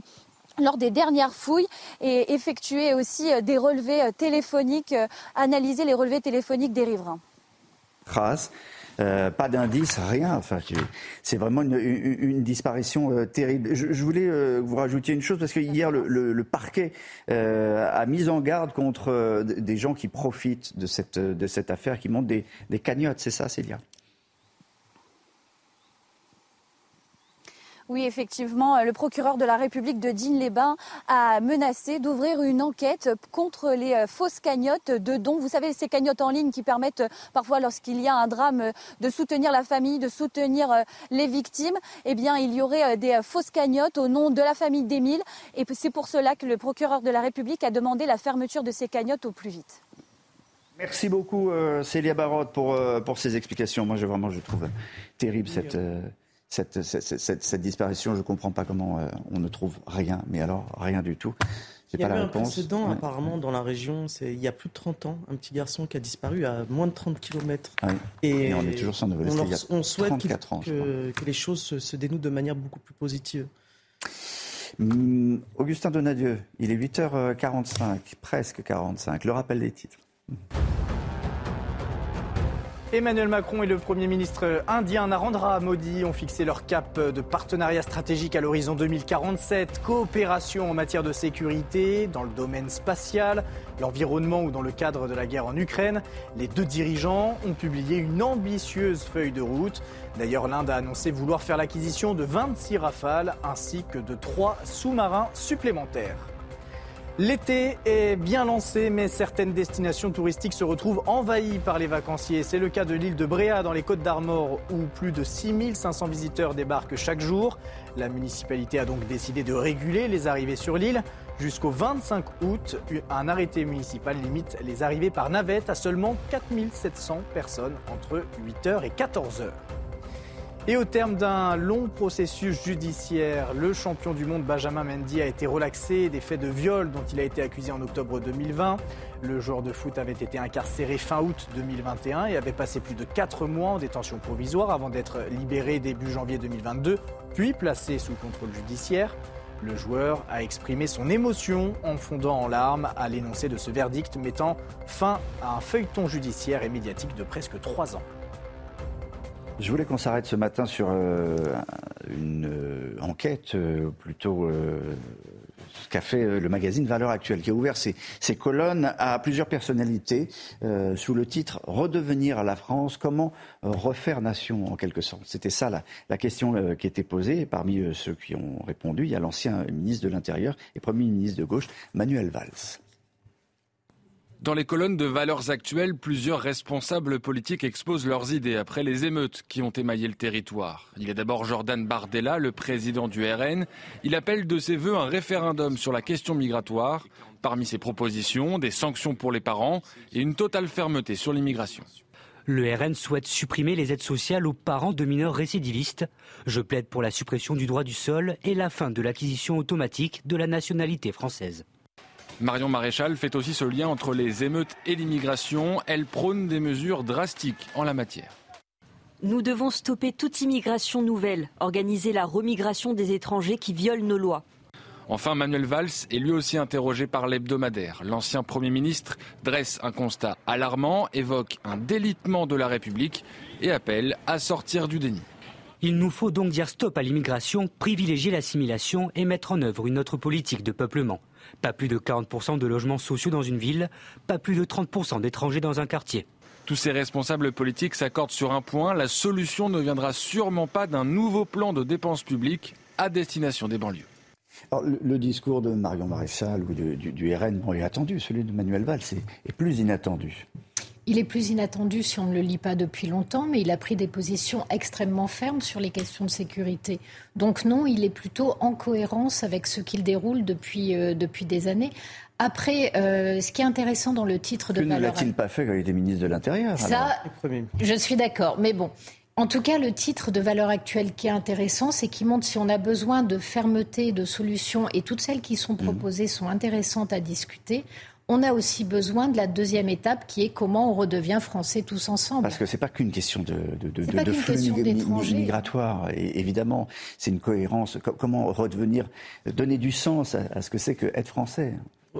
lors des dernières fouilles et effectuer aussi euh, des relevés euh, téléphoniques, euh, analyser les relevés téléphoniques des riverains. Trace pas d'indice, rien. Enfin, c'est vraiment une, disparition terrible. Je, voulais euh, vous rajouter une chose parce que hier le, parquet a mis en garde contre des gens qui profitent de cette de cette affaire, qui montent des, des cagnottes. C'est ça, Célia? Oui, effectivement, le procureur de la République de Digne-les-Bains a menacé d'ouvrir une enquête contre les euh, fausses cagnottes de dons. Vous savez, ces cagnottes en ligne qui permettent euh, parfois, lorsqu'il y a un drame, euh, de soutenir la famille, de soutenir les victimes. Eh bien, il y aurait des fausses cagnottes au nom de la famille d'Émile. Et c'est pour cela que le procureur de la République a demandé la fermeture de ces cagnottes au plus vite. Merci beaucoup, Célia Barotte, pour, pour ces explications. Moi, je, vraiment, je trouve terrible cette cette, cette, disparition. Je ne comprends pas comment euh, on ne trouve rien, mais alors rien du tout. Il y a eu un précédent apparemment dans la région, il y a plus de 30 ans, un petit garçon qui a disparu à moins de 30 km. Ah et, on est toujours sans nouvelles. On, on, souhaite que, que, les choses se, dénouent de manière beaucoup plus positive. Hum, Augustin Donadieu, il est 8h45, presque 45. Le rappel des titres. Emmanuel Macron et le Premier ministre indien Narendra Modi ont fixé leur cap de partenariat stratégique à l'horizon 2047, coopération en matière de sécurité, dans le domaine spatial, l'environnement ou dans le cadre de la guerre en Ukraine. Les deux dirigeants ont publié une ambitieuse feuille de route. D'ailleurs, l'Inde a annoncé vouloir faire l'acquisition de 26 rafales ainsi que de trois sous-marins supplémentaires. L'été est bien lancé, mais certaines destinations touristiques se retrouvent envahies par les vacanciers. C'est le cas de l'île de Bréa dans les Côtes d'Armor, où plus de 6500 visiteurs débarquent chaque jour. La municipalité a donc décidé de réguler les arrivées sur l'île. Jusqu'au 25 août, un arrêté municipal limite les arrivées par navette à seulement 4700 personnes entre 8h et 14h. Et au terme d'un long processus judiciaire, le champion du monde Benjamin Mendy a été relaxé des faits de viol dont il a été accusé en octobre 2020. Le joueur de foot avait été incarcéré fin août 2021 et avait passé plus de 4 mois en détention provisoire avant d'être libéré début janvier 2022, puis placé sous contrôle judiciaire. Le joueur a exprimé son émotion en fondant en larmes à l'énoncé de ce verdict, mettant fin à un feuilleton judiciaire et médiatique de presque 3 ans. Je voulais qu'on s'arrête ce matin sur euh, une euh, enquête, euh, plutôt ce qu'a fait le magazine Valeurs Actuelles, qui a ouvert ses, colonnes à plusieurs personnalités sous le titre Redevenir la France, comment refaire nation en quelque sorte. C'était ça la, la question qui était posée. Parmi ceux qui ont répondu, il y a l'ancien ministre de l'Intérieur et Premier ministre de gauche, Manuel Valls. Dans les colonnes de valeurs actuelles, plusieurs responsables politiques exposent leurs idées après les émeutes qui ont émaillé le territoire. Il y a d'abord Jordan Bardella, le président du RN. Il appelle de ses voeux un référendum sur la question migratoire. Parmi ses propositions, des sanctions pour les parents et une totale fermeté sur l'immigration. Le RN souhaite supprimer les aides sociales aux parents de mineurs récidivistes. Je plaide pour la suppression du droit du sol et la fin de l'acquisition automatique de la nationalité française. Marion Maréchal fait aussi ce lien entre les émeutes et l'immigration. Elle prône des mesures drastiques en la matière. Nous devons stopper toute immigration nouvelle, organiser la remigration des étrangers qui violent nos lois. Enfin, Manuel Valls est lui aussi interrogé par l'hebdomadaire. L'ancien Premier ministre dresse un constat alarmant, évoque un délitement de la République et appelle à sortir du déni. Il nous faut donc dire stop à l'immigration, privilégier l'assimilation et mettre en œuvre une autre politique de peuplement. Pas plus de 40% de logements sociaux dans une ville, pas plus de 30% d'étrangers dans un quartier. Tous ces responsables politiques s'accordent sur un point, la solution ne viendra sûrement pas d'un nouveau plan de dépenses publiques à destination des banlieues. le, discours de Marion Maréchal ou du, RN est attendu, celui de Manuel Valls est plus inattendu. Il est plus inattendu si on ne le lit pas depuis longtemps, mais il a pris des positions extrêmement fermes sur les questions de sécurité. Donc non, il est plutôt en cohérence avec ce qu'il déroule depuis, euh, depuis des années. Après, euh, ce qui est intéressant dans le titre de... Que ne l'a-t-il pas fait quand il était ministre de l'Intérieur Ça, je suis d'accord. Mais bon, en tout cas, le titre de valeur actuelle qui est intéressant, c'est qu'il montre si on a besoin de fermeté, de solutions, et toutes celles qui sont mmh. proposées sont intéressantes à discuter on a aussi besoin de la deuxième étape qui est comment on redevient français tous ensemble. Parce que ce n'est pas qu'une question de, de, flux migratoire, évidemment. C'est une cohérence. Comment redevenir, donner du sens à, ce que c'est que être français?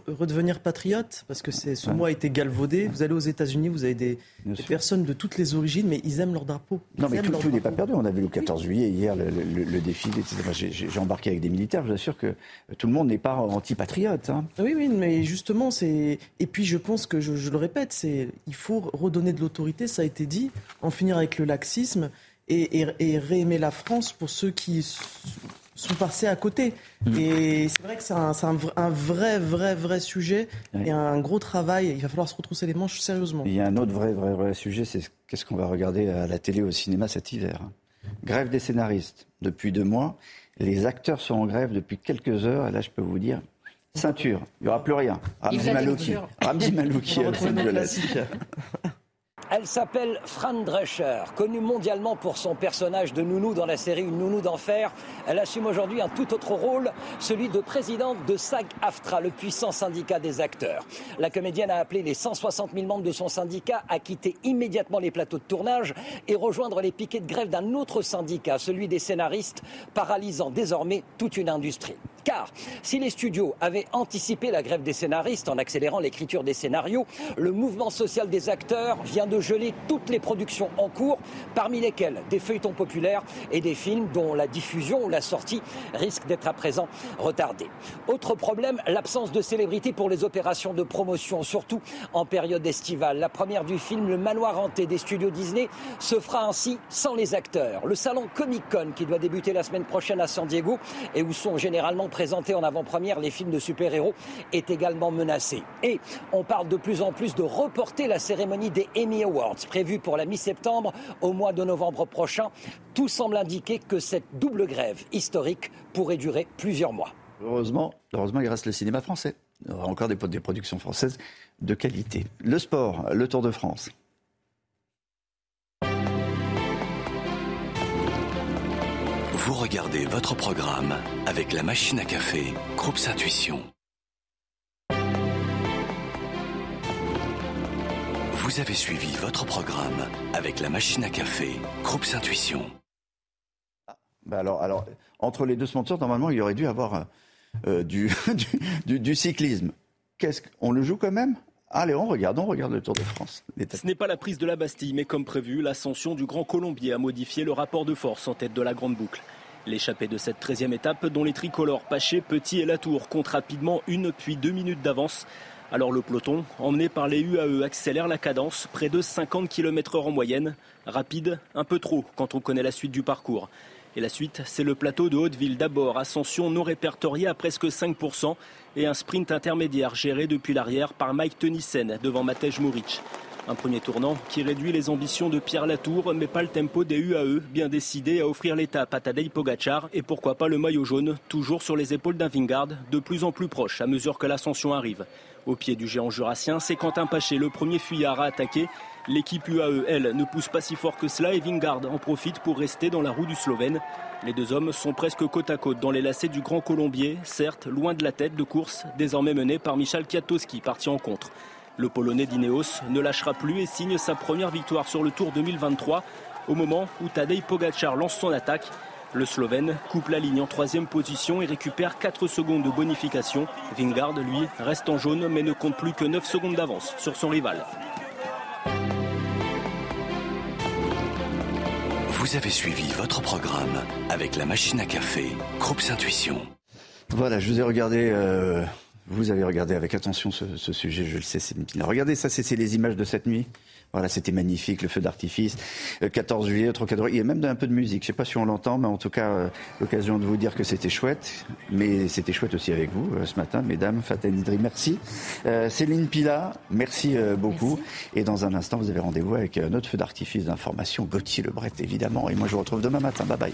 Redevenir patriote parce que ce mot a été galvaudé. Vous allez aux États-Unis, vous avez des, personnes de toutes les origines, mais ils aiment leur drapeau. non, mais tout, n'est pas perdu. On a vu le 14 juillet hier le, le, défilé. J'ai embarqué avec des militaires. Je vous assure que tout le monde n'est pas anti-patriote. Hein. Oui, oui, mais justement, c'est. Et puis je pense que je, le répète, c'est il faut redonner de l'autorité. Ça a été dit. En finir avec le laxisme et, et, et réaimer la France pour ceux qui sont passés à côté. Mm. Et c'est vrai que c'est un, un, vrai, vrai, vrai sujet et un gros travail. Il va falloir se retrousser les manches sérieusement. Il y a un autre vrai, vrai, vrai sujet, c'est qu'est-ce qu'on va regarder à la télé, au cinéma cet hiver. Grève des scénaristes depuis deux mois. Les acteurs sont en grève depuis quelques heures. Et là, je peux vous dire, ceinture, il n'y aura plus rien. Ramzi Malouki. Ramzi (laughs) Malouki. (laughs) Elle s'appelle Fran Drescher, connue mondialement pour son personnage de nounou dans la série Une nounou d'enfer. Elle assume aujourd'hui un tout autre rôle, celui de présidente de SAG-AFTRA, le puissant syndicat des acteurs. La comédienne a appelé les 160 000 membres de son syndicat à quitter immédiatement les plateaux de tournage et rejoindre les piquets de grève d'un autre syndicat, celui des scénaristes, paralysant désormais toute une industrie. Car si les studios avaient anticipé la grève des scénaristes en accélérant l'écriture des scénarios, le mouvement social des acteurs vient de geler toutes les productions en cours, parmi lesquelles des feuilletons populaires et des films dont la diffusion ou la sortie risque d'être à présent retardée. Autre problème, l'absence de célébrité pour les opérations de promotion, surtout en période estivale. La première du film Le Manoir hanté des studios Disney se fera ainsi sans les acteurs. Le salon Comic Con qui doit débuter la semaine prochaine à San Diego et où sont généralement présentés en avant-première les films de super-héros est également menacé. Et on parle de plus en plus de reporter la cérémonie des Emmy Awards prévue pour la mi-septembre au mois de novembre prochain. Tout semble indiquer que cette double grève historique pourrait durer plusieurs mois. Heureusement, heureusement il reste le cinéma français. Il y aura encore des, des productions françaises de qualité. Le sport, le Tour de France. Vous regardez votre programme avec la machine à café, Groupe Intuition. Vous avez suivi votre programme avec la machine à café, Groupe Intuition. Bah alors, alors, entre les deux sponsors, normalement, il y aurait dû avoir euh, (laughs) du, du, du, cyclisme. Qu'est-ce qu'on le joue quand même? Allez, on regarde, on regarde le Tour de France. Ce n'est pas la prise de la Bastille, mais comme prévu, l'ascension du Grand Colombier a modifié le rapport de force en tête de la Grande Boucle. L'échappée de cette 13e étape, dont les tricolores Paché, Petit et Latour comptent rapidement une puis deux minutes d'avance. Alors le peloton, emmené par les UAE, accélère la cadence, près de 50 km/h en moyenne. Rapide, un peu trop quand on connaît la suite du parcours. Et la suite, c'est le plateau de Hauteville d'abord, ascension non répertoriée à presque 5% et un sprint intermédiaire géré depuis l'arrière par Mike Tenissen devant Matej Muric. Un premier tournant qui réduit les ambitions de Pierre Latour, mais pas le tempo des UAE, bien décidé à offrir l'étape à Tadej Pogacar et pourquoi pas le maillot jaune, toujours sur les épaules d'un Vingard, de plus en plus proche à mesure que l'ascension arrive. Au pied du géant jurassien, c'est Quentin Paché, le premier fuyard à attaquer. L'équipe UAE, elle, ne pousse pas si fort que cela et Vingard en profite pour rester dans la roue du Slovène. Les deux hommes sont presque côte à côte dans les lacets du Grand Colombier, certes loin de la tête de course, désormais mené par Michal Kwiatkowski, parti en contre. Le Polonais d'Ineos ne lâchera plus et signe sa première victoire sur le Tour 2023 au moment où Tadej Pogacar lance son attaque. Le Slovène coupe la ligne en troisième position et récupère 4 secondes de bonification. Vingard, lui, reste en jaune mais ne compte plus que 9 secondes d'avance sur son rival. Vous avez suivi votre programme avec la machine à café, Groupe Intuition. Voilà, je vous ai regardé euh, vous avez regardé avec attention ce, sujet, je le sais. Regardez, ça, c'est les images de cette nuit. Voilà, c'était magnifique, le feu d'artifice. 14 euh, juillet, Trocadéro. Il y a même un peu de musique. Je ne sais pas si on l'entend, mais en tout cas, euh, l'occasion de vous dire que c'était chouette. Mais c'était chouette aussi avec vous euh, ce matin, mesdames. Faten Idri, merci. Céline Pila, merci beaucoup. Et dans un instant, vous avez rendez-vous avec notre feu d'artifice d'information, Gauthier Lebret, évidemment. Et moi, je vous retrouve demain matin. Bye bye.